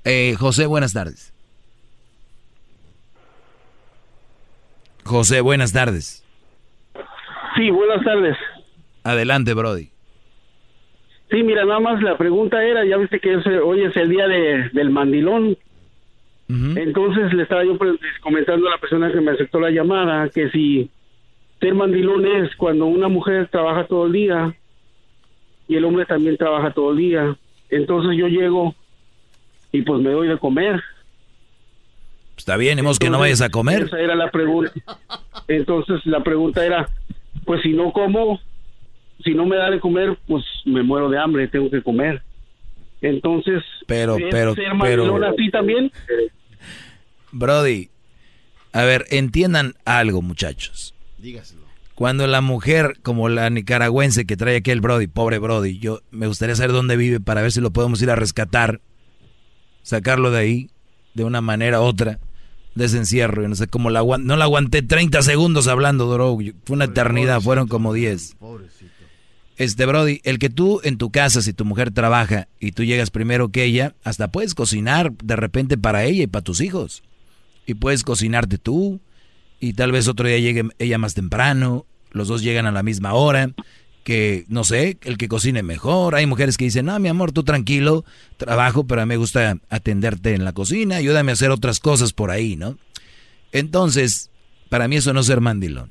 Eh, José, buenas tardes. José, buenas tardes. Sí, buenas tardes. Adelante, Brody. Sí, mira, nada más la pregunta era, ya viste que es- hoy es el día de, del mandilón. Entonces le estaba yo comentando a la persona que me aceptó la llamada que si ser mandilón es cuando una mujer trabaja todo el día y el hombre también trabaja todo el día. Entonces yo llego y pues me doy de comer. Está bien, hemos que no vayas a comer. Esa era la pregunta. Entonces la pregunta era, pues si no como, si no me da de comer, pues me muero de hambre, tengo que comer. Entonces, Pero, ¿es pero, ser pero, así también? Brody, a ver, entiendan algo, muchachos. Dígaselo. Cuando la mujer, como la nicaragüense que trae aquí el Brody, pobre Brody, yo me gustaría saber dónde vive para ver si lo podemos ir a rescatar, sacarlo de ahí, de una manera u otra, de ese encierro. Yo no sé cómo la aguanté, no la aguanté 30 segundos hablando, duró, fue una eternidad, fueron como 10. Este Brody, el que tú en tu casa, si tu mujer trabaja y tú llegas primero que ella, hasta puedes cocinar de repente para ella y para tus hijos. Y puedes cocinarte tú, y tal vez otro día llegue ella más temprano, los dos llegan a la misma hora, que no sé, el que cocine mejor. Hay mujeres que dicen, no, mi amor, tú tranquilo, trabajo, pero a mí me gusta atenderte en la cocina, ayúdame a hacer otras cosas por ahí, ¿no? Entonces, para mí eso no es ser mandilón.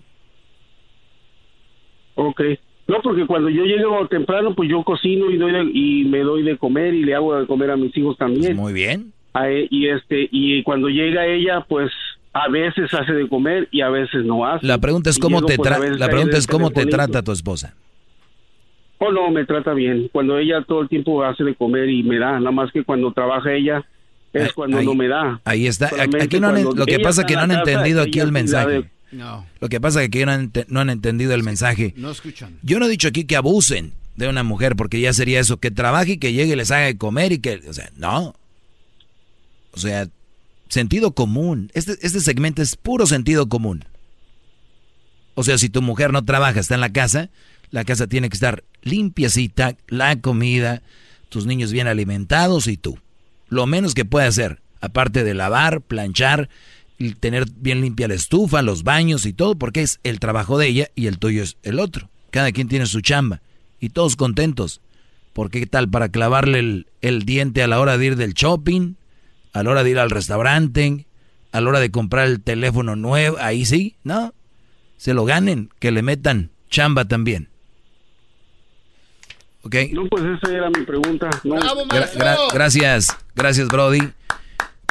Ok. No, porque cuando yo llego temprano, pues yo cocino y, doy de- y me doy de comer y le hago de comer a mis hijos también. Muy bien. A e- y este y cuando llega ella, pues a veces hace de comer y a veces no hace. La pregunta es cómo llego, te pues, la pregunta es cómo te trata tu esposa. Oh, no, me trata bien. Cuando ella todo el tiempo hace de comer y me da, nada más que cuando trabaja ella es cuando ahí- no me da. Ahí está. Solamente Aquí no han- cuando lo que pasa es que no han casa, entendido aquí el mensaje. de- No. Lo que pasa es que aquí no han, no han entendido el mensaje. No escuchan. Yo no he dicho aquí que abusen de una mujer, porque ya sería eso, que trabaje y que llegue y les haga de comer y que, o sea, no. O sea, sentido común. Este, este segmento es puro sentido común. O sea, si tu mujer no trabaja, está en la casa, la casa tiene que estar limpiecita, la comida, tus niños bien alimentados y tú. Lo menos que puede hacer, aparte de lavar, planchar, y tener bien limpia la estufa, los baños y todo, porque es el trabajo de ella y el tuyo es el otro. Cada quien tiene su chamba y todos contentos. Porque qué tal para clavarle el, el diente a la hora de ir del shopping, a la hora de ir al restaurante, a la hora de comprar el teléfono nuevo, ahí sí, ¿no? Se lo ganen, que le metan chamba también. ¿Ok? No, pues esa era mi pregunta. No. Gra- gra- gracias, gracias Brody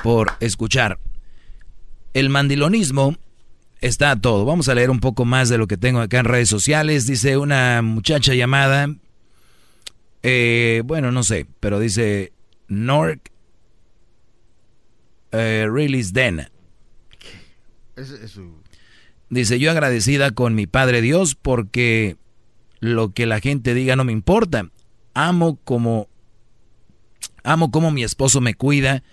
por escuchar. El mandilonismo está a todo. Vamos a leer un poco más de lo que tengo acá en redes sociales. Dice una muchacha llamada, eh, bueno, no sé, pero dice Nork eh, Release Den. Es, es su- Dice, yo agradecida con mi Padre Dios porque lo que la gente diga no me importa. Amo como amo como mi esposo me cuida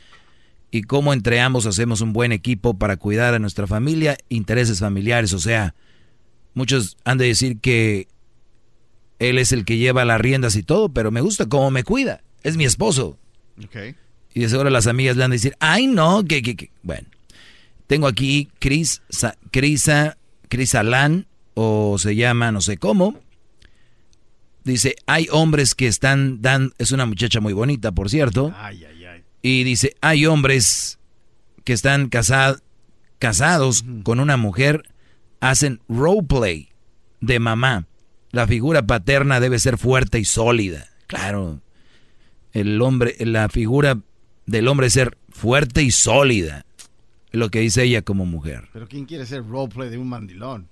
y cómo entre ambos hacemos un buen equipo para cuidar a nuestra familia, intereses familiares, o sea, muchos han de decir que él es el que lleva las riendas y todo, pero me gusta cómo me cuida. Es mi esposo. Ok. Y de seguro las amigas le han de decir, ay no, que, que, que. Bueno, tengo aquí Cris, Sa- Crisa, Crisalán, o se llama no sé cómo. Dice, hay hombres que están dan, es una muchacha muy bonita, por cierto. Ay, ay, ay. Y dice, hay hombres que están casa- casados con una mujer, hacen roleplay de mamá. La figura paterna debe ser fuerte y sólida. Claro. El hombre, la figura del hombre ser fuerte y sólida. Lo que dice ella como mujer. Pero ¿quién quiere ser roleplay de un mandilón?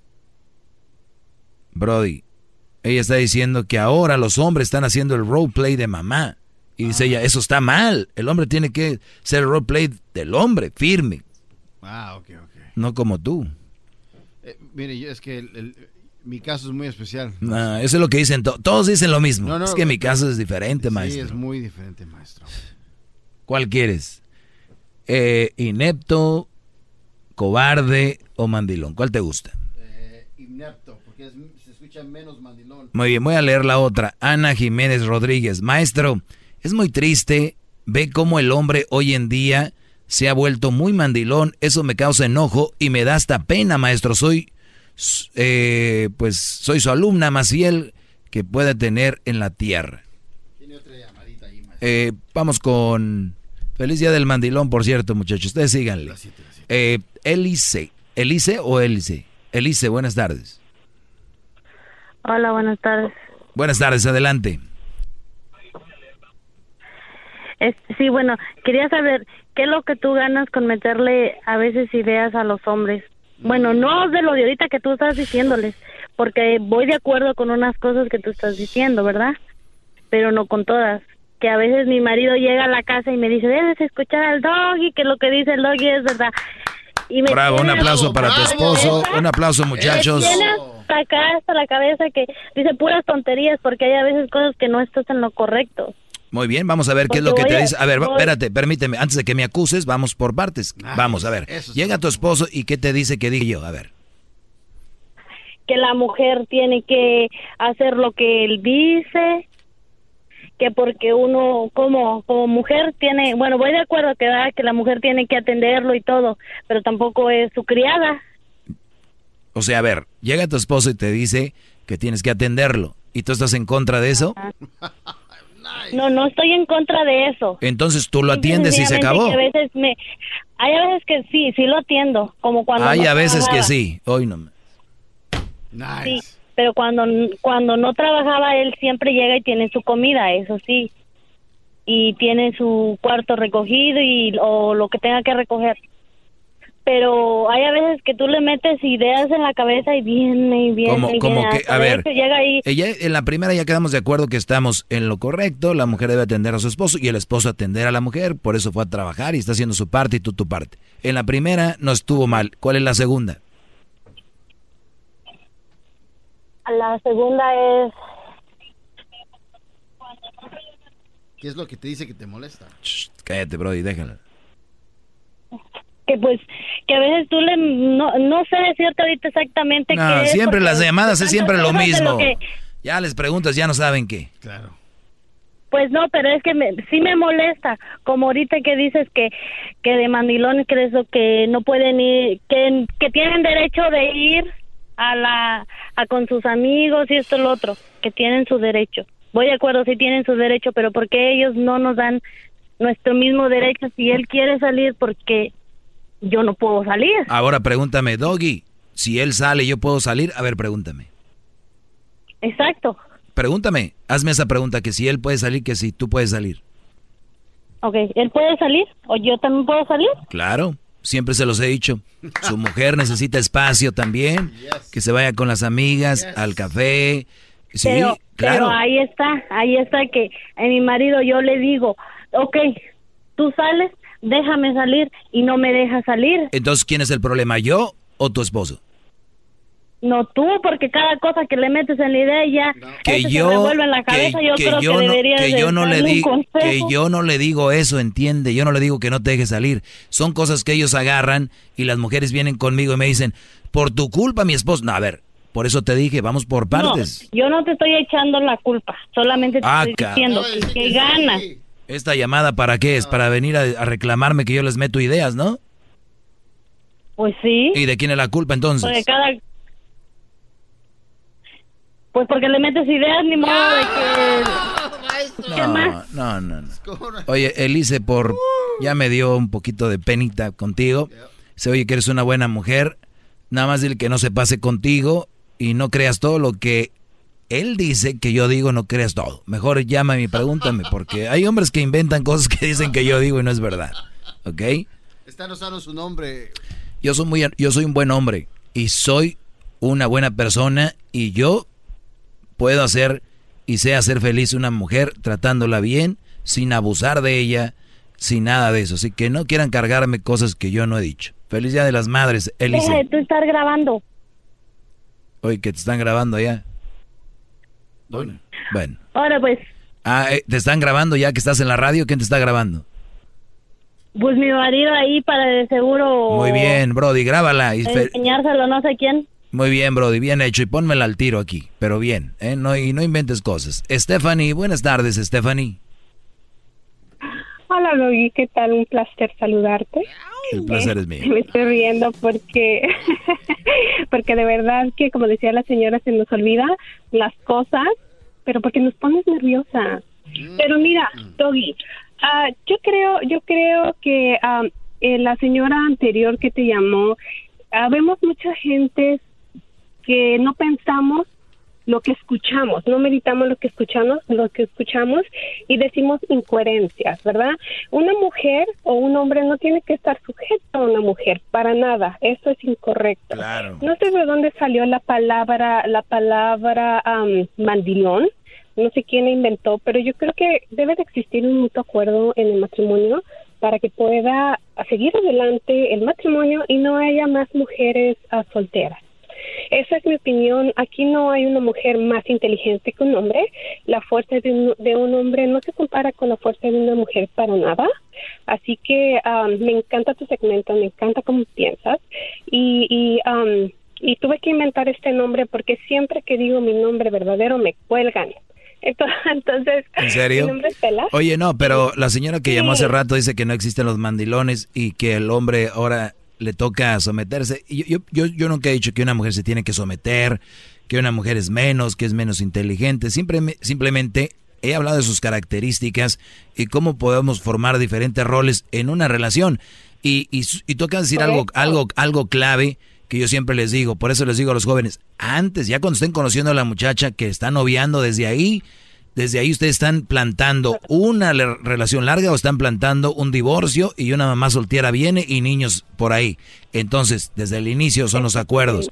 Brody, ella está diciendo que ahora los hombres están haciendo el roleplay de mamá. Y dice ella, eso está mal. El hombre tiene que ser el roleplay del hombre, firme, Ah, ok, ok. no como tú. Eh, mire, yo- es que el- el- mi caso es muy especial. No, eso es lo que dicen, to- todos dicen lo mismo. No, no, es que mi caso es diferente, Sí, maestro. es muy diferente, maestro. ¿Cuál quieres? Eh, inepto, cobarde o mandilón. ¿Cuál te gusta? Eh, inepto, porque es- Muy bien, voy a leer la otra. Ana Jiménez Rodríguez. Maestro, es muy triste. Ve cómo el hombre hoy en día se ha vuelto muy mandilón. Eso me causa enojo y me da hasta pena, maestro. Soy, eh, pues, soy su alumna más fiel que pueda tener en la tierra. Eh, vamos con... Feliz día del mandilón, por cierto, muchachos. Ustedes síganle. Eh, Elice. ¿Elice o Elice? Elice, buenas tardes. Hola, buenas tardes. Buenas tardes, adelante. Sí, bueno, quería saber qué es lo que tú ganas con meterle a veces ideas a los hombres. Bueno, no de lo de ahorita que tú estás diciéndoles, porque voy de acuerdo con unas cosas que tú estás diciendo, ¿verdad? Pero no con todas. Que a veces mi marido llega a la casa y me dice, debes escuchar al doggy, que lo que dice el doggy es verdad. Y me Bravo, un aplauso para tu esposo. Un aplauso, muchachos. Hasta acá, hasta la cabeza que dice puras tonterías porque hay a veces cosas que no estás en lo correcto. Muy bien, vamos a ver qué es lo que Porque te dice. A ver, voy- espérate, permíteme, antes de que me acuses, vamos por partes. Vamos, a ver. Llega tu esposo y ¿qué te dice que diga yo? A ver. que la mujer tiene que hacer lo que él dice, que porque uno como como mujer tiene, bueno, voy de acuerdo que ¿verdad? que la mujer tiene que atenderlo y todo, pero tampoco es su criada. O sea, a ver, llega tu esposo y te dice que tienes que atenderlo. ¿Y tú estás en contra de eso? No, no estoy en contra de eso. Entonces tú lo atiendes y se acabó. que a veces me hay a veces que sí, sí lo atiendo, como cuando Hay a veces que sí. Hoy no. Sí, pero cuando cuando no trabajaba él siempre llega y tiene su comida, eso sí. Y tiene su cuarto recogido y o lo que tenga que recoger. Pero hay a veces que tú le metes ideas en la cabeza y viene y viene Como, y como viene. que, a ver, llega ahí ella, en la primera ya quedamos de acuerdo que estamos en lo correcto, la mujer debe atender a su esposo y el esposo atender a la mujer, por eso fue a trabajar y está haciendo su parte y tú tu parte. En la primera no estuvo mal, ¿cuál es la segunda? La segunda es ¿Qué es lo que te dice que te molesta? Cállate, Brody, déjala. que pues que a veces tú le no, no sé decirte ahorita exactamente No, qué es, siempre las llamadas es siempre lo mismo. que- Ya les preguntas, ya no saben qué. Claro. Pues no, pero es que me, sí me molesta, como ahorita que dices que, que de mandilones, que eso, que no pueden ir, que, que tienen derecho de ir a la, a con sus amigos y esto y lo otro, que tienen su derecho. Voy de acuerdo, sí tienen su derecho, pero ¿por qué ellos no nos dan nuestro mismo derecho si él quiere salir? Porque yo no puedo salir. Ahora pregúntame, Doggy, si él sale, ¿yo puedo salir? A ver, pregúntame. Exacto. Pregúntame, hazme esa pregunta, que si él puede salir, que si tú puedes salir. Ok, ¿él puede salir o yo también puedo salir? Claro, siempre se los he dicho. Su mujer necesita espacio también, que se vaya con las amigas al café. Sí, pero, claro. pero ahí está, ahí está que a mi marido yo le digo, ok, tú sales, déjame salir y no me deja salir. Entonces, ¿quién es el problema, yo o tu esposo? No tú, porque cada cosa que le metes en la idea ya que eso se yo en la que, cabeza, yo que creo yo que no debería que yo no le digo que yo no le digo eso entiende yo no le digo que no te deje salir. Son cosas que ellos agarran y las mujeres vienen conmigo y me dicen por tu culpa mi esposo no a ver por eso te dije vamos por partes. No, yo no te estoy echando la culpa, solamente te Ah, estoy diciendo que, que ganas. esta llamada para qué es para venir a, a reclamarme que yo les meto ideas no Pues sí. y de quién es la culpa entonces Porque cada... Pues porque le metes ideas, ni modo de que... ¿Qué más? No, no, no. Oye, Elise, por ya me dio un poquito de penita contigo. Dice, oye, que eres una buena mujer. Nada más dile que no se pase contigo y no creas todo lo que él dice que yo digo, no creas todo. Mejor llámame y pregúntame, porque hay hombres que inventan cosas que dicen que yo digo y no es verdad. ¿Ok? Están usando su nombre. Yo soy muy, yo soy un buen hombre y soy una buena persona y yo puedo hacer y sé hacer feliz a una mujer tratándola bien, sin abusar de ella, sin nada de eso. Así que no quieran cargarme cosas que yo no he dicho. Feliz Día de las Madres, Deja de Elise. tú estar grabando. Oye, que te están grabando ya. Bueno. Ahora pues, Ah, eh, ¿te están grabando ya que estás en la radio? ¿Quién te está grabando? pues mi marido ahí para de seguro... Muy bien, Brody, grábala. Y Enseñárselo no sé quién. Muy bien, Brody, bien hecho. Y pónmela al tiro aquí, pero bien, ¿eh? No, y no inventes cosas. Stephanie, buenas tardes, Stephanie. Hola, Doggy, ¿qué tal? Un placer saludarte. El placer es mío. Me estoy riendo porque, porque de verdad que, como decía la señora, se nos olvida las cosas, pero porque nos pones nerviosa. Pero mira, Doggy, ah, yo creo, yo creo que ah, eh, la señora anterior que te llamó, ah, vemos mucha gente que no pensamos lo que escuchamos, no meditamos lo que escuchamos, lo que escuchamos y decimos incoherencias, ¿verdad? Una mujer o un hombre no tiene que estar sujeto a una mujer para nada, eso es incorrecto. Claro. No sé de dónde salió la palabra, la palabra am, mandilón, no sé quién la inventó, pero yo creo que debe de existir un mutuo acuerdo en el matrimonio para que pueda seguir adelante el matrimonio y no haya más mujeres ah, solteras. Esa es mi opinión. Aquí no hay una mujer más inteligente que un hombre. La fuerza de un, de un hombre no se compara con la fuerza de una mujer para nada. Así que um, me encanta tu segmento, me encanta cómo piensas. Y, y, um, y tuve que inventar este nombre porque siempre que digo mi nombre verdadero me cuelgan. Entonces, ¿En serio? mi nombre es Pela. Oye, no, pero la señora que llamó hace rato dice que no existen los mandilones y que el hombre ahora le toca someterse. Yo, yo, yo, yo nunca he dicho que una mujer se tiene que someter, que una mujer es menos, que es menos inteligente. Siempre, me- simplemente he hablado de sus características y cómo podemos formar diferentes roles en una relación. Y, y, y de decir algo, algo, algo clave que yo siempre les digo, por eso les digo a los jóvenes, antes, ya cuando estén conociendo a la muchacha que está noviando desde ahí, desde ahí ustedes están plantando una relación larga o están plantando un divorcio y una mamá soltera viene y niños por ahí. Entonces, desde el inicio son los acuerdos.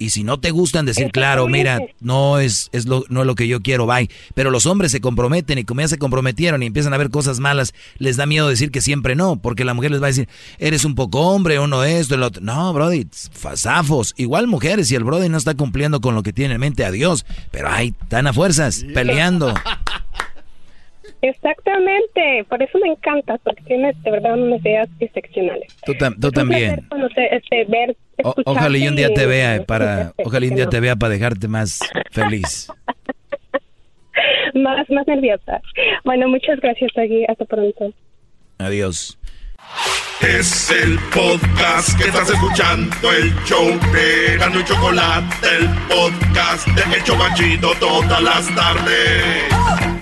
Y si no te gustan, decir, claro, mira, no es, es lo, no es lo que yo quiero, bye. Pero los hombres se comprometen y como ya se comprometieron y empiezan a ver cosas malas, les da miedo decir que siempre no, porque la mujer les va a decir, eres un poco hombre, uno esto, el otro. No, Brody, zafos. Igual mujeres, si el Brody no está cumpliendo con lo que tiene en mente, adiós. Pero ay, están a fuerzas, peleando. Exactamente, por eso me encanta, porque tienes de verdad unas ideas excepcionales. Tú, también. Este, ojalá y un día te vea eh, para, ojalá un día te vea para dejarte más feliz. más, más nerviosa. Bueno, muchas gracias, Agui. Hasta pronto. Adiós. Es el podcast que estás escuchando, el show de Gano y Chocolate, el podcast de El Chobachito todas las tardes.